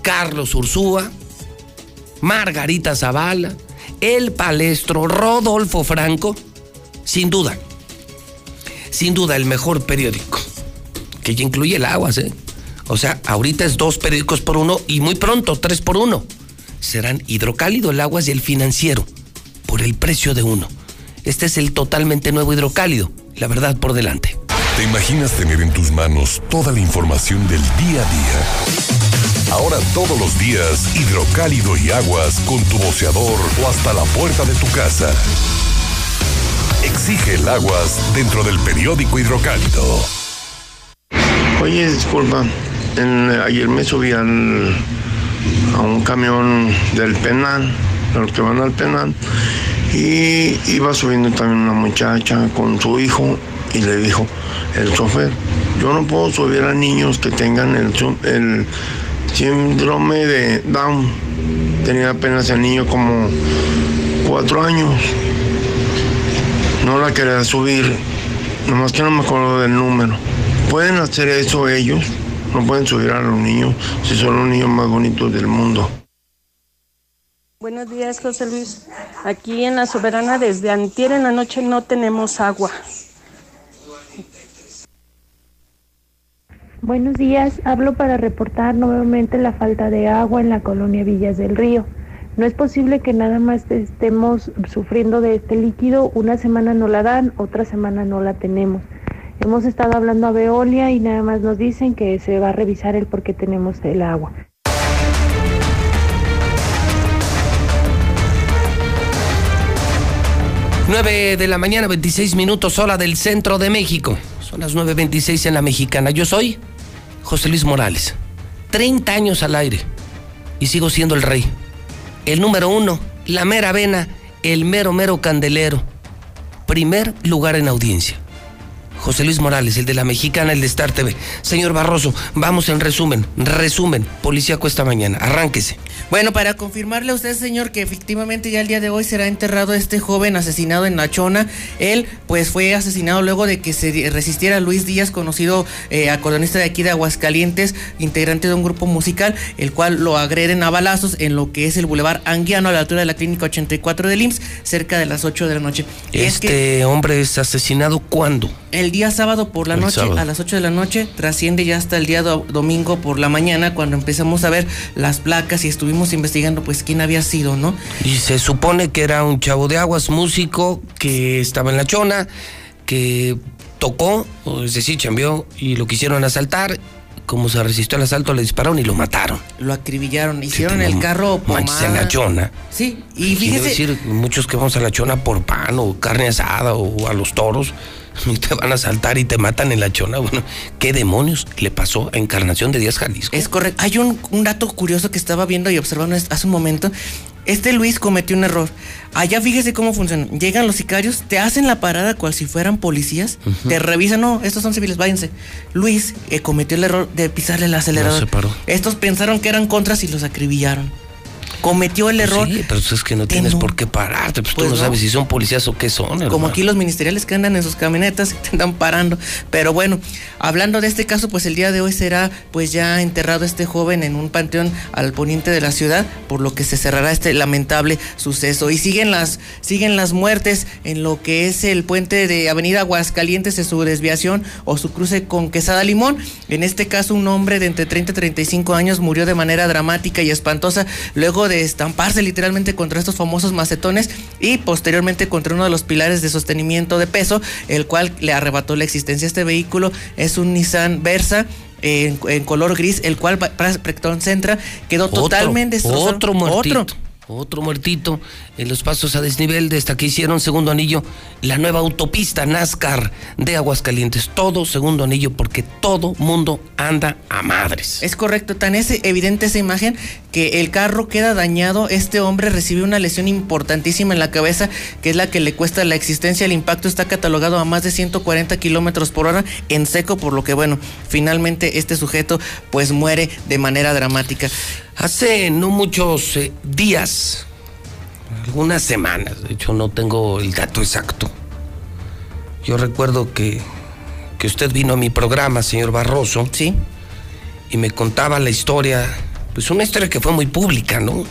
Carlos Ursúa, Margarita Zavala, el palestro Rodolfo Franco, sin duda, sin duda el mejor periódico, que ya incluye el Aguas, ¿eh? O sea, ahorita es dos periódicos por uno y muy pronto tres por uno. Serán Hidrocálido, el Aguas y el Financiero, por el precio de uno. Este es el totalmente nuevo Hidrocálido, la verdad por delante. ¿Te imaginas tener en tus manos toda la información del día a día? Ahora todos los días, hidrocálido y aguas con tu boceador o hasta la puerta de tu casa. Exige el aguas dentro del periódico hidrocálido. Oye, disculpa, ayer me subí al- a un camión del penal, a los que van al penal, Y iba subiendo también una muchacha con su hijo y le dijo el chofer, yo no puedo subir a niños que tengan el síndrome de Down. Tenía apenas el niño como cuatro años. No la quería subir, nomás que no me acuerdo del número. ¿Pueden hacer eso ellos? No pueden subir a los niños si son los niños más bonitos del mundo. Buenos días, José Luis. Aquí en La Soberana, desde antier en la noche no tenemos agua. Buenos días, hablo para reportar nuevamente la falta de agua en la colonia Villas del Río. No es posible que nada más estemos sufriendo de este líquido, una semana no la dan, otra semana no la tenemos. Hemos estado hablando a Veolia y nada más nos dicen que se va a revisar el por qué tenemos el agua. 9 de la mañana, 26 minutos, hora del centro de México. Son las 9.26 en la mexicana. Yo soy José Luis Morales. 30 años al aire. Y sigo siendo el rey. El número uno, la mera vena, el mero mero candelero. Primer lugar en audiencia. José Luis Morales, el de la mexicana, el de Star TV. Señor Barroso, vamos en resumen. Resumen, policía cuesta mañana. Arránquese. Bueno, para confirmarle a usted, señor, que efectivamente ya el día de hoy será enterrado este joven asesinado en Nachona. Él, pues, fue asesinado luego de que se resistiera Luis Díaz, conocido eh, acordeonista de aquí de Aguascalientes, integrante de un grupo musical, el cual lo agreden a balazos en lo que es el Boulevard Anguiano, a la altura de la Clínica 84 del IMSS, cerca de las 8 de la noche. Es que Este hombre es asesinado cuándo? el día sábado por la El noche, sábado. a las 8 de la noche, trasciende ya hasta el día do- domingo por la mañana, cuando empezamos a ver las placas y estuvimos investigando, pues, quién había sido, ¿no? Y se supone que era un chavo de aguas, músico, que estaba en la chona, que tocó, o es decir, chambeó, y lo quisieron asaltar. Como se resistió al asalto, le dispararon y lo mataron. Lo acribillaron, hicieron el carro Manches en la chona. Sí, y fíjese, decir, muchos que vamos a la chona por pan o carne asada o a los toros, <laughs> te van a asaltar y te matan en la chona. Bueno, ¿qué demonios le pasó a Encarnación de Díaz Jalisco? es correcto. Hay un, un dato curioso que estaba viendo y observando hace un momento. Este Luis cometió un error. Allá fíjese cómo funciona. Llegan los sicarios, te hacen la parada cual si fueran policías, te revisan, no, estos son civiles, váyanse. Luis eh, cometió el error de pisarle el acelerador. se paró. Estos pensaron que eran contras y los acribillaron. Cometió el error. Sí, pero es que no tienes por qué pararte. Pues, Pues tú no, no. sabes si son policías o qué son. Como aquí los ministeriales que andan en sus camionetas y te andan parando. Pero bueno, hablando de este caso, pues el día de hoy será pues ya enterrado este joven en un panteón al poniente de la ciudad, por lo que se cerrará este lamentable suceso. Y siguen las, siguen las muertes en lo que es el puente de Avenida Aguascalientes en su desviación o su cruce con Quesada Limón. En este caso, un hombre de entre 30 y 35 años murió de manera dramática y espantosa luego de estamparse literalmente contra estos famosos macetones y posteriormente contra uno de los pilares de sostenimiento de peso, el cual le arrebató la existencia. Este vehículo es un Nissan Versa. En, en color gris, el cual Precton Centra quedó Otro, totalmente destrozado. Otro muertito. Otro. Otro muertito en los pasos a desnivel de esta que hicieron segundo anillo, la nueva autopista NASCAR de Aguascalientes. Todo segundo anillo porque todo mundo anda a madres. Es correcto, tan es evidente esa imagen que el carro queda dañado, este hombre recibe una lesión importantísima en la cabeza, que es la que le cuesta la existencia, el impacto está catalogado a más de 140 kilómetros por hora en seco, por lo que bueno, finalmente este sujeto pues muere de manera dramática. Hace no muchos eh, días, algunas semanas, de hecho no tengo el dato exacto. Yo recuerdo que, que usted vino a mi programa, señor Barroso. Sí. Y me contaba la historia, pues una historia que fue muy pública, ¿no?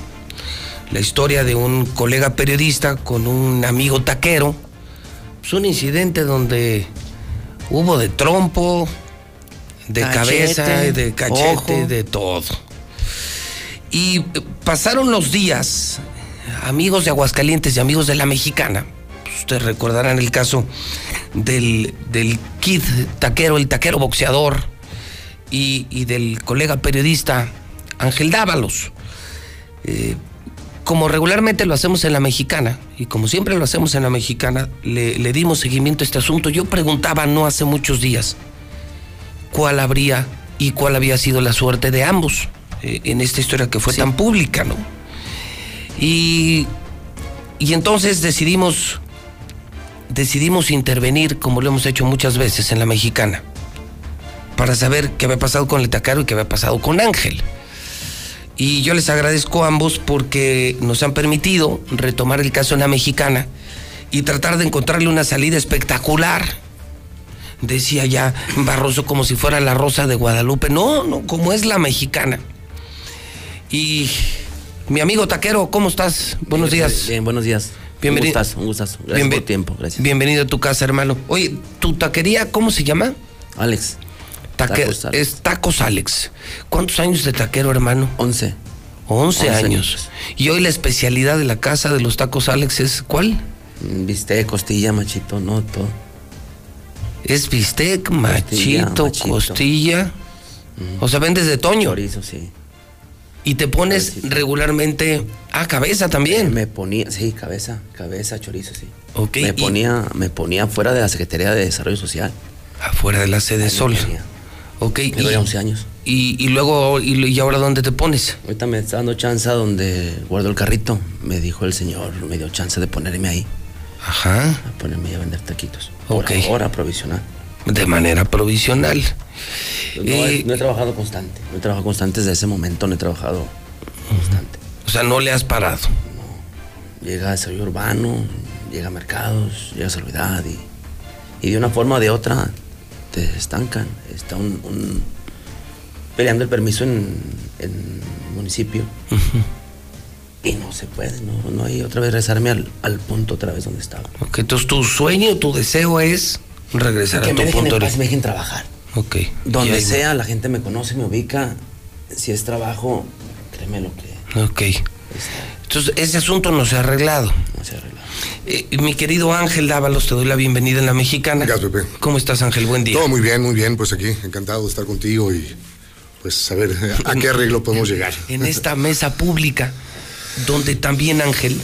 La historia de un colega periodista con un amigo taquero. Pues un incidente donde hubo de trompo, de Cachete, cabeza, de cachete, ojo. de todo. Y pasaron los días, amigos de Aguascalientes y amigos de la Mexicana, pues, ustedes recordarán el caso del, del kid taquero, el taquero boxeador, y, y del colega periodista Ángel Dávalos. Eh, como regularmente lo hacemos en la mexicana, y como siempre lo hacemos en la mexicana, le, le dimos seguimiento a este asunto. Yo preguntaba no hace muchos días cuál habría y cuál había sido la suerte de ambos eh, en esta historia que fue tan pública, ¿no? Y Y entonces decidimos, decidimos intervenir, como lo hemos hecho muchas veces en la mexicana, para saber qué había pasado con el Tacaro y qué había pasado con Ángel. Y yo les agradezco a ambos porque nos han permitido retomar el caso en la mexicana y tratar de encontrarle una salida espectacular. Decía ya Barroso como si fuera la rosa de Guadalupe. No, no, como es la mexicana. Y mi amigo Taquero, ¿cómo estás? Buenos días. Bien, buenos días. Bienvenido. Un gustazo, un gustazo. Gracias por tiempo, gracias. Bienvenido a tu casa, hermano. Oye, ¿tu taquería cómo se llama? Alex. Taque- Tacos Alex. Es Tacos Alex. ¿Cuántos años de taquero, hermano? Once. Once Once años. años. Y hoy la especialidad de la casa de los Tacos Alex es ¿cuál? Bistec, costilla, machito, no, todo. Es bistec, machito, machito. costilla. O sea, vendes de toño. Chorizo, sí. Y te pones regularmente a cabeza también. Me ponía, sí, cabeza, cabeza, chorizo, sí. Ok, Me y- ponía, me ponía fuera de la Secretaría de Desarrollo Social. Afuera de la sede Sol. Ok. Me doy 11 años. Y, y luego, y, y ahora dónde te pones? Ahorita me está dando chance donde guardo el carrito. Me dijo el señor, me dio chance de ponerme ahí. Ajá. A ponerme ahí a vender taquitos. Por Ok. ahora provisional. De manera provisional. No, Eh, he, no he trabajado constante. No he trabajado constante desde ese momento. No he trabajado constante. O sea, no le has parado. Llega desarrollo urbano, llega a mercados, llega a salubridad y, y de una forma o de otra te estancan. Está un, un- peleando el permiso en, en municipio y no se puede. No, no hay otra vez regresarme al, al punto otra vez donde estaba. Ok, entonces tu sueño, tu deseo es regresar que a me tu dejen punto original. me dejen trabajar. Ok. Donde sea, la gente me conoce, me ubica. Si es trabajo, créeme lo que Ok. Entonces, ese asunto no se ha arreglado. no se arregla. Eh, mi querido Ángel Dávalos, te doy la bienvenida en la mexicana. Gracias, Pepe. ¿Cómo estás, Ángel? Buen día. Todo muy bien, muy bien, pues aquí, encantado de estar contigo y pues saber a qué arreglo podemos llegar. En esta mesa pública, donde también, Ángel,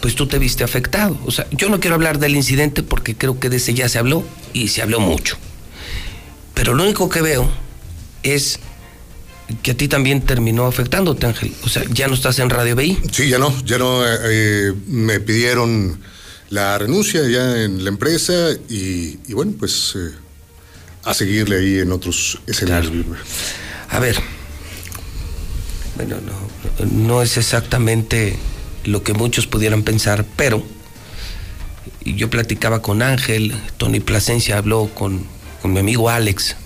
pues tú te viste afectado. O sea, yo no quiero hablar del incidente porque creo que de ese ya se habló y se habló mucho. Pero lo único que veo es que a ti también terminó afectándote, Ángel. O sea, ya no estás en Radio BI. Sí, ya no, ya no, eh, eh, me pidieron la renuncia ya en la empresa y, y bueno, pues eh, a seguirle ahí en otros escenarios. A ver, bueno, no, no es exactamente lo que muchos pudieran pensar, pero yo platicaba con Ángel, Tony Plasencia habló con, con mi amigo Alex,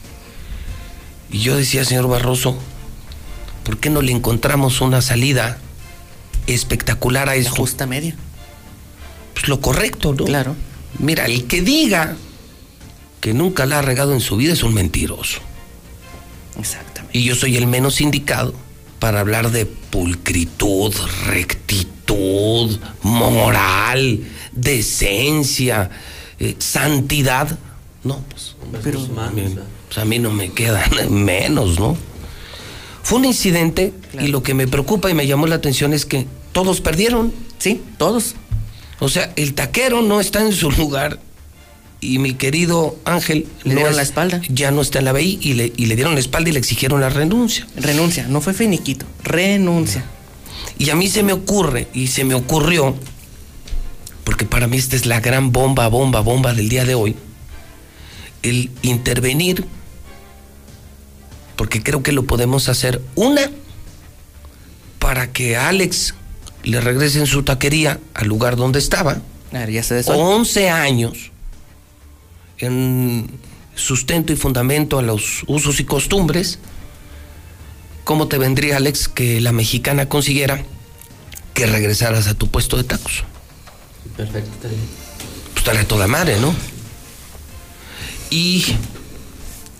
y yo decía, señor Barroso, ¿por qué no le encontramos una salida espectacular a esto? justa media. Pues lo correcto, ¿no? Claro. Mira, el que diga que nunca la ha regado en su vida es un mentiroso. Exactamente. Y yo soy el menos indicado para hablar de pulcritud, rectitud, moral, decencia, eh, santidad. No, pues, pero a mí, pues, a mí no me queda <laughs> menos, ¿no? Fue un incidente y lo que me preocupa y me llamó la atención es que todos perdieron. Sí, todos. O sea, el taquero no está en su <laughs> lugar y mi querido Ángel Le no dieron es- la espalda. ya no está en la BI y le, y le dieron la espalda y le exigieron la renuncia. Renuncia, no fue finiquito, renuncia. Y a mí se me ocurre, y se me ocurrió, porque para mí esta es la gran bomba, bomba, bomba del día de hoy, el intervenir, porque creo que lo podemos hacer, una, para que Alex le regrese en su taquería al lugar donde estaba, Claro, ya se desol- 11 años en sustento y fundamento a los usos y costumbres, ¿cómo te vendría, Alex, que la mexicana consiguiera que regresaras a tu puesto de tacos? Perfecto, está bien. Pues estaría toda madre, ¿no? Y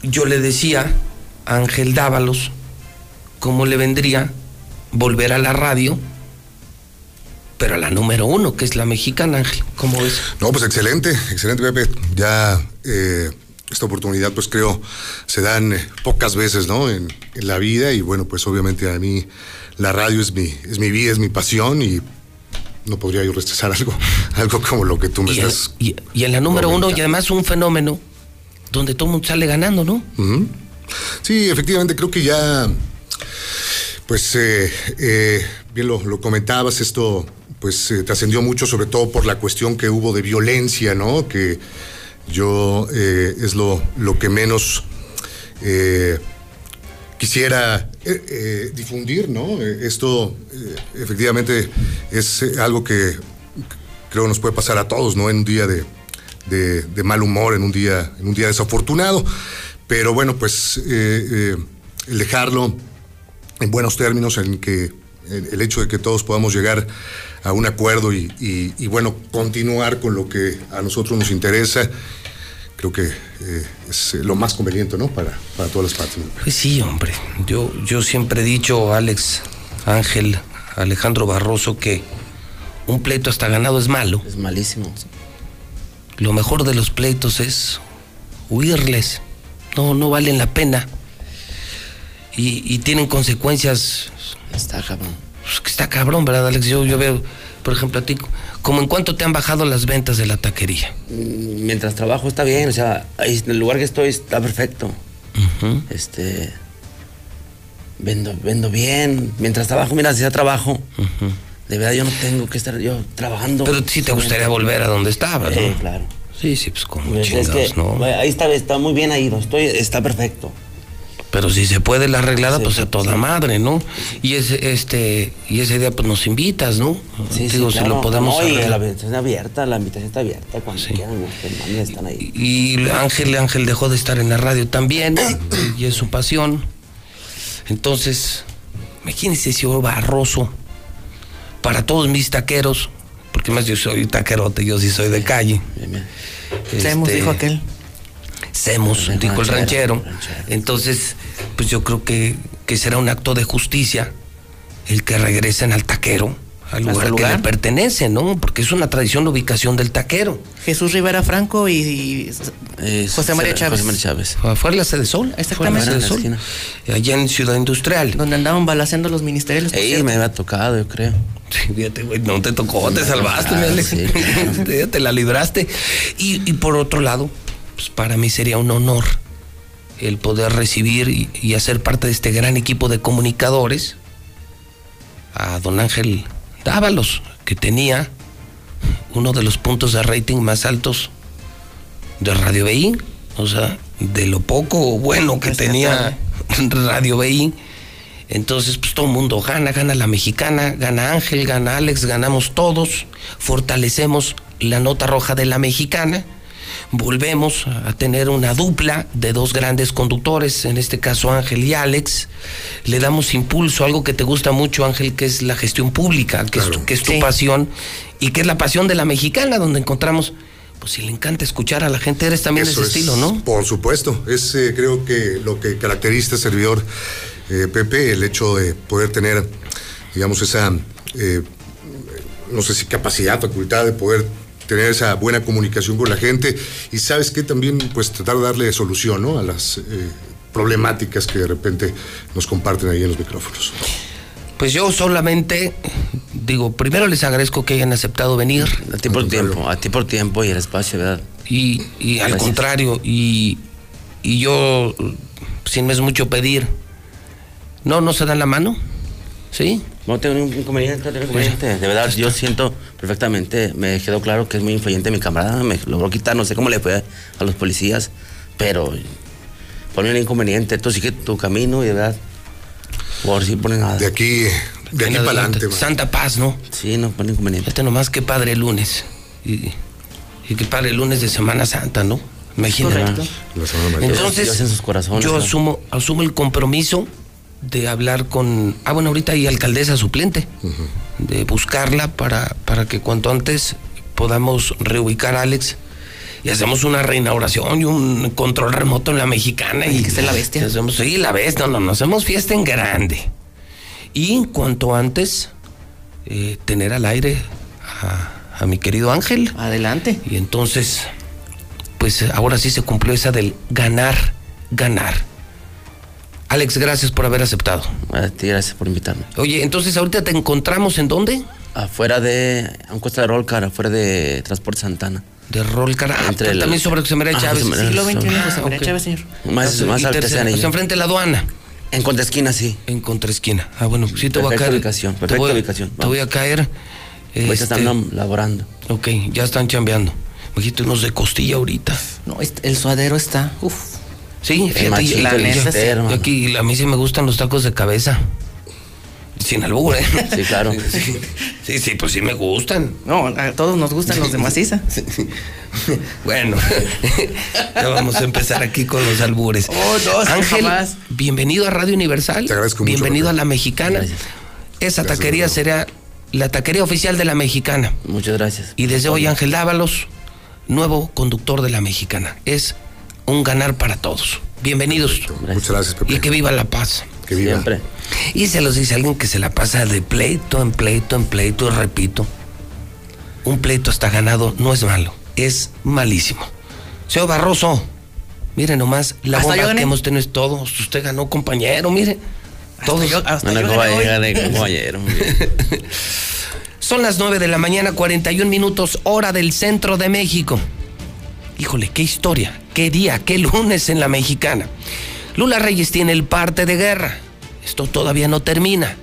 yo le decía a Ángel Dávalos cómo le vendría volver a la radio, pero a la número uno, que es la mexicana, Ángel. ¿Cómo ves? No, pues excelente, excelente, Pepe. Ya eh, esta oportunidad, pues creo, se dan eh, pocas veces, ¿no? En, en la vida y bueno, pues obviamente a mí la radio es mi, es mi vida, es mi pasión y no podría yo rechazar <laughs> algo, algo como lo que tú me Y en, estás. y- y en la número uno, y además un fenómeno donde todo el mundo sale ganando, ¿no? Sí, efectivamente, creo que ya, pues, eh, eh, bien lo, comentabas, esto pues eh, trascendió mucho, sobre todo por la cuestión que hubo de violencia, ¿no? Que yo es lo, lo que menos quisiera difundir, ¿no? Esto efectivamente es algo que creo nos puede pasar a todos, ¿no? En un día de- de mal humor, en un día, en un día desafortunado. Pero bueno, pues eh, eh, el dejarlo en buenos términos, en que el, el hecho de que todos podamos llegar a un acuerdo y, y- y, bueno, continuar con lo que a nosotros nos interesa, creo que eh, es lo más conveniente, ¿no? Para, para todas las partes. Pues sí, hombre. Yo, yo siempre he dicho, Alex, Ángel, Alejandro Barroso, que un pleito hasta ganado es malo. Es malísimo. Lo mejor de los pleitos es huirles. No, no valen la pena. Y, y tienen consecuencias. Está cabrón. Pues está cabrón, ¿verdad, Alex? Yo, yo veo, por ejemplo, a ti, como en cuánto te han bajado las ventas de la taquería. Mm, Mientras trabajo está bien, o sea, en el lugar que estoy está perfecto. Este. Vendo, vendo bien. Mientras trabajo, mira, si ya trabajo. De verdad yo no tengo que estar yo trabajando. Pero sí te gustaría volver a donde estabas, Sí, ¿no? claro. Sí, sí, pues como Pues es chingados, que, ¿no? Ahí está, está muy bien ahí, estoy, está perfecto. Pero si se puede la arreglada, Sí, pues a toda madre, ¿no? Y ese, este, y ese día pues nos invitas, ¿no? Sí, sí, Digo, si claro. lo podemos No, y la invitación abierta, la invitación está abierta cuando quieran, los están ahí. Y Ángel, Ángel dejó de estar en la radio también, <coughs> y es su pasión. Entonces, imagínense si yo barroso para todos mis taqueros, porque más yo soy taquerote, yo sí soy de calle. Este, dijo aquel. Semos, dijo el ranchero. Entonces, pues yo creo que, que será un acto de justicia el que regresen al taquero, al ¿A su lugar, que lugar? le pertenece, ¿no? Porque es una tradición la ubicación del taquero. Jesús Rivera Franco y, y José María Chávez. José María Chávez. Fue en la sede Sol. Exactamente. Fue la sede Sol. Allá en Ciudad Industrial. Donde andaban balaseando los ministerios. cierto. me había tocado, yo creo. Sí, fíjate, güey, no te tocó, te salvaste, mi Alex. sí, <laughs> claro. te, te la libraste. Y, y por otro lado, pues para mí sería un honor el poder recibir y, y hacer parte de este gran equipo de comunicadores a don Ángel Dávalos, que tenía uno de los puntos de rating más altos de Radio BI. O sea, de lo poco bueno que tenía <laughs> Radio BI. Entonces, pues todo el mundo gana, gana la mexicana, gana Ángel, gana Alex, ganamos todos, fortalecemos la nota roja de la mexicana, volvemos a tener una dupla de dos grandes conductores, en este caso Ángel y Alex, le damos impulso a algo que te gusta mucho, Ángel, que es la gestión pública, que es tu, que es tu pasión y que es la pasión de la mexicana, donde encontramos, pues si le encanta escuchar a la gente, eres también de ese es, estilo, ¿no? Por supuesto, es eh, creo que lo que caracteriza a servidor eh, Pepe, el hecho de poder tener, digamos, esa, eh, no sé si capacidad, facultad de poder tener esa buena comunicación con la gente y sabes que también pues tratar de darle solución ¿no? a las eh, problemáticas que de repente nos comparten ahí en los micrófonos. Pues yo solamente digo, primero les agradezco que hayan aceptado venir. A ti por tiempo, a ti por tiempo y el espacio, ¿verdad? Y, y al contrario, y, y yo, sin me es mucho pedir, no, no se dan la mano, ¿sí? No tengo ningún inconveniente, no tengo inconveniente. De verdad, yo siento perfectamente, me quedó claro que es muy influyente mi camarada, me logró quitar, no sé cómo le fue a los policías, pero por mí no hay inconveniente, tú sigue tu camino y de verdad, por si pone nada. De aquí, de aquí para adelante. Santa Paz, ¿no? Sí, no pone inconveniente. Este nomás que padre el lunes. Y, y que padre el lunes de Semana Santa, ¿no? Imagínate. Correcto. La Semana Mayor. Entonces, Dios en sus corazones, yo ¿no? asumo, asumo el compromiso de hablar con. Ah, bueno, ahorita hay alcaldesa suplente. De buscarla para, para que cuanto antes podamos reubicar a Alex y hacemos una reinauguración y un control remoto en la mexicana. Y que esté la bestia. Hacemos, sí, la bestia. No, no, no. Hacemos fiesta en grande. Y cuanto antes eh, tener al aire a, a mi querido Ángel. Adelante. Y entonces, pues ahora sí se cumplió esa del ganar, ganar. Alex, gracias por haber aceptado. A ti, gracias por invitarme. Oye, entonces ahorita te encontramos en dónde? Afuera de, a un costa de Rolcar, afuera de Transporte Santana. De Rolcar, ah, Entre el- también sobre José María Ah, Chávez. Siglo. XXI, José María ok. Chávez, señor. Más, Y más al tercer anillo. enfrente de la aduana. En contraesquina, sí. En contraesquina. Ah, bueno, sí te voy a Perfecta caer. ubicación, te perfecta voy, ubicación. Te voy a caer Pues Este, están laborando. Ok, ya están chambeando. Me dijiste unos de costilla ahorita. No, el suadero está. Uf. Sí, El fíjate, machito, la neta. Yo aquí a mí sí me gustan los tacos de cabeza. Sin albur, ¿eh? Sí, claro. <laughs> Sí, sí, sí, pues sí me gustan. No, a todos nos gustan los de maciza. Bueno, <laughs> ya vamos a empezar aquí con los albures. Oh, no, sí, Ángel, jamás. bienvenido a Radio Universal. Te agradezco mucho, Bienvenido a La Mexicana. Esa Gracias, taquería Eduardo. será la taquería oficial de La Mexicana. Muchas gracias. Y desde hoy Ángel Dávalos, nuevo conductor de La Mexicana. Es un ganar para todos. Bienvenidos. Muchas gracias, Pepe. Y que viva la paz. Que viva. Siempre. Y se los dice alguien que se la pasa de pleito en pleito en pleito, y repito. Un pleito hasta ganado no es malo, es malísimo. Señor Barroso, mire nomás, la Hasta bomba que hemos tenido todos. Usted ganó, compañero, mire. Todos. yo- hasta No, no, yo gané <laughs> bien. Son las 9 de la mañana, 41 minutos, hora del centro de México. Híjole, qué historia, qué día, qué lunes en la mexicana. Lula Reyes tiene el parte de guerra. Esto todavía no termina.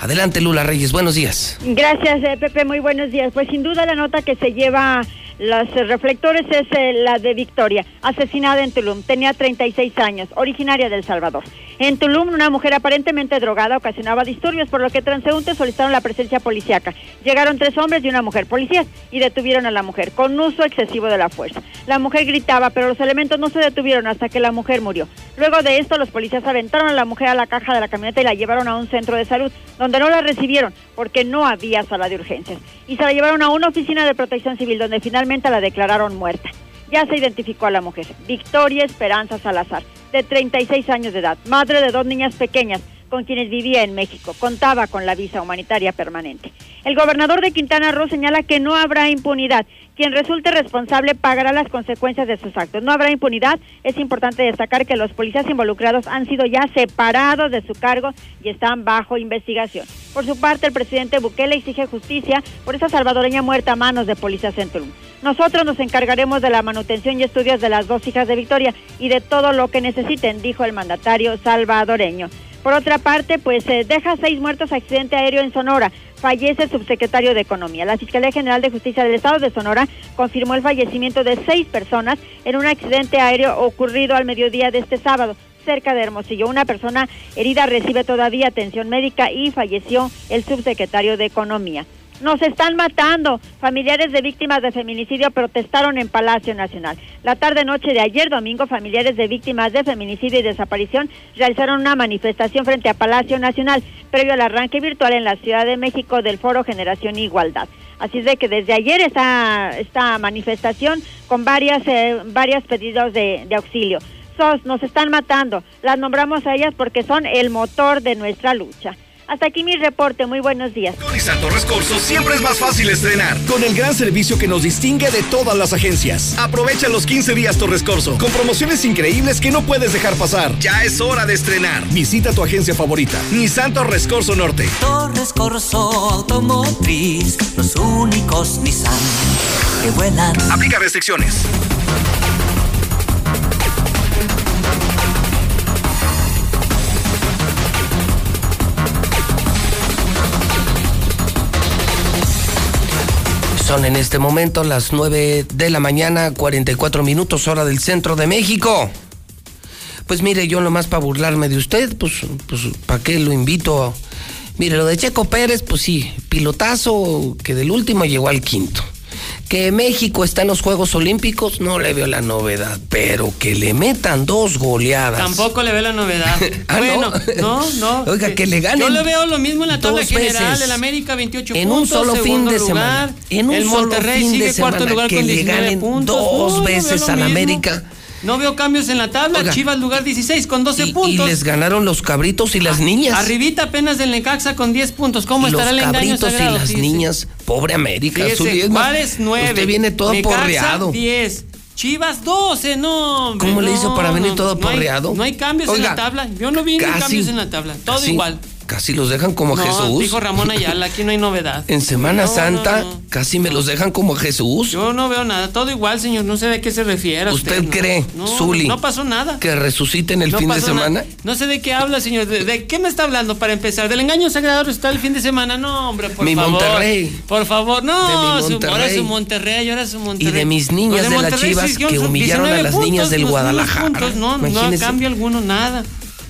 Adelante, Lula Reyes, buenos días. Gracias, eh, Pepe. Muy buenos días. Pues sin duda la nota que se lleva los reflectores es eh, la de Victoria, asesinada en Tulum. Tenía 36 años, originaria de El Salvador. En Tulum, una mujer aparentemente drogada ocasionaba disturbios, por lo que transeúntes solicitaron la presencia policíaca. Llegaron tres hombres y una mujer, policías, y detuvieron a la mujer con uso excesivo de la fuerza. La mujer gritaba, pero los elementos no se detuvieron hasta que la mujer murió. Luego de esto, los policías aventaron a la mujer a la caja de la camioneta y la llevaron a un centro de salud, donde no la recibieron porque no había sala de urgencias. Y se la llevaron a una oficina de protección civil, donde finalmente la declararon muerta. Ya se identificó a la mujer, Victoria Esperanza Salazar, de 36 años de edad, madre de dos niñas pequeñas, con quienes vivía en México. Contaba con la visa humanitaria permanente. El gobernador de Quintana Roo señala que no habrá impunidad. Quien resulte responsable pagará las consecuencias de sus actos. No habrá impunidad. Es importante destacar que los policías involucrados han sido ya separados de su cargo y están bajo investigación. Por su parte, el presidente Bukele exige justicia por esa salvadoreña muerta a manos de policías en. Nosotros nos encargaremos de la manutención y estudios de las dos hijas de Victoria y de todo lo que necesiten, dijo el mandatario salvadoreño. Por otra parte, pues eh, deja seis muertos accidente aéreo en Sonora. Fallece el subsecretario de Economía. La Fiscalía General de Justicia del Estado de Sonora confirmó el fallecimiento de seis personas en un accidente aéreo ocurrido al mediodía de este sábado cerca de Hermosillo. Una persona herida recibe todavía atención médica y falleció el subsecretario de Economía. Nos están matando. Familiares de víctimas de feminicidio protestaron en Palacio Nacional. La tarde-noche de ayer domingo, familiares de víctimas de feminicidio y desaparición realizaron una manifestación frente a Palacio Nacional, previo al arranque virtual en la Ciudad de México del Foro Generación Igualdad. Así es de que desde ayer está esta manifestación con varias, eh, varios pedidos de, de auxilio. SOS, nos están matando. Las nombramos a ellas porque son el motor de nuestra lucha. Hasta aquí mi reporte. Muy buenos días. Con Nissan Torres Corso siempre es más fácil estrenar. Con el gran servicio que nos distingue de todas las agencias. Aprovecha los 15 días Torres Corso con promociones increíbles que no puedes dejar pasar. Ya es hora de estrenar. Visita tu agencia favorita. Nissan Torres Corso Norte. Torres Corso Automotriz, los únicos Nissan que vuelan. Aplica restricciones. En este momento las 9 de la mañana, 44 minutos, hora del centro de México. Pues mire, yo nomás para burlarme de usted, pues, pues ¿para qué lo invito? Mire, lo de Checo Pérez, pues sí, pilotazo que del último llegó al quinto. Que México está en los Juegos Olímpicos, no le veo la novedad, pero que le metan dos goleadas. Tampoco le veo la novedad. <laughs> Ah, bueno, ¿no? no, no. Oiga, que le ganen Yo le veo lo mismo en la tabla general. El América 28 en un puntos. solo fin de lugar. semana. En un el solo Monterrey fin sigue de cuarto semana, lugar que con le 19 ganen puntos. dos veo veces al mismo. No veo cambios en la tabla. Oiga. Chivas lugar 16 con 12 Y puntos. les ganaron los cabritos y las niñas. Arribita apenas del Necaxa con 10 puntos. ¿Cómo Y estará el los engaño cabritos y las Fíjese. niñas. Pobre América. Fíjese, su diezmo. Juárez 9. Usted viene todo Necaxa, porreado. 10. Chivas 12, no. hombre, ¿Cómo le no, hizo para venir todo no hay- porreado? No hay, cambios en Oiga, la tabla. Yo no vi ni casi- cambios en la tabla. Todo casi- igual. Casi los dejan como no, Jesús. dijo Ramón Ayala, aquí no hay novedad. <laughs> En Semana No, Santa no, casi me los dejan como Jesús. Yo no veo nada, todo igual, señor, no sé de qué se refiere. ¿Usted cree, Zuli, No pasó nada. que resuciten el fin de nada. semana? No sé de qué habla, señor. ¿De, de qué me está hablando para empezar? ¿Del engaño sagrado está el fin de semana? No, hombre, por Mi favor. Monterrey. Por favor, no. De mi su- ahora su Monterrey, ahora su Monterrey. Y de mis niñas Los de las Chivas que humillaron a 19 las niñas del Guadalajara. puntos. No, no cambio alguno, nada.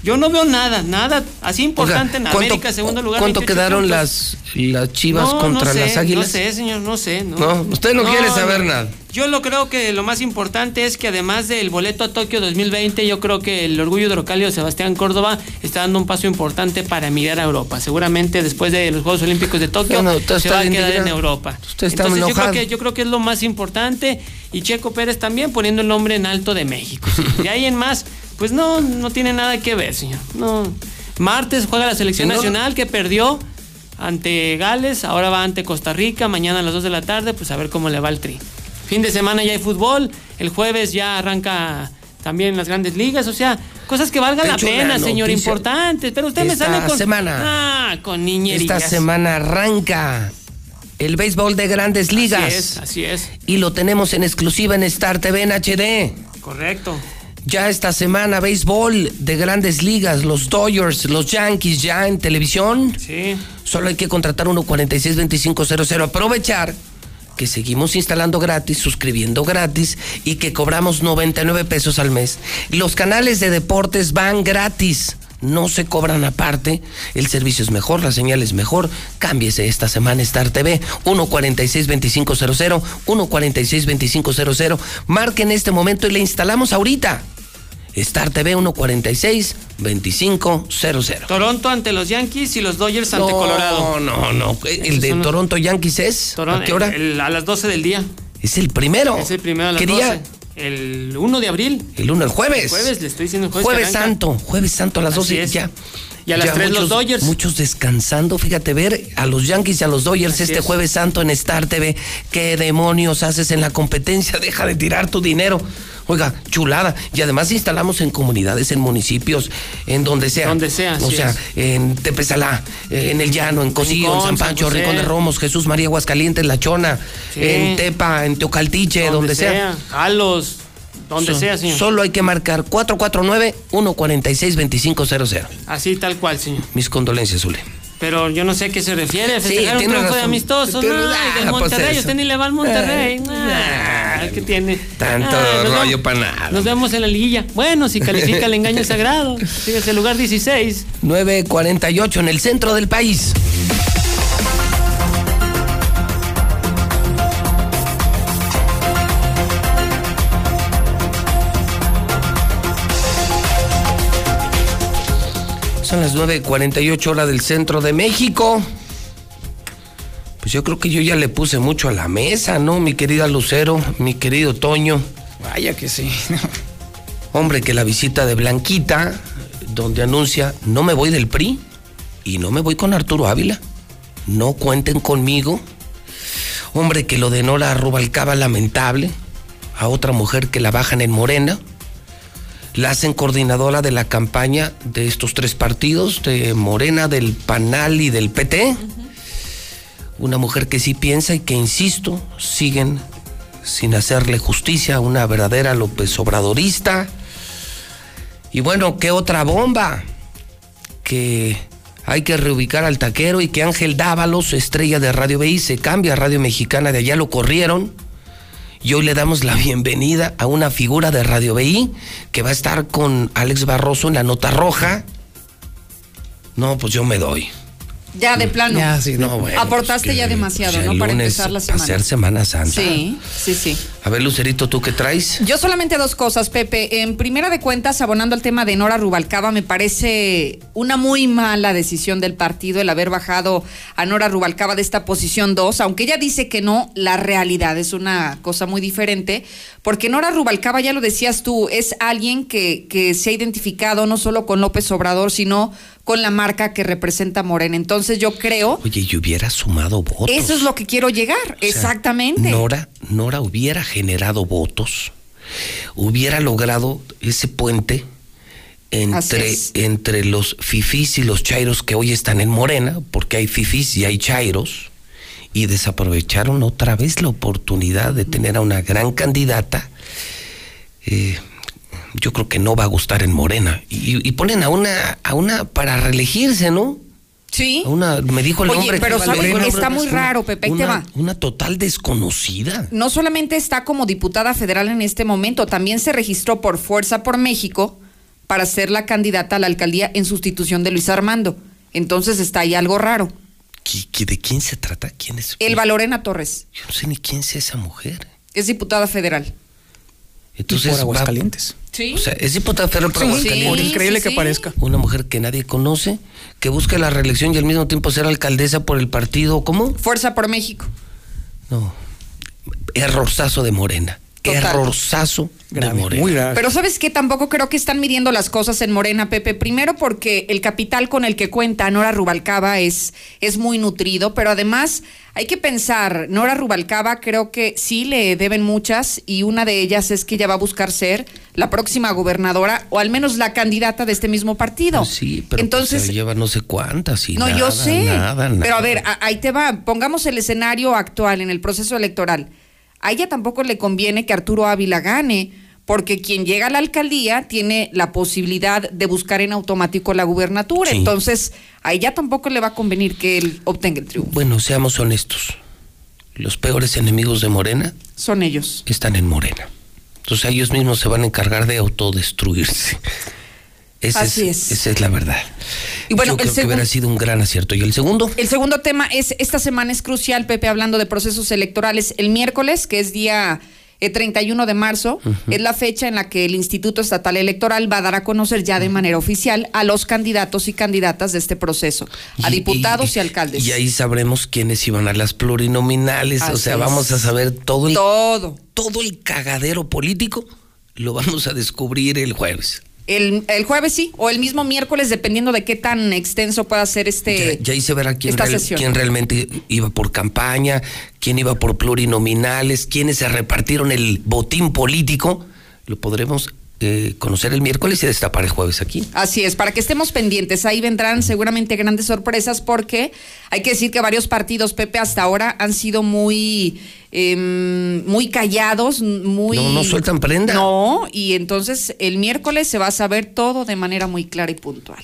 Yo no veo nada, nada así importante en ¿cuánto- América, segundo lugar. ¿Cuánto 28 quedaron puntos. las, las Chivas No, contra no sé, las Águilas? No sé, señor, no sé. No, No, usted no quiere saber nada. Yo lo creo que lo más importante es que además del boleto a Tokio 2020, yo creo que el orgullo hidrocálido Sebastián Córdoba está dando un paso importante para mirar a Europa. Seguramente después de los Juegos Olímpicos de Tokio se va a quedar en. Europa. Usted está Entonces yo creo, que, yo creo que es lo más importante y Checo Pérez también poniendo el nombre en alto de México. sí. De ahí en más, pues no, no tiene nada que ver, señor. No. Martes juega la selección no. nacional que perdió ante Gales, ahora va ante Costa Rica, mañana a las 2 de la tarde, pues a ver cómo le va el tri. Fin de semana ya hay fútbol, el jueves ya arranca también las grandes ligas, o sea, cosas que valgan la pena, señor, importantes, pero usted me sale con... semana. Ah, con niñerías. Esta semana arranca el béisbol de grandes ligas. Así es, así es, Y lo tenemos en exclusiva en Star TV en HD. correcto. Ya esta semana, béisbol de grandes ligas, los Dodgers, los Yankees ya en televisión. Sí. Solo hay que contratar 146-2500. Aprovechar que seguimos instalando gratis, suscribiendo gratis y que cobramos 99 pesos al mes. Los canales de deportes van gratis. No se cobran aparte, el servicio es mejor, la señal es mejor. Cámbiese esta semana Star TV 146-2500, 146-2500. Marque en este momento y le instalamos ahorita. Star TV 146-2500. Toronto ante los Yankees y los Dodgers ante No, Colorado. no, no. El Esos de Toronto Yankees es. Toron- ¿A qué hora? el- a las 12 del día. Es el primero. Es el primero a las ¿Qué día? 12. El 1 de abril. El 1, el jueves. El jueves, le estoy diciendo el jueves. Jueves. Santo, jueves santo a las Así 12 es. ya. Y a las Ya 3 los muchos- Dodgers. Muchos descansando, fíjate, ver a los Yankees y a los Dodgers Así este es. jueves santo en Star TV. ¿Qué demonios haces en la competencia? <laughs> Deja de tirar tu dinero. Oiga, chulada. Y además instalamos en comunidades, en municipios, en donde sea. Donde sea, O sea, es. en Tepesalá, eh, en El Llano, en Cosío, en Rincón, San San Pancho, José. Rincón de Romos, Jesús María Aguascalientes, La Chona, Sí. en Tepa, en Teocaltiche, donde, sea. Jalos, donde So- sea, señor. Solo hay que marcar 449-146-2500. Así tal cual, señor. Mis condolencias, Zule. Pero yo no sé a qué se refiere. Sí, Festejar un tiene triunfo de amistoso. No, y ah, del pues Monterrey. Usted ni le va al Monterrey. Ah, ¿Qué tiene? Tanto rollo para nada. Nos vemos en la liguilla. Bueno, si califica el engaño sagrado. <laughs> Fíjese, lugar 16. 948 en el centro del país. Son las 9.48 horas del centro de México. Pues yo creo que yo ya le puse mucho a la mesa, ¿no? Mi querida Lucero, mi querido Toño. Vaya que sí. <laughs> Hombre, que la visita de Blanquita, donde anuncia, no me voy del PRI y no me voy con Arturo Ávila. No cuenten conmigo. Hombre, que lo de Nora Rubalcaba lamentable. A otra mujer que la bajan en Morena. La hacen coordinadora de la campaña de estos tres partidos, de Morena, del PANAL y del PT. Una mujer que sí piensa y que, insisto, siguen sin hacerle justicia a una verdadera López Obradorista. Y bueno, ¿qué otra bomba? Que hay que reubicar al taquero y que Ángel Dávalos, estrella de Radio BI, se cambia a Radio Mexicana, de allá lo corrieron. Y hoy le damos la bienvenida a una figura de Radio BI que va a estar con Alex Barroso en la nota roja. No, pues yo me doy. Ya de plano. Ya, sí, No, bueno, Aportaste que, ya demasiado, ¿no? Para empezar la semana. hacer Semana Santa. Sí, sí, sí. A ver, Lucerito, ¿tú qué traes? Yo solamente dos cosas, Pepe. En primera de cuentas, abonando al tema de Nora Rubalcaba, me parece una muy mala decisión del partido el haber bajado a Nora Rubalcaba de esta posición 2, aunque ella dice que no, la realidad es una cosa muy diferente, porque Nora Rubalcaba, ya lo decías tú, es alguien que, que se ha identificado no solo con López Obrador, sino con la marca que representa Morena. Entonces yo creo, Oye, y hubiera sumado votos. eso es lo que quiero llegar, O sea, exactamente. Nora, Nora hubiera generado votos, hubiera logrado ese puente entre, entre los fifís y los chairos que hoy están en Morena, porque hay fifís y hay chairos, y desaprovecharon otra vez la oportunidad de tener a una gran candidata. eh, yo creo que no va a gustar en Morena. Y, y ponen a una, a una para reelegirse, ¿no? Sí. A Una, me dijo el Oye, hombre. pero el Está muy una- raro, Pepe, ahí te una- va. Una total desconocida. no solamente está como diputada federal en este momento, también se registró por Fuerza por México para ser la candidata a la alcaldía en sustitución de Luis Armando. Entonces está ahí algo raro. ¿Qui- qui- ¿De quién se trata? ¿Quién es? Elba Lorena Torres Yo no sé ni quién sea esa mujer. es diputada federal. Entonces, por va- Aguascalientes. Sí. O sea, es diputada federal por Sí, Aguascalientes. por increíble que parezca. Una mujer que nadie conoce, que busca la reelección y al mismo tiempo ser alcaldesa por el partido, ¿cómo? Fuerza por México. No. Errorzazo de Morena. Errorzazo de Morena. Pero ¿sabes qué? Tampoco creo que están midiendo las cosas en Morena, Pepe. Primero porque el capital con el que cuenta Nora Rubalcaba es, es muy nutrido, pero además hay que pensar, Nora Rubalcaba creo que sí le deben muchas y una de ellas es que ella va a buscar ser la próxima gobernadora o al menos la candidata de este mismo partido. Sí, pero Entonces, pues, se lleva no sé cuántas y no, nada, yo sé. nada, nada. Pero a ver, a- ahí te va. Pongamos el escenario actual en el proceso electoral. A ella tampoco le conviene que Arturo Ávila gane, porque quien llega a la alcaldía tiene la posibilidad de buscar en automático la gubernatura. Sí. Entonces, a ella tampoco le va a convenir que él obtenga el triunfo. Bueno, seamos honestos. Los peores enemigos de Morena Son ellos. están en Morena. Entonces ellos mismos se van a encargar de autodestruirse. Esa Así es, es. Esa es la verdad. Y bueno, Yo creo que hubiera sido un gran acierto. ¿Y el segundo? El segundo tema es, esta semana es crucial, Pepe, hablando de procesos electorales. El miércoles, que es día eh, 31 de marzo, es la fecha en la que el Instituto Estatal Electoral va a dar a conocer ya de manera oficial a los candidatos y candidatas de este proceso, a Y- diputados y, alcaldes. Y ahí sabremos quiénes iban a las plurinominales. o sea, es. vamos a saber todo el, Todo. todo el cagadero político. Lo vamos a descubrir el jueves. El, el jueves sí, o el mismo miércoles, dependiendo de qué tan extenso pueda ser este. Ya ahí se verá quién, esta real- sesión. quién realmente iba por campaña, quién iba por plurinominales, quiénes se repartieron el botín político. Lo podremos eh, conocer el miércoles y destapar el jueves aquí. Así es, para que estemos pendientes. Ahí vendrán seguramente grandes sorpresas porque hay que decir que varios partidos, Pepe, hasta ahora han sido muy, em, muy callados, muy... No, no sueltan prenda. No, y entonces el miércoles se va a saber todo de manera muy clara y puntual.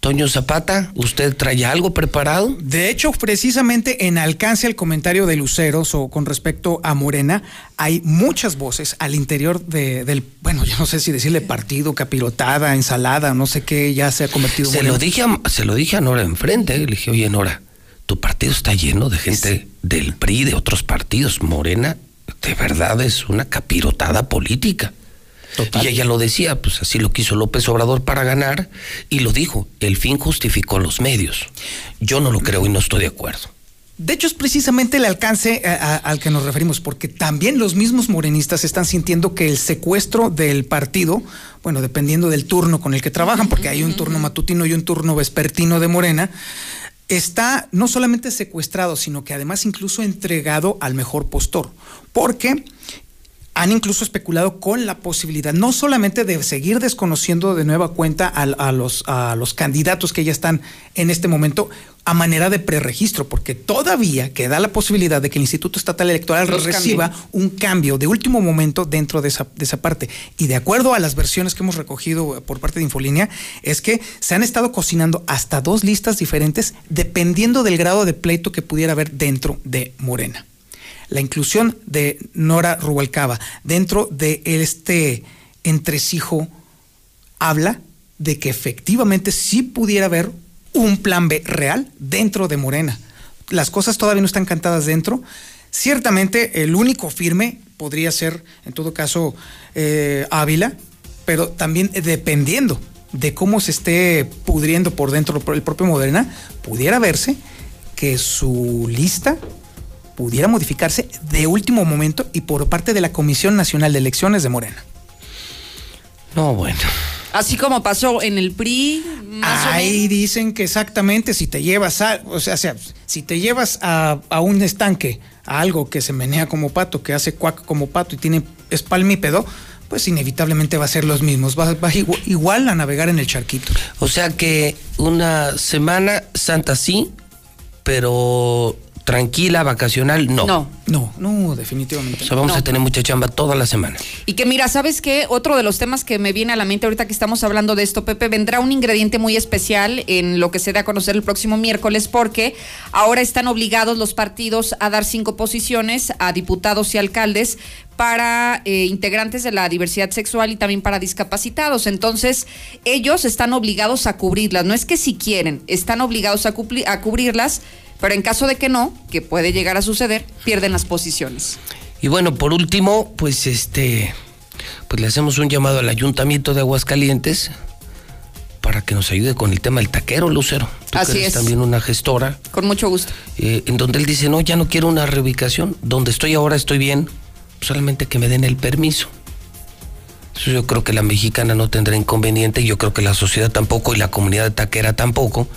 Toño Zapata, ¿usted trae algo preparado? De hecho, precisamente en alcance al comentario de Luceros o con respecto a Morena, hay muchas voces al interior de- del, bueno, yo no sé si decirle partido, capirotada, ensalada, no sé qué, ya se ha convertido en Se lo, dije a, se lo dije a Nora enfrente. Le dije, oye, Nora, tu partido está lleno de gente del PRI, de otros partidos. Morena, de verdad es una capirotada política. Y ella lo decía, pues así lo quiso López Obrador para ganar, y lo dijo, el fin justificó los medios. Yo no lo creo y no estoy de acuerdo. De hecho, es precisamente el alcance a- a- al que nos referimos, porque también los mismos morenistas están sintiendo que el secuestro del partido, bueno, dependiendo del turno con el que trabajan, porque hay un turno matutino y un turno vespertino de Morena, está no solamente secuestrado, sino que además incluso entregado al mejor postor. Porque han incluso especulado con la posibilidad no solamente de seguir desconociendo de nueva cuenta a, los, a los candidatos que ya están en este momento a manera de preregistro, porque todavía queda la posibilidad de que el Instituto Estatal Electoral Los reciba un cambio de último momento dentro de esa, de esa parte. Y de acuerdo a las versiones que hemos recogido eh, por parte de Infolínea, es que se han estado cocinando hasta dos listas diferentes dependiendo del grado de pleito que pudiera haber dentro de Morena la inclusión de Nora Rubalcaba dentro de este entresijo habla de que efectivamente sí pudiera haber un plan B real dentro de Morena. Las cosas todavía no están cantadas dentro. Ciertamente el único firme podría ser, en todo caso, eh, Ávila, pero también dependiendo de cómo se esté pudriendo por dentro el propio Morena, pudiera verse que su lista pudiera modificarse de último momento y por parte de la Comisión Nacional de Elecciones de Morena. No, bueno. Así como pasó en el PRI, más o Ahí dicen que exactamente si te llevas a, o sea, o sea, si te llevas a, a un estanque, a algo que se menea como pato, que hace cuac como pato y tiene es palmípedo, pues inevitablemente va a ser los mismos. Va, va igu- igual a navegar en el charquito. O sea que una semana santa sí, pero tranquila, vacacional, no. No. No, no, definitivamente. O sea, vamos No. a tener mucha chamba toda la semana. Y que mira, ¿sabes qué? Otro de los temas que me viene a la mente ahorita que estamos hablando de esto, Pepe, vendrá un ingrediente muy especial en lo que se dé a conocer el próximo miércoles porque ahora están obligados los partidos a dar cinco posiciones a diputados y alcaldes para eh, integrantes de la diversidad sexual y también para discapacitados. Entonces, ellos están obligados a cubrirlas. No es que si quieren, están obligados a, cubrirlas, pero en caso de que no, que puede llegar a suceder, pierden las posiciones. Y bueno, por último, pues este, pues le hacemos un llamado al Ayuntamiento de Aguascalientes para que nos ayude con el tema del taquero, Lucero. Tú que Así eres es. también una gestora, Con mucho gusto. eh, en donde él dice, no, ya no quiero una reubicación, donde estoy ahora estoy bien, solamente que me den el permiso. Yo creo que la mexicana no tendrá inconveniente, y yo creo que la sociedad tampoco y la comunidad de taquera tampoco,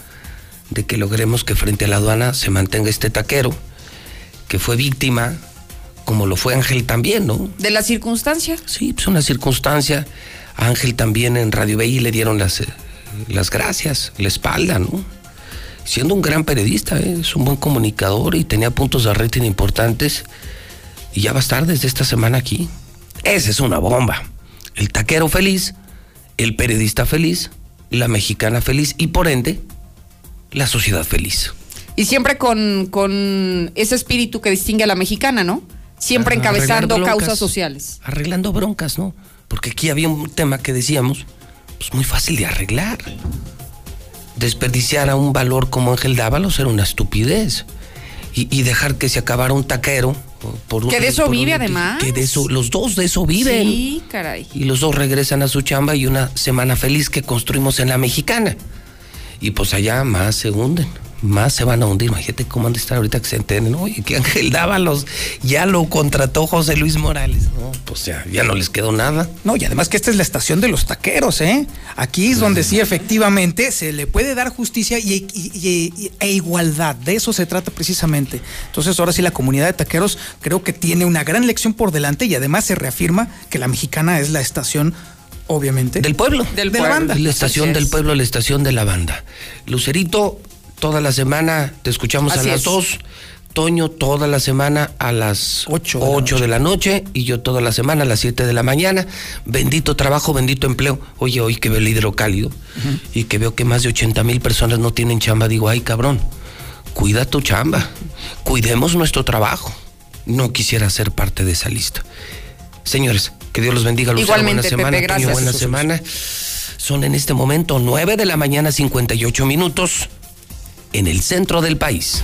de que logremos que frente a la aduana se mantenga este taquero, que fue víctima, como lo fue Ángel también, ¿no? ¿De la circunstancia? Sí, pues una circunstancia. A Ángel también en Radio BI le dieron las, eh, las gracias, la espalda, ¿no? Siendo un gran periodista, ¿eh? es un buen comunicador y tenía puntos de rating importantes. Y ya va a estar desde esta semana aquí. Esa es una bomba. El taquero feliz, el periodista feliz, la mexicana feliz y por ende, la sociedad feliz. Y siempre con, con ese espíritu que distingue a la mexicana, ¿no? Siempre encabezando causas sociales. Arreglando broncas, ¿no? Porque aquí había un tema que decíamos, pues muy fácil de arreglar. Desperdiciar a un valor como Ángel Dávalos era una estupidez. Y, y dejar que se acabara un taquero por Que de eso un vive, además. Que de eso, los dos de eso viven. Sí, caray. Y los dos regresan a su chamba y una semana feliz que construimos en la mexicana. Y pues allá más se hunden, más se van a hundir. Imagínate cómo han de estar ahorita que se enteren. Oye, que Ángel Dávalos ya lo contrató José Luis Morales. No, pues ya, ya no les quedó nada. No, y además que esta es la estación de los taqueros, ¿eh? Aquí es donde sí efectivamente se le puede dar justicia y, y- y- y- e igualdad. De eso se trata precisamente. Entonces ahora sí la comunidad de taqueros creo que tiene una gran lección por delante y además se reafirma que la mexicana es la estación, obviamente. Del pueblo. de la banda. La estación del pueblo, la estación de la banda. Lucerito, toda la semana te escuchamos Así a las es. dos. Toño, toda la semana a las 8, de, la noche y yo toda la semana a las 7 de la mañana. Bendito trabajo, bendito empleo. Oye, hoy que veo el hidrocálido y que veo que más de 80 mil personas no tienen chamba, digo, ay cabrón, cuida tu chamba, cuidemos nuestro trabajo. No quisiera ser parte de esa lista. Señores, que Dios los bendiga. Lucero, Igualmente, buena semana. Toño, buena semana. Son en este momento 9 de la mañana, 58 minutos, en el centro del país.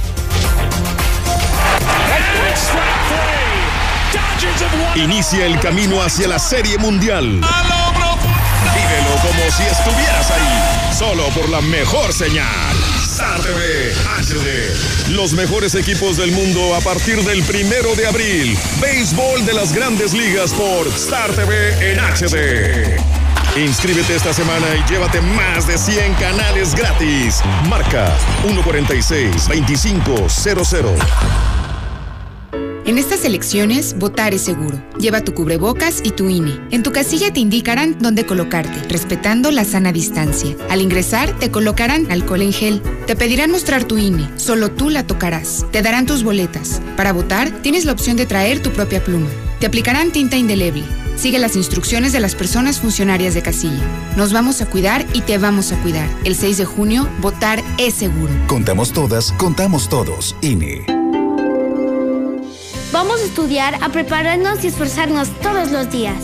Inicia el camino hacia la Serie Mundial. Vívelo como si estuvieras ahí, solo por la mejor señal. Star TV HD. Los mejores equipos del mundo a partir del primero de abril. Béisbol de las grandes ligas por Star TV en HD. Inscríbete esta semana y llévate más de 100 canales gratis. Marca 146-2500. En estas elecciones, votar es seguro. Lleva tu cubrebocas y tu INE. En tu casilla te indicarán dónde colocarte, respetando la sana distancia. Al ingresar, te colocarán alcohol en gel. Te pedirán mostrar tu INE. Solo tú la tocarás. Te darán tus boletas. Para votar, tienes la opción de traer tu propia pluma. Te aplicarán tinta indeleble. Sigue las instrucciones de las personas funcionarias de casilla. Nos vamos a cuidar y te vamos a cuidar. El 6 de junio, votar es seguro. Contamos todas, contamos todos. INE. Vamos a estudiar, a prepararnos y esforzarnos todos los días.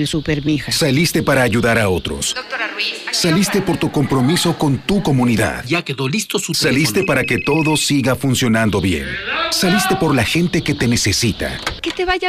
super, mija. Saliste para ayudar a otros. Doctora Ruiz. Saliste por tu compromiso con tu comunidad. Ya quedó listo su Saliste para que todo siga funcionando bien. Saliste por la gente que te necesita. Que te vaya